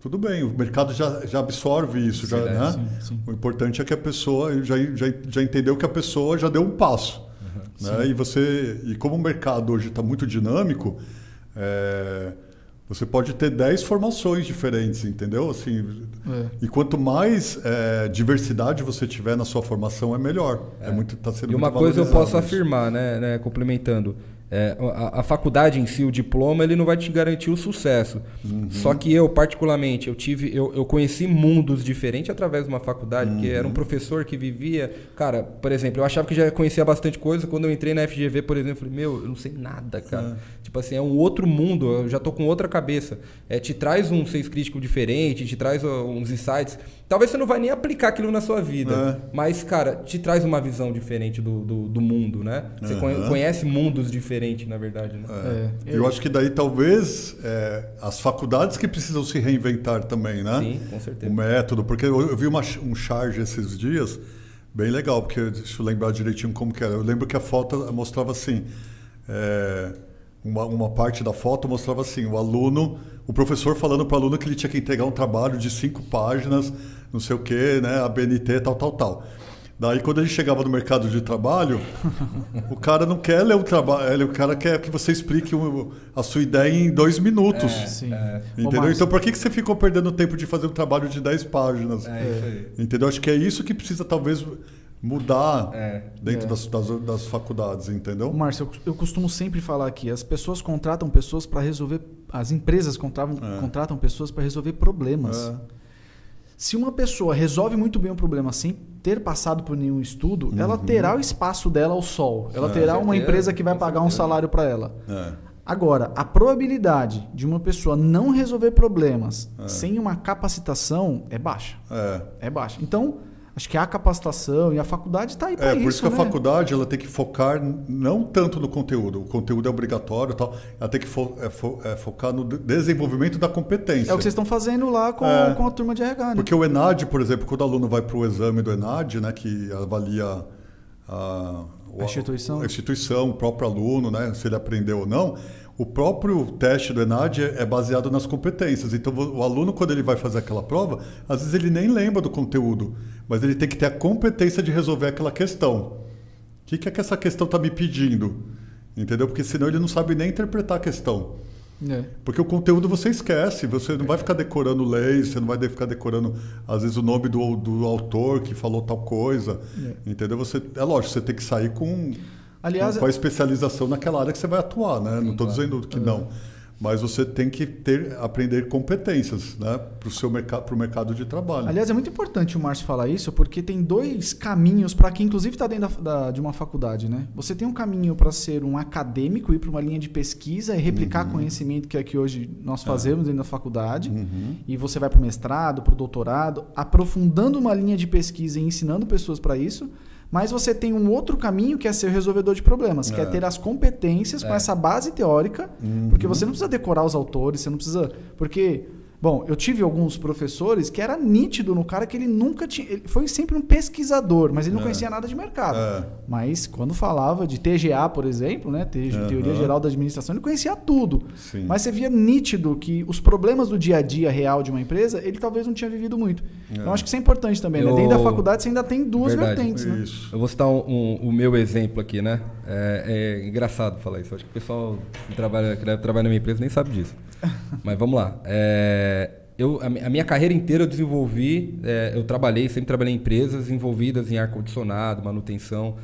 [SPEAKER 3] Tudo bem, o mercado já, já absorve isso, já,
[SPEAKER 2] Sim,
[SPEAKER 3] né?
[SPEAKER 1] sim, sim.
[SPEAKER 3] O importante é que a pessoa já, já, já entendeu que a pessoa já deu um passo. Né? E você e como o mercado hoje está muito dinâmico, é, você pode ter 10 formações diferentes, entendeu? Assim,
[SPEAKER 1] é.
[SPEAKER 3] e quanto mais é, diversidade você tiver na sua formação, é melhor. É. muito, tá sendo
[SPEAKER 2] E uma
[SPEAKER 3] muito
[SPEAKER 2] coisa eu posso
[SPEAKER 3] isso.
[SPEAKER 2] afirmar, né, né, complementando. É, a, a faculdade em si, o diploma, ele não vai te garantir o sucesso.
[SPEAKER 3] Uhum.
[SPEAKER 2] Só que eu, particularmente, eu tive, eu, eu conheci mundos diferentes através de uma faculdade, porque era um
[SPEAKER 3] Uhum.
[SPEAKER 2] professor que vivia. Cara, por exemplo, eu achava que já conhecia bastante coisa. Quando eu entrei na FGV, por exemplo, eu falei, meu, eu não sei nada, cara. Tipo assim, é um outro mundo, eu já tô com outra cabeça. É, te traz um senso crítico diferente, te traz uns insights. Talvez você não vai nem aplicar aquilo na sua vida.
[SPEAKER 3] É.
[SPEAKER 2] Mas, cara, te traz uma visão diferente do, do, do mundo, né? Você
[SPEAKER 3] Aham.
[SPEAKER 2] conhece mundos diferentes, na verdade, né?
[SPEAKER 1] É.
[SPEAKER 3] Eu acho que daí talvez é, as faculdades que precisam se reinventar também, né?
[SPEAKER 2] Sim, com
[SPEAKER 3] O
[SPEAKER 2] certeza.
[SPEAKER 3] método, porque eu, eu vi uma, um charge esses dias, bem legal, porque deixa eu lembrar direitinho como que era. Eu lembro que a foto mostrava assim, é, uma, uma parte da foto mostrava assim, o aluno, o professor falando para o aluno que ele tinha que entregar um trabalho de cinco páginas, não sei o quê, né, a BNT, tal, tal, tal. Daí quando ele chegava no mercado de trabalho, o cara não quer ler o trabalho, o cara quer que você explique o- a sua ideia em dois minutos.
[SPEAKER 1] Sim.
[SPEAKER 2] é.
[SPEAKER 3] Entendeu? Então por que, que você ficou perdendo tempo de fazer um trabalho de 10 páginas?
[SPEAKER 2] É isso aí.
[SPEAKER 3] Entendeu? Acho que é isso que precisa talvez mudar
[SPEAKER 2] É.
[SPEAKER 3] dentro
[SPEAKER 1] É.
[SPEAKER 3] Das, das, das faculdades, entendeu?
[SPEAKER 1] Márcio, eu, eu costumo sempre falar aqui, as pessoas contratam pessoas para resolver, as empresas contratam,
[SPEAKER 3] É.
[SPEAKER 1] contratam pessoas para resolver problemas.
[SPEAKER 3] É.
[SPEAKER 1] Se uma pessoa resolve muito bem um problema sem ter passado por nenhum estudo, ela terá o espaço dela ao sol. Ela
[SPEAKER 3] Uhum. É.
[SPEAKER 1] terá uma empresa que vai pagar um salário para ela.
[SPEAKER 3] É.
[SPEAKER 1] Agora, a probabilidade de uma pessoa não resolver problemas
[SPEAKER 3] É.
[SPEAKER 1] sem uma capacitação é baixa.
[SPEAKER 3] É.
[SPEAKER 1] É baixa. Então, acho que a capacitação e a faculdade está aí para
[SPEAKER 3] É,
[SPEAKER 1] isso.
[SPEAKER 3] por isso que
[SPEAKER 1] né?
[SPEAKER 3] a faculdade ela tem que focar não tanto no conteúdo, o conteúdo é obrigatório e tal, ela tem que fo- é, fo- é, focar no de- desenvolvimento da competência.
[SPEAKER 1] É o que vocês estão fazendo lá com,
[SPEAKER 3] É.
[SPEAKER 1] com a turma de RH, né?
[SPEAKER 3] Porque o ENAD, por exemplo, quando o aluno vai para o exame do ENAD, né, que avalia a, o-
[SPEAKER 1] A instituição.
[SPEAKER 3] a instituição, o próprio aluno, né, se ele aprendeu ou não, o próprio teste do ENAD é é baseado nas competências. Então, o aluno, quando ele vai fazer aquela prova, às vezes ele nem lembra do conteúdo, mas ele tem que ter a competência de resolver aquela questão. O que, que é que essa questão está me pedindo? Entendeu? Porque senão ele não sabe nem interpretar a questão.
[SPEAKER 1] É.
[SPEAKER 3] Porque o conteúdo você esquece, você não vai ficar decorando leis, você não vai ficar decorando, às vezes, o nome do, do autor que falou tal coisa. Entendeu? Você, é lógico, você tem que sair com,
[SPEAKER 1] Aliás,
[SPEAKER 3] com a especialização naquela área que você vai atuar, né? não estou dizendo que não. Mas você tem que ter, aprender competências né? para o seu mercado, pro mercado de trabalho.
[SPEAKER 1] aliás, é muito importante o Márcio falar isso, porque tem dois caminhos para quem, inclusive, está dentro da- da- de uma faculdade, né? Você tem um caminho para ser um acadêmico, ir para uma linha de pesquisa e replicar conhecimento que é que hoje nós fazemos dentro da faculdade.
[SPEAKER 3] Uhum.
[SPEAKER 1] E você vai para o mestrado, para o doutorado, aprofundando uma linha de pesquisa e ensinando pessoas para isso. Mas você tem um outro caminho que é ser resolvedor de problemas, que é
[SPEAKER 3] É.
[SPEAKER 1] ter as competências com
[SPEAKER 2] É.
[SPEAKER 1] essa base teórica,
[SPEAKER 3] Uhum.
[SPEAKER 1] porque você não precisa decorar os autores, você não precisa. Porque Bom, eu tive alguns professores que era nítido no cara que ele nunca tinha. Ele foi sempre um pesquisador, mas ele não
[SPEAKER 3] É.
[SPEAKER 1] conhecia nada de mercado.
[SPEAKER 3] É.
[SPEAKER 1] Mas quando falava de TGA, por exemplo, né? Teoria Geral da Administração, ele conhecia tudo.
[SPEAKER 3] Sim.
[SPEAKER 1] Mas você via nítido que os problemas do dia a dia real de uma empresa, ele talvez não tinha vivido muito. Então
[SPEAKER 3] É.
[SPEAKER 1] acho que isso é importante também, né?
[SPEAKER 2] Eu-
[SPEAKER 1] Dentro da faculdade você ainda tem duas
[SPEAKER 2] Verdade.
[SPEAKER 1] vertentes, né?
[SPEAKER 3] Isso.
[SPEAKER 2] Eu vou citar um, um- o meu exemplo aqui, né? É, é engraçado falar isso. Acho que o pessoal que trabalha, que deve trabalhar na minha empresa nem sabe disso. Mas vamos lá. É, eu, a, mi- a minha carreira inteira eu desenvolvi, é, eu trabalhei, sempre trabalhei em empresas envolvidas em ar-condicionado, manutenção.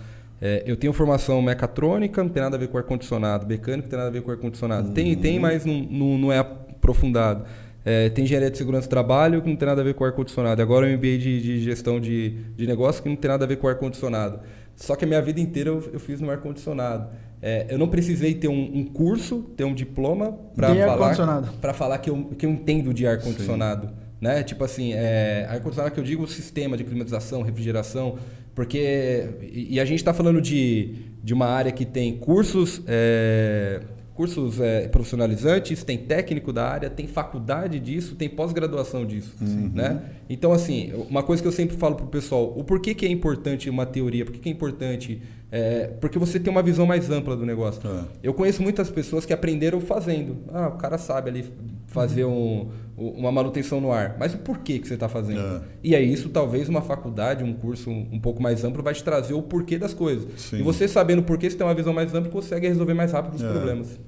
[SPEAKER 2] É, eu tenho formação mecatrônica, não tem nada a ver com ar-condicionado. Mecânico não tem nada a ver com ar-condicionado. Tem, tem, mas não, não, não é aprofundado. É, tem engenharia de segurança do trabalho que não tem nada a ver com ar-condicionado. Agora o MBA de, de gestão de, de negócio que não tem nada a ver com ar-condicionado. Só que a minha vida inteira eu, eu fiz no ar-condicionado. É, eu não precisei ter um, um curso, ter um diploma para falar, pra falar que eu, que eu entendo de ar-condicionado. Né? Tipo assim, é, ar-condicionado que eu digo o sistema de climatização, refrigeração, porque. E, e a gente está falando de, de uma área que tem cursos. é, cursos é, profissionalizantes, tem técnico da área, tem faculdade disso, tem pós-graduação disso, né? Então, assim, uma coisa que eu sempre falo pro pessoal, o porquê que é importante uma teoria, por que que é importante... é, porque você tem uma visão mais ampla do negócio.
[SPEAKER 3] É.
[SPEAKER 2] Eu conheço muitas pessoas que aprenderam fazendo. Ah, o cara sabe ali fazer um- uma manutenção no ar. Mas o porquê que você está fazendo?
[SPEAKER 3] É.
[SPEAKER 2] E aí isso talvez uma faculdade, um curso um pouco mais amplo vai te trazer o porquê das coisas.
[SPEAKER 3] Sim.
[SPEAKER 2] E você sabendo o porquê, você tem uma visão mais ampla, consegue resolver mais rápido os
[SPEAKER 3] É.
[SPEAKER 2] problemas.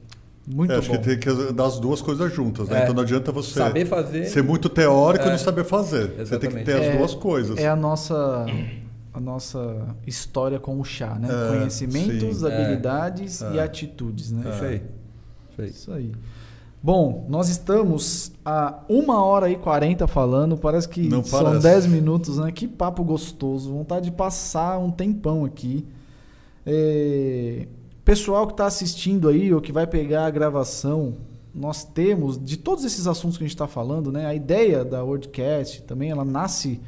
[SPEAKER 1] Muito
[SPEAKER 3] É, acho
[SPEAKER 1] bom.
[SPEAKER 3] que tem que dar as duas coisas juntas, né?
[SPEAKER 2] É.
[SPEAKER 3] Então não adianta você
[SPEAKER 2] Saber fazer.
[SPEAKER 3] ser muito teórico e
[SPEAKER 2] É.
[SPEAKER 3] não saber fazer. Você tem que
[SPEAKER 2] Exatamente.
[SPEAKER 3] ter as
[SPEAKER 1] É-
[SPEAKER 3] duas coisas.
[SPEAKER 1] É a nossa a nossa história com o chá, né?
[SPEAKER 3] É,
[SPEAKER 1] Conhecimentos,
[SPEAKER 3] sim.
[SPEAKER 1] habilidades
[SPEAKER 3] É.
[SPEAKER 1] e atitudes, né?
[SPEAKER 2] Isso aí. Isso aí.
[SPEAKER 1] Isso aí. Bom, nós estamos a uma hora e 40 falando, parece que
[SPEAKER 3] Não
[SPEAKER 1] são
[SPEAKER 3] parece.
[SPEAKER 1] 10 minutos, né? Que papo gostoso, vontade de passar um tempão aqui. É, Pessoal que está assistindo aí ou que vai pegar a gravação, nós temos, de todos esses assuntos que a gente está falando, né? A ideia da WordCast também, ela nasce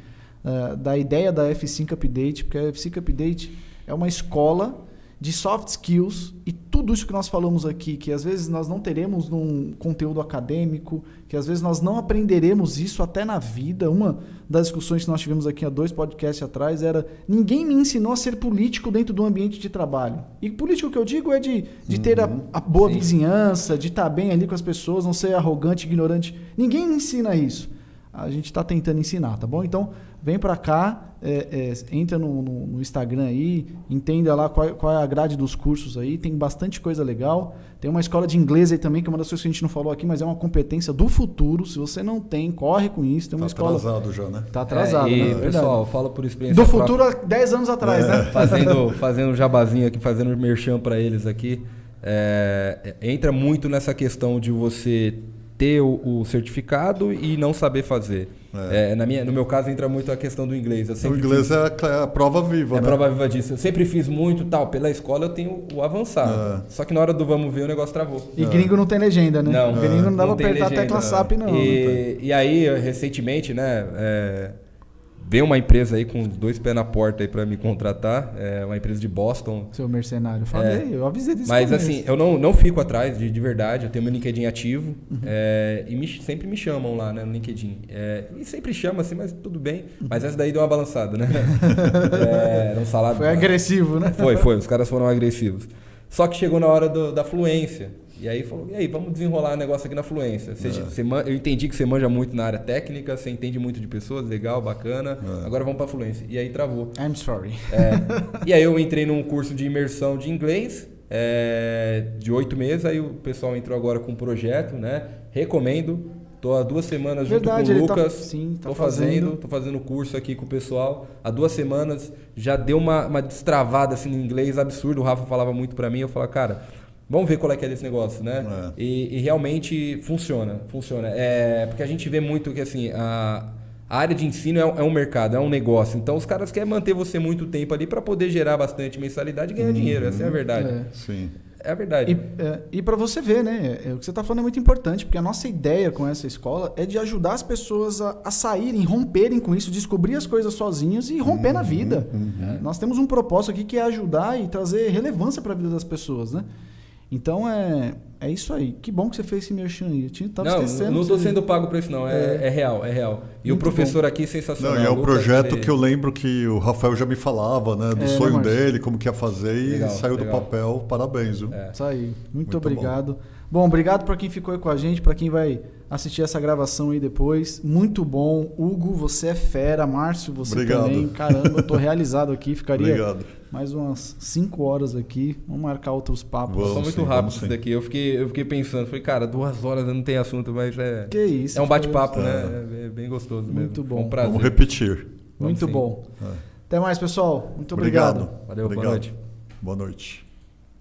[SPEAKER 1] ah, da ideia da F5 Update, porque a F5 Update é uma escola de soft skills e tudo isso que nós falamos aqui, que às vezes nós não teremos num conteúdo acadêmico, que às vezes nós não aprenderemos isso até na vida. Uma das discussões que nós tivemos aqui há dois podcasts atrás era: ninguém me ensinou a ser político dentro do ambiente de trabalho. E político que eu digo é de, de ter a, a boa
[SPEAKER 2] Sim.
[SPEAKER 1] vizinhança, de estar bem ali com as pessoas, não ser arrogante, ignorante. Ninguém me ensina isso. A gente está tentando ensinar, tá bom? Então, vem para cá, é, é, entra no, no- no Instagram aí, entenda lá qual, qual é a grade dos cursos aí, tem bastante coisa legal. Tem uma escola de inglês aí também, que é uma das coisas que a gente não falou aqui, mas é uma competência do futuro. Se você não tem, corre com isso. Tem uma
[SPEAKER 3] Tá
[SPEAKER 1] escola.
[SPEAKER 3] atrasado já, né?
[SPEAKER 1] Tá atrasado,
[SPEAKER 2] É, e,
[SPEAKER 1] né?
[SPEAKER 2] Pessoal, fala por experiência
[SPEAKER 1] Do
[SPEAKER 2] própria.
[SPEAKER 1] futuro há 10 anos atrás, né?
[SPEAKER 2] fazendo, fazendo um jabazinho aqui, fazendo um merchan para eles aqui. É, entra muito nessa questão de você ter o, o certificado e não saber fazer.
[SPEAKER 3] É.
[SPEAKER 2] É, na minha, no meu caso, entra muito a questão do inglês. Eu
[SPEAKER 3] O
[SPEAKER 2] sempre
[SPEAKER 3] inglês
[SPEAKER 2] fiz-
[SPEAKER 3] é a, cl- a prova viva,
[SPEAKER 2] é
[SPEAKER 3] né?
[SPEAKER 2] prova viva disso. Eu sempre fiz muito tal. Pela escola eu tenho o avançado.
[SPEAKER 3] É.
[SPEAKER 2] Só que na hora do vamos ver o negócio travou.
[SPEAKER 1] E gringo não tem legenda, né?
[SPEAKER 2] Não,
[SPEAKER 1] gringo não dá pra
[SPEAKER 2] tem
[SPEAKER 1] apertar a
[SPEAKER 2] legenda.
[SPEAKER 1] tecla SAP, não.
[SPEAKER 2] E, e aí, recentemente, né, é, veio uma empresa aí com dois pés na porta aí para me contratar, é uma empresa de Boston.
[SPEAKER 1] Seu mercenário. Falei, eu avisei disso.
[SPEAKER 2] É. Mas assim, eu não, não fico atrás de, de verdade, eu tenho meu LinkedIn ativo
[SPEAKER 1] Uhum.
[SPEAKER 2] é, e me- sempre me chamam lá né, no LinkedIn. É, e sempre chama assim, mas tudo bem. Mas essa daí deu uma balançada, né? é, era um salário.
[SPEAKER 1] Foi agressivo, né?
[SPEAKER 2] Foi, foi. Os caras foram agressivos. Só que chegou na hora do- da fluência. E aí falou, e aí, vamos desenrolar o negócio aqui na fluência. Você-
[SPEAKER 3] É.
[SPEAKER 2] você eu entendi que você manja muito na área técnica, você entende muito de pessoas, legal, bacana.
[SPEAKER 3] É.
[SPEAKER 2] Agora vamos pra fluência. E aí travou.
[SPEAKER 1] I'm sorry.
[SPEAKER 2] É, e aí eu entrei num curso de imersão de inglês é, de oito meses. Aí o pessoal entrou agora com um projeto, né? Recomendo. Tô há duas semanas
[SPEAKER 1] Verdade,
[SPEAKER 2] junto com o
[SPEAKER 1] tá-
[SPEAKER 2] Lucas.
[SPEAKER 1] sim, tá
[SPEAKER 2] tô
[SPEAKER 1] fazendo.
[SPEAKER 2] fazendo, tô fazendo curso aqui com o pessoal. Há duas semanas já deu uma, uma destravada assim no inglês absurdo. O Rafa falava muito pra mim. Eu falava, cara, vamos ver qual é que é desse negócio, né?
[SPEAKER 3] É.
[SPEAKER 2] E, e realmente funciona, funciona. É, porque a gente vê muito que assim, a, a área de ensino é, um- é um mercado, é um negócio. Então os caras querem manter você muito tempo ali para poder gerar bastante mensalidade e ganhar dinheiro. Essa é a verdade.
[SPEAKER 1] É.
[SPEAKER 3] Sim.
[SPEAKER 2] É, a verdade.
[SPEAKER 1] E, é, e para você ver, né? é, o que você está falando é muito importante, porque a nossa ideia com essa escola é de ajudar as pessoas a, a saírem, romperem com isso, descobrir as coisas sozinhos e romper na vida. Nós temos um propósito aqui que é ajudar e trazer relevância para a vida das pessoas, né? Então é, é isso aí. Que bom que você fez esse merchan aí. Eu tinha, tava
[SPEAKER 2] não,
[SPEAKER 1] esquecendo.
[SPEAKER 2] não estou sendo pago por isso, não. É, é real, é real. E
[SPEAKER 1] Muito
[SPEAKER 2] o professor aqui é sensacional.
[SPEAKER 3] Não, e é
[SPEAKER 2] Lucas,
[SPEAKER 3] projeto que eu lembro que o Rafael já me falava, né? Do
[SPEAKER 1] É, né,
[SPEAKER 3] sonho dele, como que ia fazer e
[SPEAKER 2] Legal,
[SPEAKER 3] saiu
[SPEAKER 2] legal.
[SPEAKER 3] do papel. Parabéns, viu?
[SPEAKER 2] É.
[SPEAKER 1] Isso aí. Muito,
[SPEAKER 3] Muito
[SPEAKER 1] obrigado. Bom. obrigado para quem ficou aí com a gente, para quem vai assistir essa gravação aí depois. Muito bom. Hugo, você é fera. Márcio, você
[SPEAKER 3] Obrigado.
[SPEAKER 1] também. Caramba, eu tô realizado aqui. Ficaria
[SPEAKER 3] Obrigado.
[SPEAKER 1] Mais umas 5 horas aqui. Vamos marcar outros papos.
[SPEAKER 3] Vamos.
[SPEAKER 2] Só muito
[SPEAKER 3] sim,
[SPEAKER 2] rápido isso
[SPEAKER 3] sim.
[SPEAKER 2] daqui. Eu fiquei, eu fiquei pensando, falei, cara, duas horas não tem assunto, mas é.
[SPEAKER 1] Que isso.
[SPEAKER 2] É um bate-papo, né? É, é bem gostoso mesmo.
[SPEAKER 1] Muito
[SPEAKER 2] Foi
[SPEAKER 1] bom.
[SPEAKER 2] Um prazer.
[SPEAKER 3] Vamos repetir.
[SPEAKER 1] Muito
[SPEAKER 2] Vamos
[SPEAKER 1] bom.
[SPEAKER 3] É.
[SPEAKER 1] Até mais, pessoal. Muito obrigado.
[SPEAKER 3] Obrigado.
[SPEAKER 2] Valeu, boa
[SPEAKER 3] Obrigado.
[SPEAKER 2] noite.
[SPEAKER 3] Boa noite.